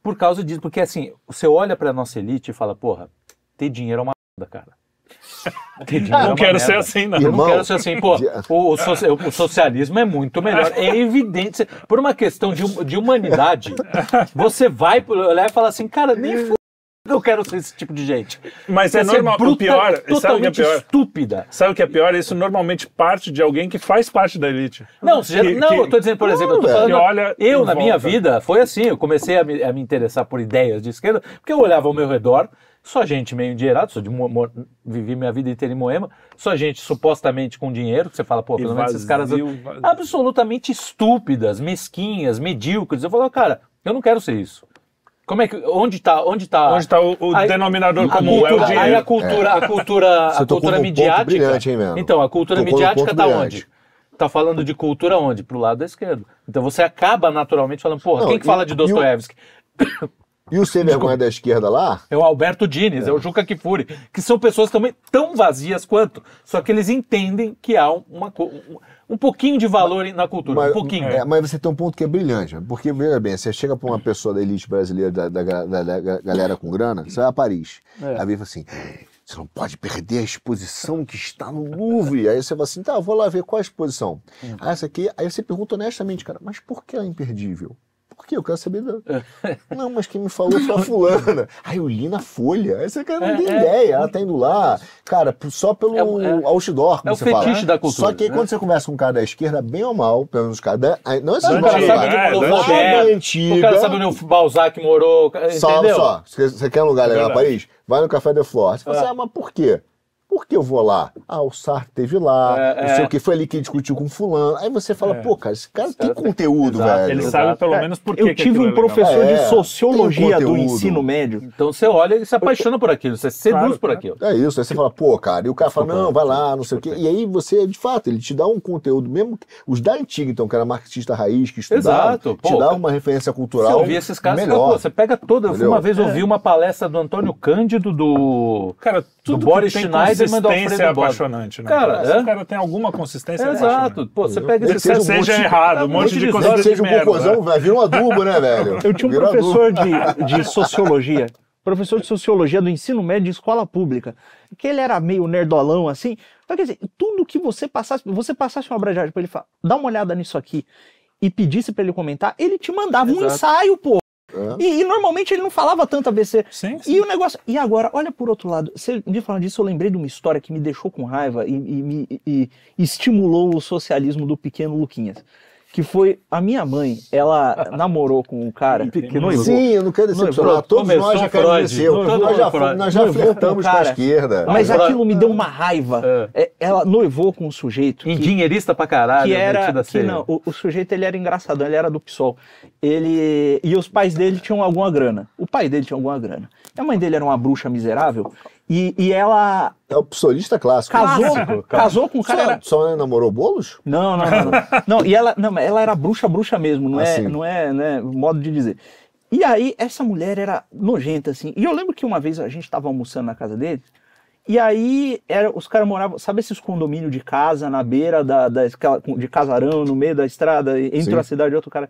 Por causa disso. Porque assim, você olha para a nossa elite e fala, porra, ter dinheiro é uma merda, cara. (laughs) Ter dinheiro é Não uma quero merda. ser assim, não. Eu não Irmão, quero ser assim, pô, o, o o socialismo é muito melhor. É evidente. Por uma questão de, de humanidade, (laughs) você vai olhar e falar assim, cara, nem Eu quero ser esse tipo de gente. Mas é Quer normal. O bruta- pior, sabe o que é pior? estúpida. Sabe o que é pior? Isso normalmente parte de alguém que faz parte da elite. Não, você já- Que- não, que- eu tô dizendo, por exemplo, eu falando. Que olha eu, na minha volta. vida, foi assim. Eu comecei a me, a me interessar por ideias de esquerda, porque eu olhava ao meu redor, só gente meio endinheirada, sou de Mo- vivi minha vida inteira em Moema, só gente supostamente com dinheiro, que você fala, pô, pelo menos esses caras vazio. absolutamente estúpidas, mesquinhas, medíocres. Eu falo, cara, eu não quero ser isso. Como é que. Onde tá. Onde tá, Onde está o, o Aí- denominador comum? É o cultura, aí dinheiro. a cultura, a cultura, Você a cultura midiática. brilhante, hein, Mano? então, a cultura Tocou midiática tá brilhante. onde? Tá falando de cultura onde? Pro lado da esquerda. Então você acaba naturalmente falando, porra, Não, quem que e- fala de Dostoiévsky? E o sem vergonha da esquerda lá, É o Alberto Dines, é. o Juca Kifuri, que são pessoas também tão vazias quanto, só que eles entendem que há uma, um, um pouquinho de valor na cultura, mas, um pouquinho. é, mas você tem um ponto que é brilhante. Porque, veja bem, você chega pra uma pessoa da elite brasileira, da, da, da- da- galera com grana, você vai a Paris. É. Aí vem assim: você não pode perder a exposição que está no Louvre. Aí você fala assim: tá, vou lá ver qual a exposição. Hum. Ah, essa aqui. Aí você pergunta honestamente, cara, mas por que ela é imperdível? Por quê? Eu quero saber da. (laughs) Não, mas quem me falou foi a fulana. (laughs) Aí eu li na folha. Você cara, não É, tem é. ideia. Ela tá indo lá, cara, só pelo É o- é- outdoor, como é o você fala. fetiche da cultura, Só que aí né? quando você conversa com um cara da esquerda, bem ou mal, pelo menos os caras da. Não esses o Não, cara antiga, sabe onde é, morou da o antiga. O cara sabe onde o Balzac morou, Só, entendeu? só. Você, você quer um lugar legal Verdade. Paris? Vai no Café de Flor. Você fala assim, É. ah, mas por quê? Por que eu vou lá? Ah, o Sartre teve lá, É, não sei é. o que, foi ali que ele discutiu com fulano. Aí você fala, É. pô, cara, esse cara tem conteúdo, Exato, velho. Ele sabe pelo Cara, menos por que Eu que tive um é professor É, de tem sociologia do ensino médio. Então você olha e se apaixona por aquilo, você seduz Claro, por aquilo. É isso, aí você fala, pô, cara, e o cara fala, não, vai lá, não sei o quê. E aí você, de fato, ele te dá um conteúdo, mesmo que, os da antiga, então, que era marxista raiz, que estudava, Exato, te pô. dá uma referência Você cultural ouvir esses caras, você, melhor. fala, pô, você pega toda. Eu uma vez ouvir uma palestra do Antônio Cândido, do. Cara, tudo Do Boris que tem Schneiderman e do consistência é Alfredo Bode. apaixonante, né? Cara, Se é? o cara tem alguma consistência, é Exato. apaixonante. Pô, você pega esse que Seja, seja um seja monte- errado, um um monte de de coisa seja um cocôzão, vai vir um adubo, né, velho? Eu tinha um Vira professor de, de sociologia, professor de sociologia do ensino médio de escola pública, que ele era meio nerdolão assim. Então, quer dizer, tudo que você passasse, você passasse uma brajagem pra ele falar, dá uma olhada nisso aqui e pedisse pra ele comentar, ele te mandava um Exato. ensaio, pô. É. E, e normalmente ele não falava tanto ABC. Sim, sim. E o negócio. E agora, olha por outro lado. Você me falando disso, eu lembrei de uma história que me deixou com raiva e, e me e- e estimulou o socialismo do pequeno Luquinhas. Que foi a minha mãe, ela namorou com um cara. Pequeno noivou. Sim, eu não quero decepcionar. Noivou. Todos Começou nós já Todo Nós já, Freud. nós já Noivou com flertamos o com a esquerda. Mas aquilo me deu uma raiva. É, Ela noivou com um sujeito que, Engenheirista pra caralho, que era metido a que não, o, o sujeito ele era engraçadão, ele era do PSOL. Ele e os pais dele tinham alguma grana. O pai dele tinha alguma grana. E a mãe dele era uma bruxa miserável e, e ela É o psolista clássico. casou, Clássico, casou com um cara Só, era só namorou bolos? não, não, não, não. (laughs) Não, e ela, não, ela era bruxa, bruxa mesmo, não é, Assim. não é, né, modo de dizer. E aí, essa mulher era nojenta, assim. E eu lembro que uma vez a gente tava almoçando na casa dele, e aí era, os caras moravam, sabe esses condomínios de casa na beira da, da de casarão, no meio da estrada, entre Sim. uma cidade e outra, o cara.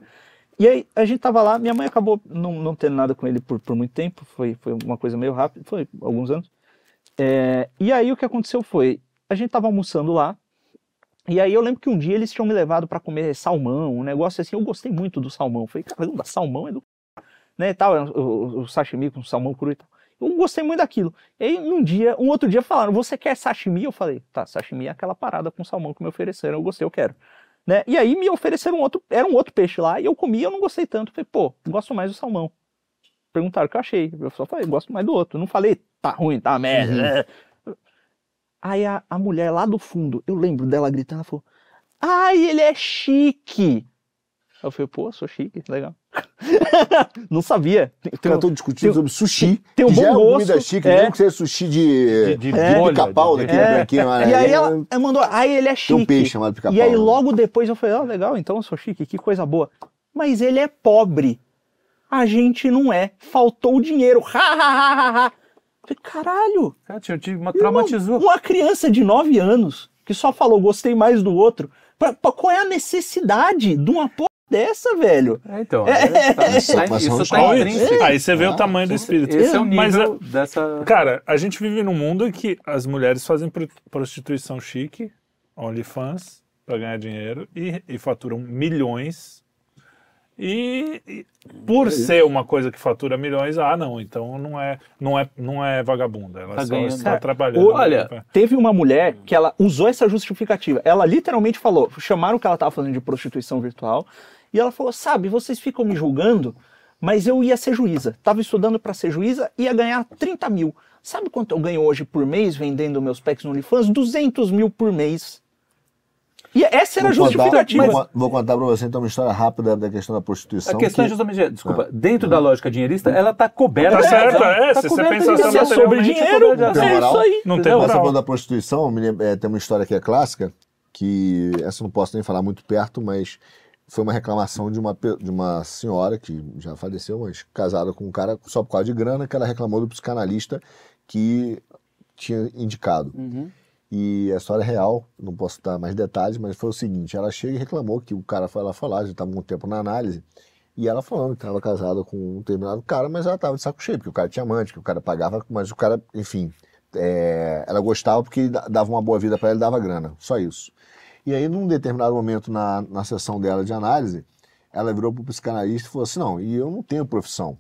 E aí a gente tava lá, minha mãe acabou não, não tendo nada com ele por, por muito tempo, foi, foi uma coisa meio rápida, foi alguns anos. É, e aí o que aconteceu foi, a gente tava almoçando lá, e aí eu lembro que um dia eles tinham me levado para comer salmão, um negócio assim, eu gostei muito do salmão. Falei, caramba, salmão é do né, tal, o, o, o sashimi com salmão cru e tal. Eu gostei muito daquilo. E aí um dia, um outro dia falaram, você quer sashimi? Eu falei, tá, sashimi é aquela parada com salmão que me ofereceram, eu gostei, eu quero. Né? E aí me ofereceram um outro, era um outro peixe lá, e eu comi, eu não gostei tanto. Falei, pô, gosto mais do salmão. Perguntaram o que eu achei. Eu só falei, gosto mais do outro. Não falei, tá ruim, tá merda. né? Aí a, a mulher lá do fundo, eu lembro dela gritando, ela falou, ai, ele é chique. Eu falei, pô, sou chique, legal. (laughs) não sabia. Tem, tem um- discutindo tem- sobre sushi. tem um já bom é uma gosto, comida chique, é. mesmo que seja sushi de, De- de É. bolha, pica-pau, de- daquele É. branquinho. né? E aí ela, ela mandou, ai, ele é Tem chique. um peixe chamado pica-pau. E aí né? logo depois eu falei, ó, legal, então eu sou chique, que coisa boa. Mas ele é pobre. A gente não é. Faltou o dinheiro. Ha, ha, ha, ha, ha. Falei, caralho. Cara, tio, tio, uma traumatizou. Uma criança de 9 anos que só falou gostei mais do outro. Pra- pra- qual é a necessidade de uma porra dessa, velho? É, então, é, tá- são- (laughs) tá- são isso tá escolas. intrínseco. Aí você vê o Ah, tamanho do espírito. Esse é o nível Mas, dessa. cara, a gente vive num mundo em que as mulheres fazem pro- prostituição chique, OnlyFans, pra ganhar dinheiro, e, e faturam milhões. E, e por ser uma coisa que fatura milhões, ah, não, então não é, não é, não é vagabunda. Ela Tá só ganhando. está Cara, trabalhando. olha, Teve uma mulher que ela usou essa justificativa. Ela literalmente falou, chamaram o que ela estava fazendo de prostituição virtual, e ela falou: sabe, vocês ficam me julgando, mas eu ia ser juíza. Tava estudando para ser juíza, ia ganhar 30 mil. Sabe quanto eu ganho hoje por mês vendendo meus packs no OnlyFans? 200 mil por mês. E essa era a Vou contar- justificativa. vou, vou contar pra você então uma história rápida da questão da prostituição. A questão é que- justamente, desculpa, dentro da lógica dinheirista, ela tá coberta. Tá de certo, razão. é, Tá se você pensar Se é sobre dinheiro, é isso aí. Não tem moral. falando da prostituição, é, tem uma história que é clássica, que essa eu não posso nem falar muito perto, mas foi uma reclamação de uma, de uma senhora que já faleceu, mas casada com um cara só por causa de grana, que ela reclamou do psicanalista que tinha indicado. E a história é real, não posso dar mais detalhes, mas foi o seguinte: ela chega e reclamou que o cara foi lá falar, já estava um tempo na análise, e ela falando que estava casada com um determinado cara, mas ela estava de saco cheio, porque o cara tinha amante, que o cara pagava, mas o cara, enfim, é, ela gostava porque dava uma boa vida para ela e dava grana, só isso. E aí, num determinado momento na, na sessão dela de análise, ela virou para o psicanalista e falou assim: não, e eu não tenho profissão,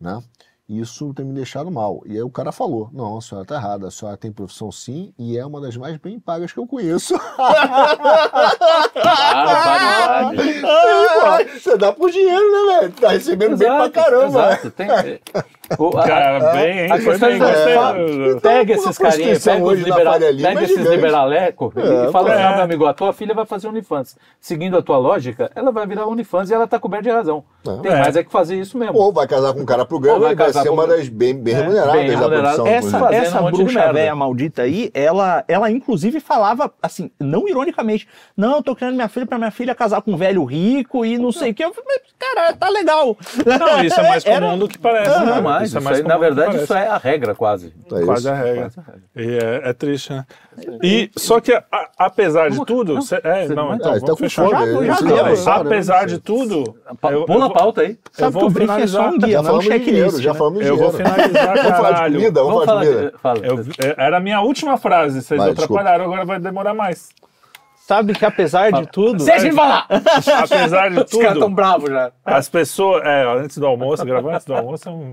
né? Isso tem me deixado mal. E aí o cara falou: Não, a senhora tá errada, a senhora tem profissão sim e é uma das mais bem pagas que eu conheço. Barbaridade. (laughs) Você dá por dinheiro, né, velho? Tá recebendo bem pra caramba. Exato. Tem, o- a- Cara, bem, hein? a Foi questão bem, é- gostei. do- Pega Então, esses carinhas, pega, os libera- pega é esses liberaleco É, e fala assim, é. "Ah, meu amigo, a tua filha vai fazer OnlyFans. Seguindo a tua lógica, ela vai virar OnlyFans e ela tá coberta de razão. Tem É. mais é que fazer isso mesmo. Ou vai casar com um cara pro grana vai vai ser com- uma das bem, bem remuneradas bem da profissão. Essa, essa um bruxa velha maldita aí, ela, ela inclusive falava, assim, não ironicamente, não, eu tô criando minha filha pra minha filha casar com um velho rico e não sei o que. Eu falei, mas, cara, tá legal. Não, isso é mais (laughs) comum do que parece. Não, cara. Mais. Isso é Isso mais aí, na verdade, isso é a regra quase. É Quase a regra. Quase a regra. E é, é triste, né? E, só que, a- apesar de Vamos- tudo. não, cê- é, não, então, Ah, vamos tá com fechar. fome, Já- ele já né? Apesar de tudo. Pula a pauta aí. Eu vou é só finalizar. um guia, Já um falamos de dinheiro, checklist. já né? falamos de Eu vou dinheiro. finalizar, Vamos falar de caralho. comida? Vamos, Vamos falar de comida. era a minha última frase, vocês atrapalharam, agora vai demorar mais. Sabe que apesar de tudo. Deixa ele falar! Apesar de (laughs) Os caras tão tudo, bravos já. as pessoas. É, antes do almoço, gravar antes do almoço é um.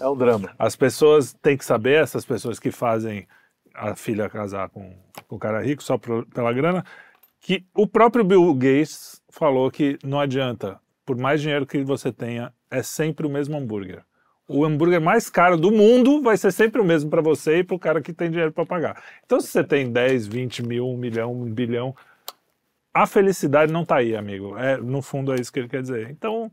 É um drama. As pessoas têm que saber, essas pessoas que fazem a filha casar com, com o cara rico só pro- pela grana, que o próprio Bill Gates falou que não adianta, por mais dinheiro que você tenha, é sempre o mesmo hambúrguer. O hambúrguer mais caro do mundo vai ser sempre o mesmo para você e para o cara que tem dinheiro para pagar. Então, se você tem 10, 20 mil, um milhão, um bilhão, a felicidade não tá aí, amigo. É, no fundo é isso que ele quer dizer. Então,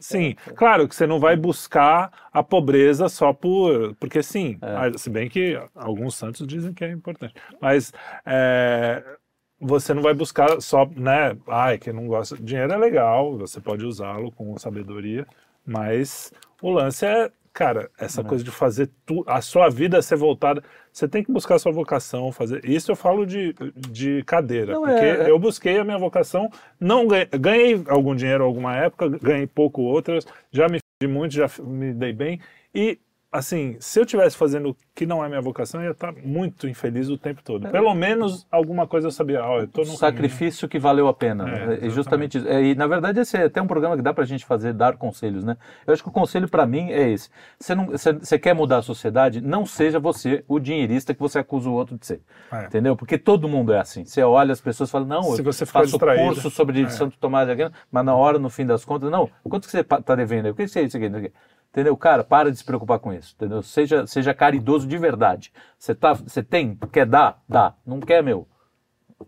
sim, claro que você não vai buscar a pobreza só por. Porque sim, ah, se bem que alguns santos dizem que é importante. Mas é, você não vai buscar só, né? Ai, quem não gosta. Dinheiro é legal, você pode usá-lo com sabedoria, mas o lance é. Cara, essa coisa de fazer tu, a sua vida ser voltada, você tem que buscar sua vocação, fazer. Isso eu falo de, de cadeira, Não, porque é- eu busquei a minha vocação, não ganhei, ganhei algum dinheiro alguma época, ganhei pouco outras, já me fudi muito, já me dei bem. E, assim, se eu estivesse fazendo o que não é minha vocação, eu ia estar muito infeliz o tempo todo. Pelo menos alguma coisa eu sabia. Ó, eu tô caminho. sacrifício que valeu a pena. É, É, justamente isso. É, e na verdade esse é até um programa que dá pra gente fazer, dar conselhos, né? Eu acho que o conselho pra mim é esse. Você não, você, você quer mudar a sociedade, não seja você o dinheirista que você acusa o outro de ser. É. Entendeu? Porque todo mundo é assim. Você olha as pessoas e fala, não, Se eu você faço distraído. curso sobre É. Santo Tomás de Aquino, mas na hora, no fim das contas, não, quanto que você pa- tá devendo? O que que é isso aqui? Entendeu? Cara, para de se preocupar com isso, entendeu? Seja, seja caridoso de verdade. Você tá, você tem, quer dar? Dá. Não quer, meu?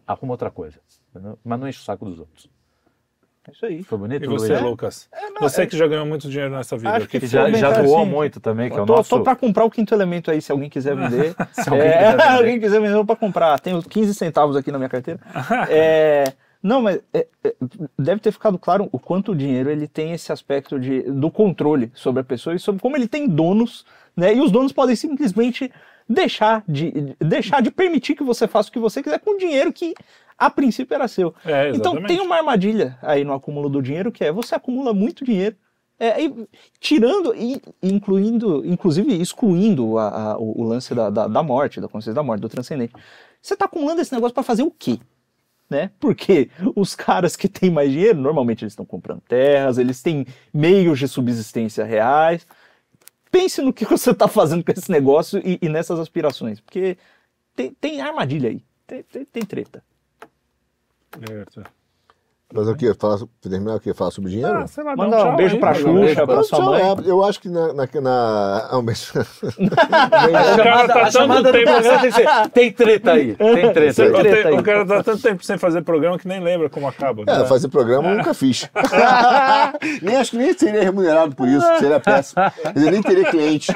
Arruma outra coisa. entendeu? Mas não enche o saco dos outros. É isso aí. Foi bonito, E você, Luiz? Lucas? você que já ganhou muito dinheiro nessa vida. Acho que que Já, já doou assim, muito também, que é o tô, nosso... tô pra comprar o quinto elemento aí, se alguém quiser (laughs) vender. Se alguém É, quiser (laughs) vender. alguém quiser vender, eu vou pra comprar. Tenho 15 centavos aqui na minha carteira. (laughs) É, não, mas é, é, deve ter ficado claro o quanto o dinheiro ele tem esse aspecto de, do controle sobre a pessoa e sobre como ele tem donos, né? E os donos podem simplesmente deixar de, deixar de permitir que você faça o que você quiser com dinheiro que a princípio era seu. É, então tem uma armadilha aí no acúmulo do dinheiro que é você acumula muito dinheiro. É, e tirando e incluindo, inclusive excluindo a- a- o, o lance da, da, da morte, da consciência da morte, do transcendente. Você está acumulando esse negócio para fazer o quê? Né? Porque os caras que têm mais dinheiro, normalmente eles estão comprando terras, eles têm meios de subsistência reais. Pense no que (laughs) você está fazendo com esse negócio e, e nessas aspirações, porque tem, tem armadilha aí, tem, tem, tem treta. Certo. Mas o quê? Falar, so- terminar o quê? Falar sobre dinheiro? Ah, sei lá, Manda tchau um beijo aí, pra. Xuxa, beijo pra sua mãe. é, eu acho que na. na, na ah, (laughs) um beijo. O cara tá tanto tempo tem que treta aí, tem (laughs) treta aí. treta aí. o cara tá tanto tempo sem fazer programa que nem lembra como acaba. É, né? fazer programa eu nunca fiz. (laughs) nem acho que nem seria remunerado por isso, seria péssimo. Dizer, nem teria cliente.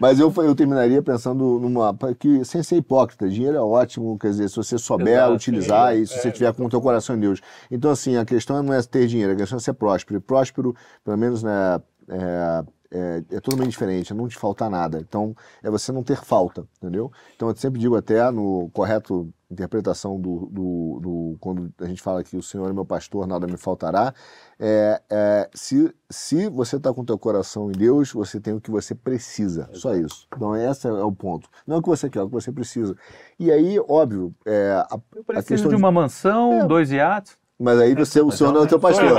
Mas eu, eu terminaria pensando numa. que sem ser hipócrita, dinheiro é ótimo, quer dizer, se você souber Exato, utilizar sim. e se É, você tiver com o teu coração em Deus. Então, assim, a questão não é ter dinheiro, a questão é ser próspero. E próspero, pelo menos, né, é, é, é totalmente diferente, é não te faltar nada. Então, é você não ter falta, entendeu? Então, eu sempre digo até no correto interpretação do, do, do- quando a gente fala que o Senhor é meu pastor, nada me faltará, é, é, se, se você está com o teu coração em Deus, você tem o que você precisa, só isso. Então, esse é o ponto. Não é o que você quer, é o que você precisa. E aí, óbvio, é, a, Eu a preciso questão de uma mansão, dois iates. Mas aí você, o senhor não é o teu pastor.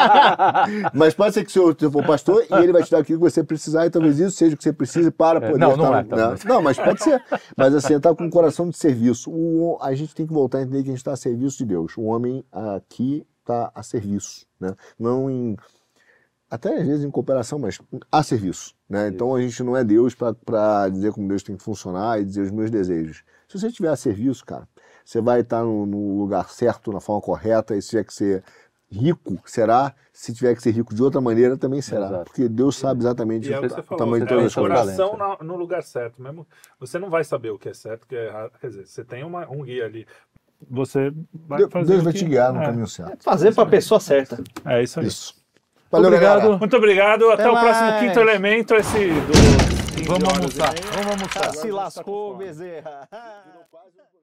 (laughs) Mas pode ser que o senhor for pastor e ele vai te dar aquilo que você precisar e talvez isso seja o que você precise para É, poder não, não estar... é, talvez. Não, mas pode ser. Mas assim, está com um coração de serviço. O, a gente tem que voltar a entender que a gente está a serviço de Deus. O homem aqui está a serviço, né? Não em... Até às vezes em cooperação, mas a serviço. Né? Então a gente não é Deus para dizer como Deus tem que funcionar e dizer os meus desejos. Se você estiver a serviço, cara, você vai estar no, no lugar certo, na forma correta, e se tiver que ser rico, será. Se tiver que ser rico de outra maneira, também será. Exato. Porque Deus sabe exatamente E é o que o você o tamanho de é todas o as coisas. coração na- no lugar certo mesmo. Você não vai saber o que é certo, o que é errado. Quer dizer, você tem uma- um guia ali. Você vai Deus, fazer Deus o vai que- te guiar no é, caminho certo. Fazer pra pessoa certa. É isso aí. Isso. Valeu, Obrigado. galera. Muito obrigado. Até, Até o próximo quinto elemento, esse do 15 Vamos almoçar, vamos almoçar. Se lascou, Bezerra. (laughs)